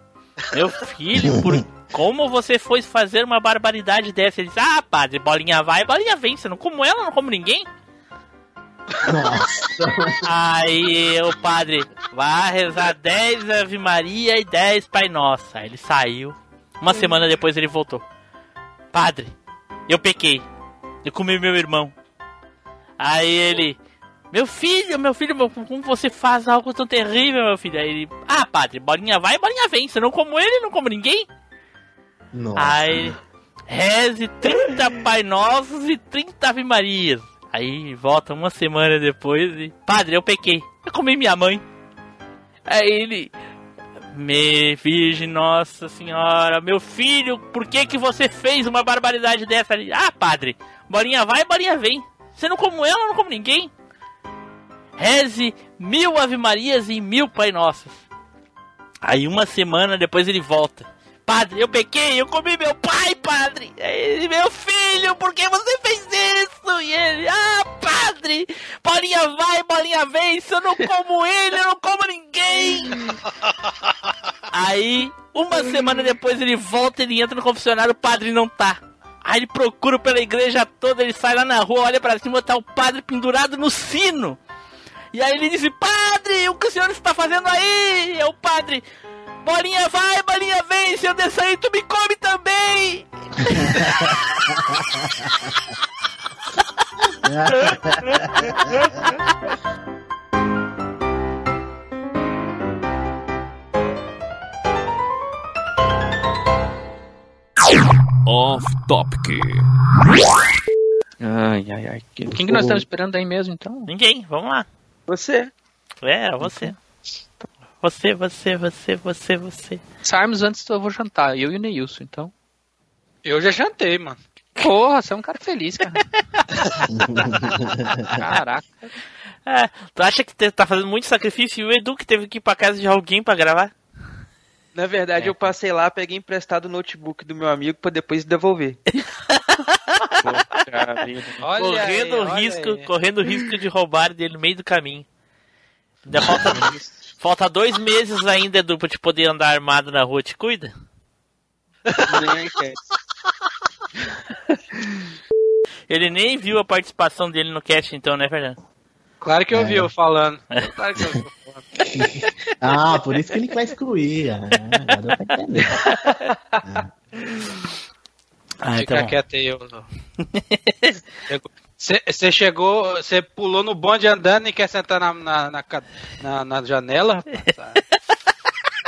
meu filho, por como você foi fazer uma barbaridade dessa? Ele disse, ah, padre, bolinha vai, bolinha vem. Você não como ela, não como ninguém. Nossa. Aí o padre vai rezar 10 Ave Maria e 10 Pai Nossa. Aí ele saiu. Uma semana depois ele voltou. Padre, eu pequei. Eu comi meu irmão. Aí ele. Meu filho, meu filho, como você faz algo tão terrível, meu filho? Aí ele. Ah, padre, bolinha vai, bolinha vem. Se eu não como ele, não como ninguém. Nossa. Aí, reze 30 Pai Nossos e 30 Ave Marias. Aí volta uma semana depois e. Padre, eu pequei. Eu comi minha mãe. Aí ele. Me Virgem Nossa Senhora, meu filho, por que que você fez uma barbaridade dessa ali? Ah, padre, bolinha vai, bolinha vem. Você não como ela, não como ninguém. Reze mil Ave Marias e mil Pai Nossos. Aí uma semana depois ele volta. Padre, eu pequei, eu comi meu pai, padre. Ele, meu filho, por que você fez isso? E ele, ah, padre, bolinha vai, bolinha vem. Se eu não como ele, eu não como ninguém. Aí, uma semana depois ele volta, ele entra no confessionário, o padre não tá. Aí ele procura pela igreja toda, ele sai lá na rua, olha pra cima, tá o padre pendurado no sino. E aí ele disse, padre, o que o senhor está fazendo aí? É o padre, bolinha vai, bolinha vem, se eu descer aí, tu me come também. Off Topic. Ai, ai, ai. Quem que nós estamos esperando aí mesmo, então? Ninguém, vamos lá. Você? É, era você. Você, você, você, você, você. Sairmos antes eu vou jantar, eu e o Neilson, então. Eu já jantei, mano. Porra, você é um cara feliz, cara. Caraca. É, tu acha que tá fazendo muito sacrifício e o Edu que teve que ir pra casa de alguém pra gravar? Na verdade, eu passei lá, peguei emprestado o notebook do meu amigo pra depois devolver. Correndo aí, risco, aí. correndo risco de roubar dele no meio do caminho. Ainda falta, falta dois meses ainda, Edu, pra te poder andar armado na rua. Te cuida? Nem. Ele nem viu a participação dele no cast, então, né, Fernando? Claro que eu vi eu falando. Claro que eu vi eu falando. Ah, por isso que ele quer excluir. Ah, agora pra entender. Ah, Fica então. quieto aí, eu. Você chegou, você pulou no bonde andando e quer sentar na, na, na, na- na janela? rapaz?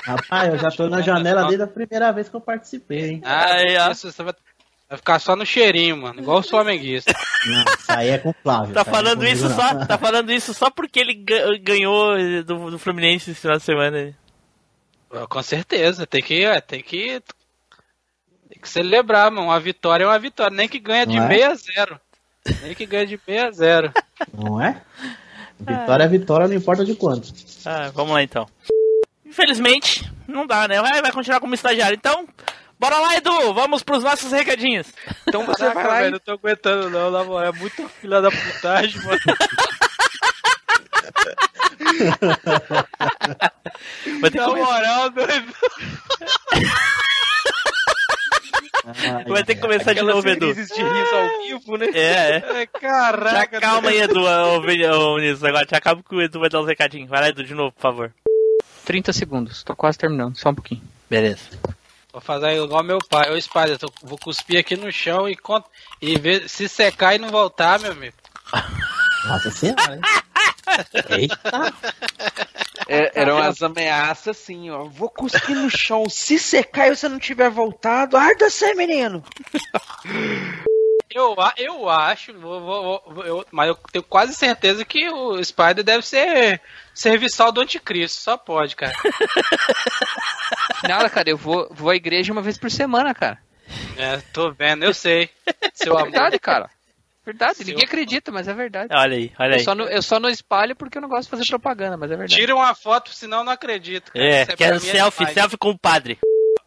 Rapaz, eu já tô na janela desde a primeira vez que eu participei, hein? Ah, ó. isso, você vai, Vai ficar só no cheirinho, mano. Igual o flamenguista. Não, isso aí é com o Flávio. Tá é falando comigo, isso só, tá falando isso só porque ele ga- ganhou do, do Fluminense esse final de semana. Com certeza. Tem que. é, Tem que. Tem que celebrar, mano. Uma vitória é uma vitória. Nem que ganha de Não é? 6 a 0. Nem que ganha de 6 a 0. Não é? Vitória é vitória, não importa de quanto. Ah, vamos lá então. Infelizmente, não dá, né? Vai, vai continuar como estagiário. Então, bora lá, Edu! Vamos pros nossos recadinhos. Então você vai lá velho, e não tô aguentando não, na moral. É muito filha da putagem, mano. Vai ter Na moral, doido. vai ter que começar de novo, Edu. de riso ao vivo, né? É, é. Ai, Caraca. Já calma aí, Edu, ô, Vinícius. Agora te acaba que o Edu vai dar os recadinhos. Vai lá, Edu, de novo, por favor. 30 segundos, tô quase terminando, só um pouquinho. Beleza. Vou fazer igual meu pai. Eu tô- vou cuspir aqui no chão e, cont... e ver se secar e não voltar, meu amigo. Nossa senhora, hein? Eita! É, eram as ameaças assim, ó. Vou cuspir no chão. Se secar e você não tiver voltado, arda você, menino. Eu, eu acho, vou- vou- vou- eu- mas eu tenho quase certeza que o Spider deve ser serviçal do anticristo. Só pode, cara. Nada, cara, eu vou, vou à igreja uma vez por semana, cara. É, tô vendo, eu sei. Seu É amor. verdade, cara. Verdade, ninguém acredita, mas é verdade. Olha aí, olha Eu aí. só, não, eu só não espalho porque eu não gosto de fazer propaganda, mas é verdade. Tira uma foto, senão eu não acredito. cara. É, Isso quero é selfie, selfie com o padre.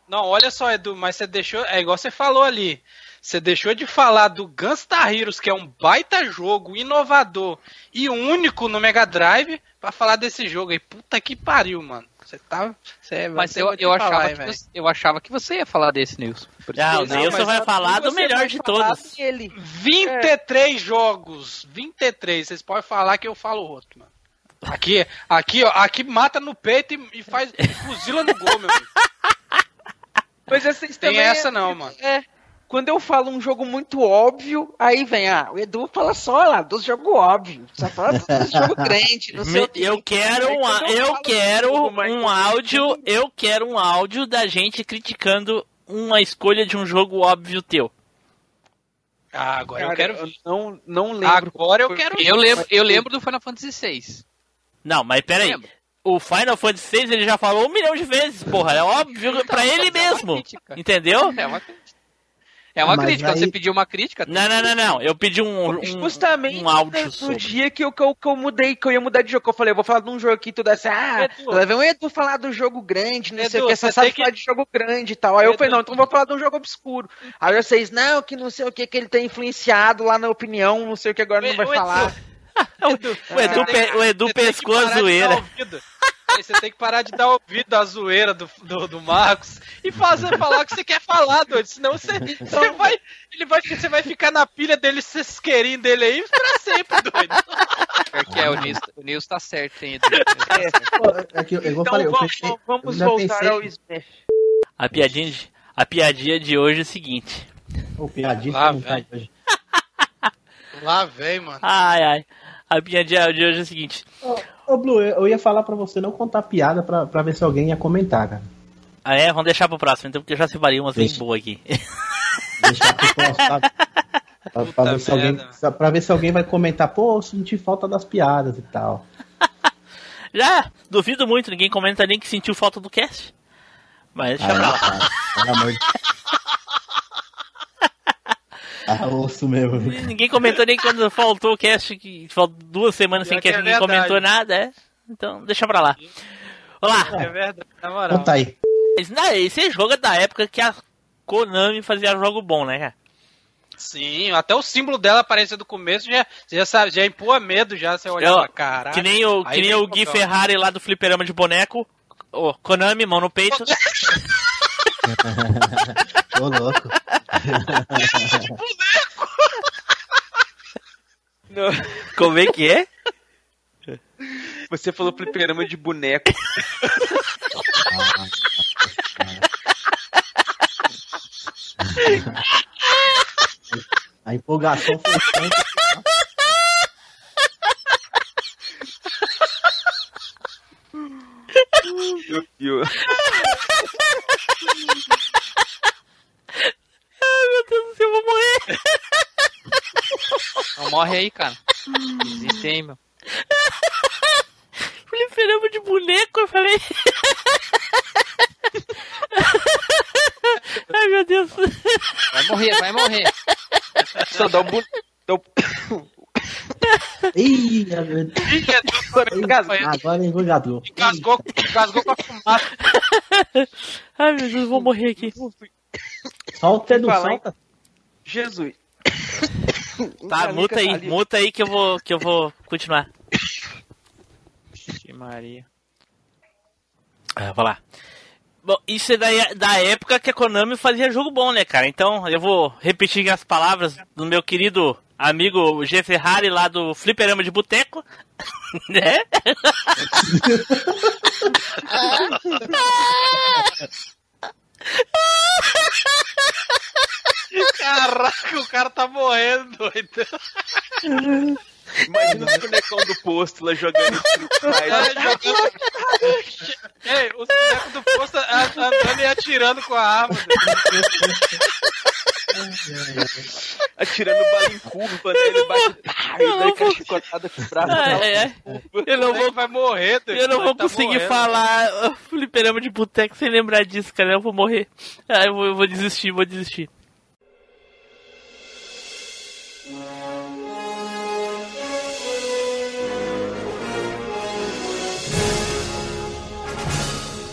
Não, olha só, Edu, mas você deixou. É igual você falou ali. Você deixou de falar do Gunstar Heroes, que é um baita jogo, inovador e único no Mega Drive, pra falar desse jogo aí. Puta que pariu, mano. Você tá. Você, Mas você eu, eu, falar, achava hein, que você, eu achava que você ia falar desse, Nilson. Ah, que- o Não, Nilson vai falar do melhor de falar todos. dele. 23 jogos. 23. Vocês podem falar que eu falo outro, mano. Aqui, aqui, ó, aqui mata no peito e, e faz. e fuzila no gol, meu amigo. Mas vocês Tem também essa é- não, mano. É. Quando eu falo um jogo muito óbvio, aí vem, ah, o Edu fala só lá dos jogos óbvios. Só fala dos jogos grande, não sei o quê. Eu quero um, eu quero um áudio, eu quero um áudio da gente criticando uma escolha de um jogo óbvio teu. Ah, agora Cara, eu quero. eu não, não lembro. Agora eu quero. Eu lembro, eu lembro do Final Fantasy VI. Não, mas peraí. O Final Fantasy VI ele já falou um milhão de vezes, porra. É óbvio pra ele mas é mesmo. Entendeu? É uma crítica. É uma Mas crítica, aí- você pediu uma crítica. Não, não, não, não. Eu pedi um, um, Justamente um áudio no, sobre. dia que eu, que, eu, que eu mudei, que eu ia mudar de jogo, eu falei, eu vou falar de um jogo aqui, tudo assim, ah, Edu. lá vem o Edu falar do jogo grande, não sei Edu, o que, você você sabe que- falar de jogo grande e tal. Aí eu Edu. falei, não, então eu vou falar de um jogo obscuro. Aí vocês, não, que não sei o que, que ele tem influenciado lá na opinião, não sei o que agora não vai falar. Edu, O Edu, o Edu pescou a zoeira. Aí Você tem que parar de dar ouvido à zoeira do, do, do Marcos e fazer falar o que você quer falar, doido. Senão você, você vai. Ele vai, você vai ficar na pilha dele, se esquerinho dele aí pra sempre, doido. Porque é, o Nilson, o Nilson tá certo, hein, Edu? Pô, É que eu, igual eu Então falei, eu vamos, pensei, vamos eu ainda voltar pensei- ao Smash. A piadinha, de, a piadinha de hoje é o seguinte. Ô, piadinha Lá, velho. hoje. Lá vem, mano. Ai, ai. A piadinha de hoje é o seguinte. Ô, ô, Blue, eu ia falar pra você não contar piada pra, pra ver se alguém ia comentar, cara. Ah, é? Vamos deixar pro próximo, então, porque eu já separei umas bem boas aqui. Deixar pro próximo, sabe? Pra, pra ver se alguém, pra ver se alguém vai comentar, pô, eu senti falta das piadas e tal. Já, duvido muito, ninguém comenta nem que sentiu falta do cast. Mas deixa pra lá. Aí, cara, pelo amor de Ah, osso mesmo. Ninguém comentou nem quando faltou o cast, que faltou duas semanas sem cast, é ninguém verdade. comentou nada, é. Então, deixa pra lá. Olá. É verdade, na moral. Conta aí. Esse jogo é da época que a Konami fazia jogo bom, né? Sim, até o símbolo dela aparecia do começo, já, já sabe, já empurra medo, já você olha pra caralho. Que nem o, que nem o Gui. Ferrari lá do fliperama de boneco. Ô, Konami, mão no peito. Ô, louco. Como é que é? Você falou fliperama de boneco. A empolgação foi tanta. Eu- meu Deus do céu, eu vou morre aí, cara. Existe aí, meu. Fliperama de boneco, eu falei. Ai, meu Deus. Vai morrer, vai morrer. Só dá um um- Ih, meu Deus. Agora engasgou. Engasgou, engasgou com a fumaça. Ai, meu Deus, vou morrer aqui. Solta, hein? solta. Jesus. Tá, Tá, muta aí, ali. muta aí que eu vou, que eu vou continuar. Vixe, Maria. Ah, vou lá. Bom, isso é da, da época que a Konami fazia jogo bom, né, cara? Então eu vou repetir as palavras do meu querido amigo G. Ferrari lá do Fliperama de Boteco, né? Caraca, o cara tá morrendo, doido. Imagina o bonecão do posto lá jogando Street Fighter. Ei, os bonecos do posto a- andando e atirando com a arma. atirando bala em curva, né? Ele bate pá, e dá aquela chicotada com o braço. É, é. Eu não vou, vai morrer, doido. eu não vou Tá conseguir morrendo. falar Fliperama de Boteco sem lembrar disso, cara. Eu vou morrer. Ah, eu vou, eu vou desistir, vou desistir.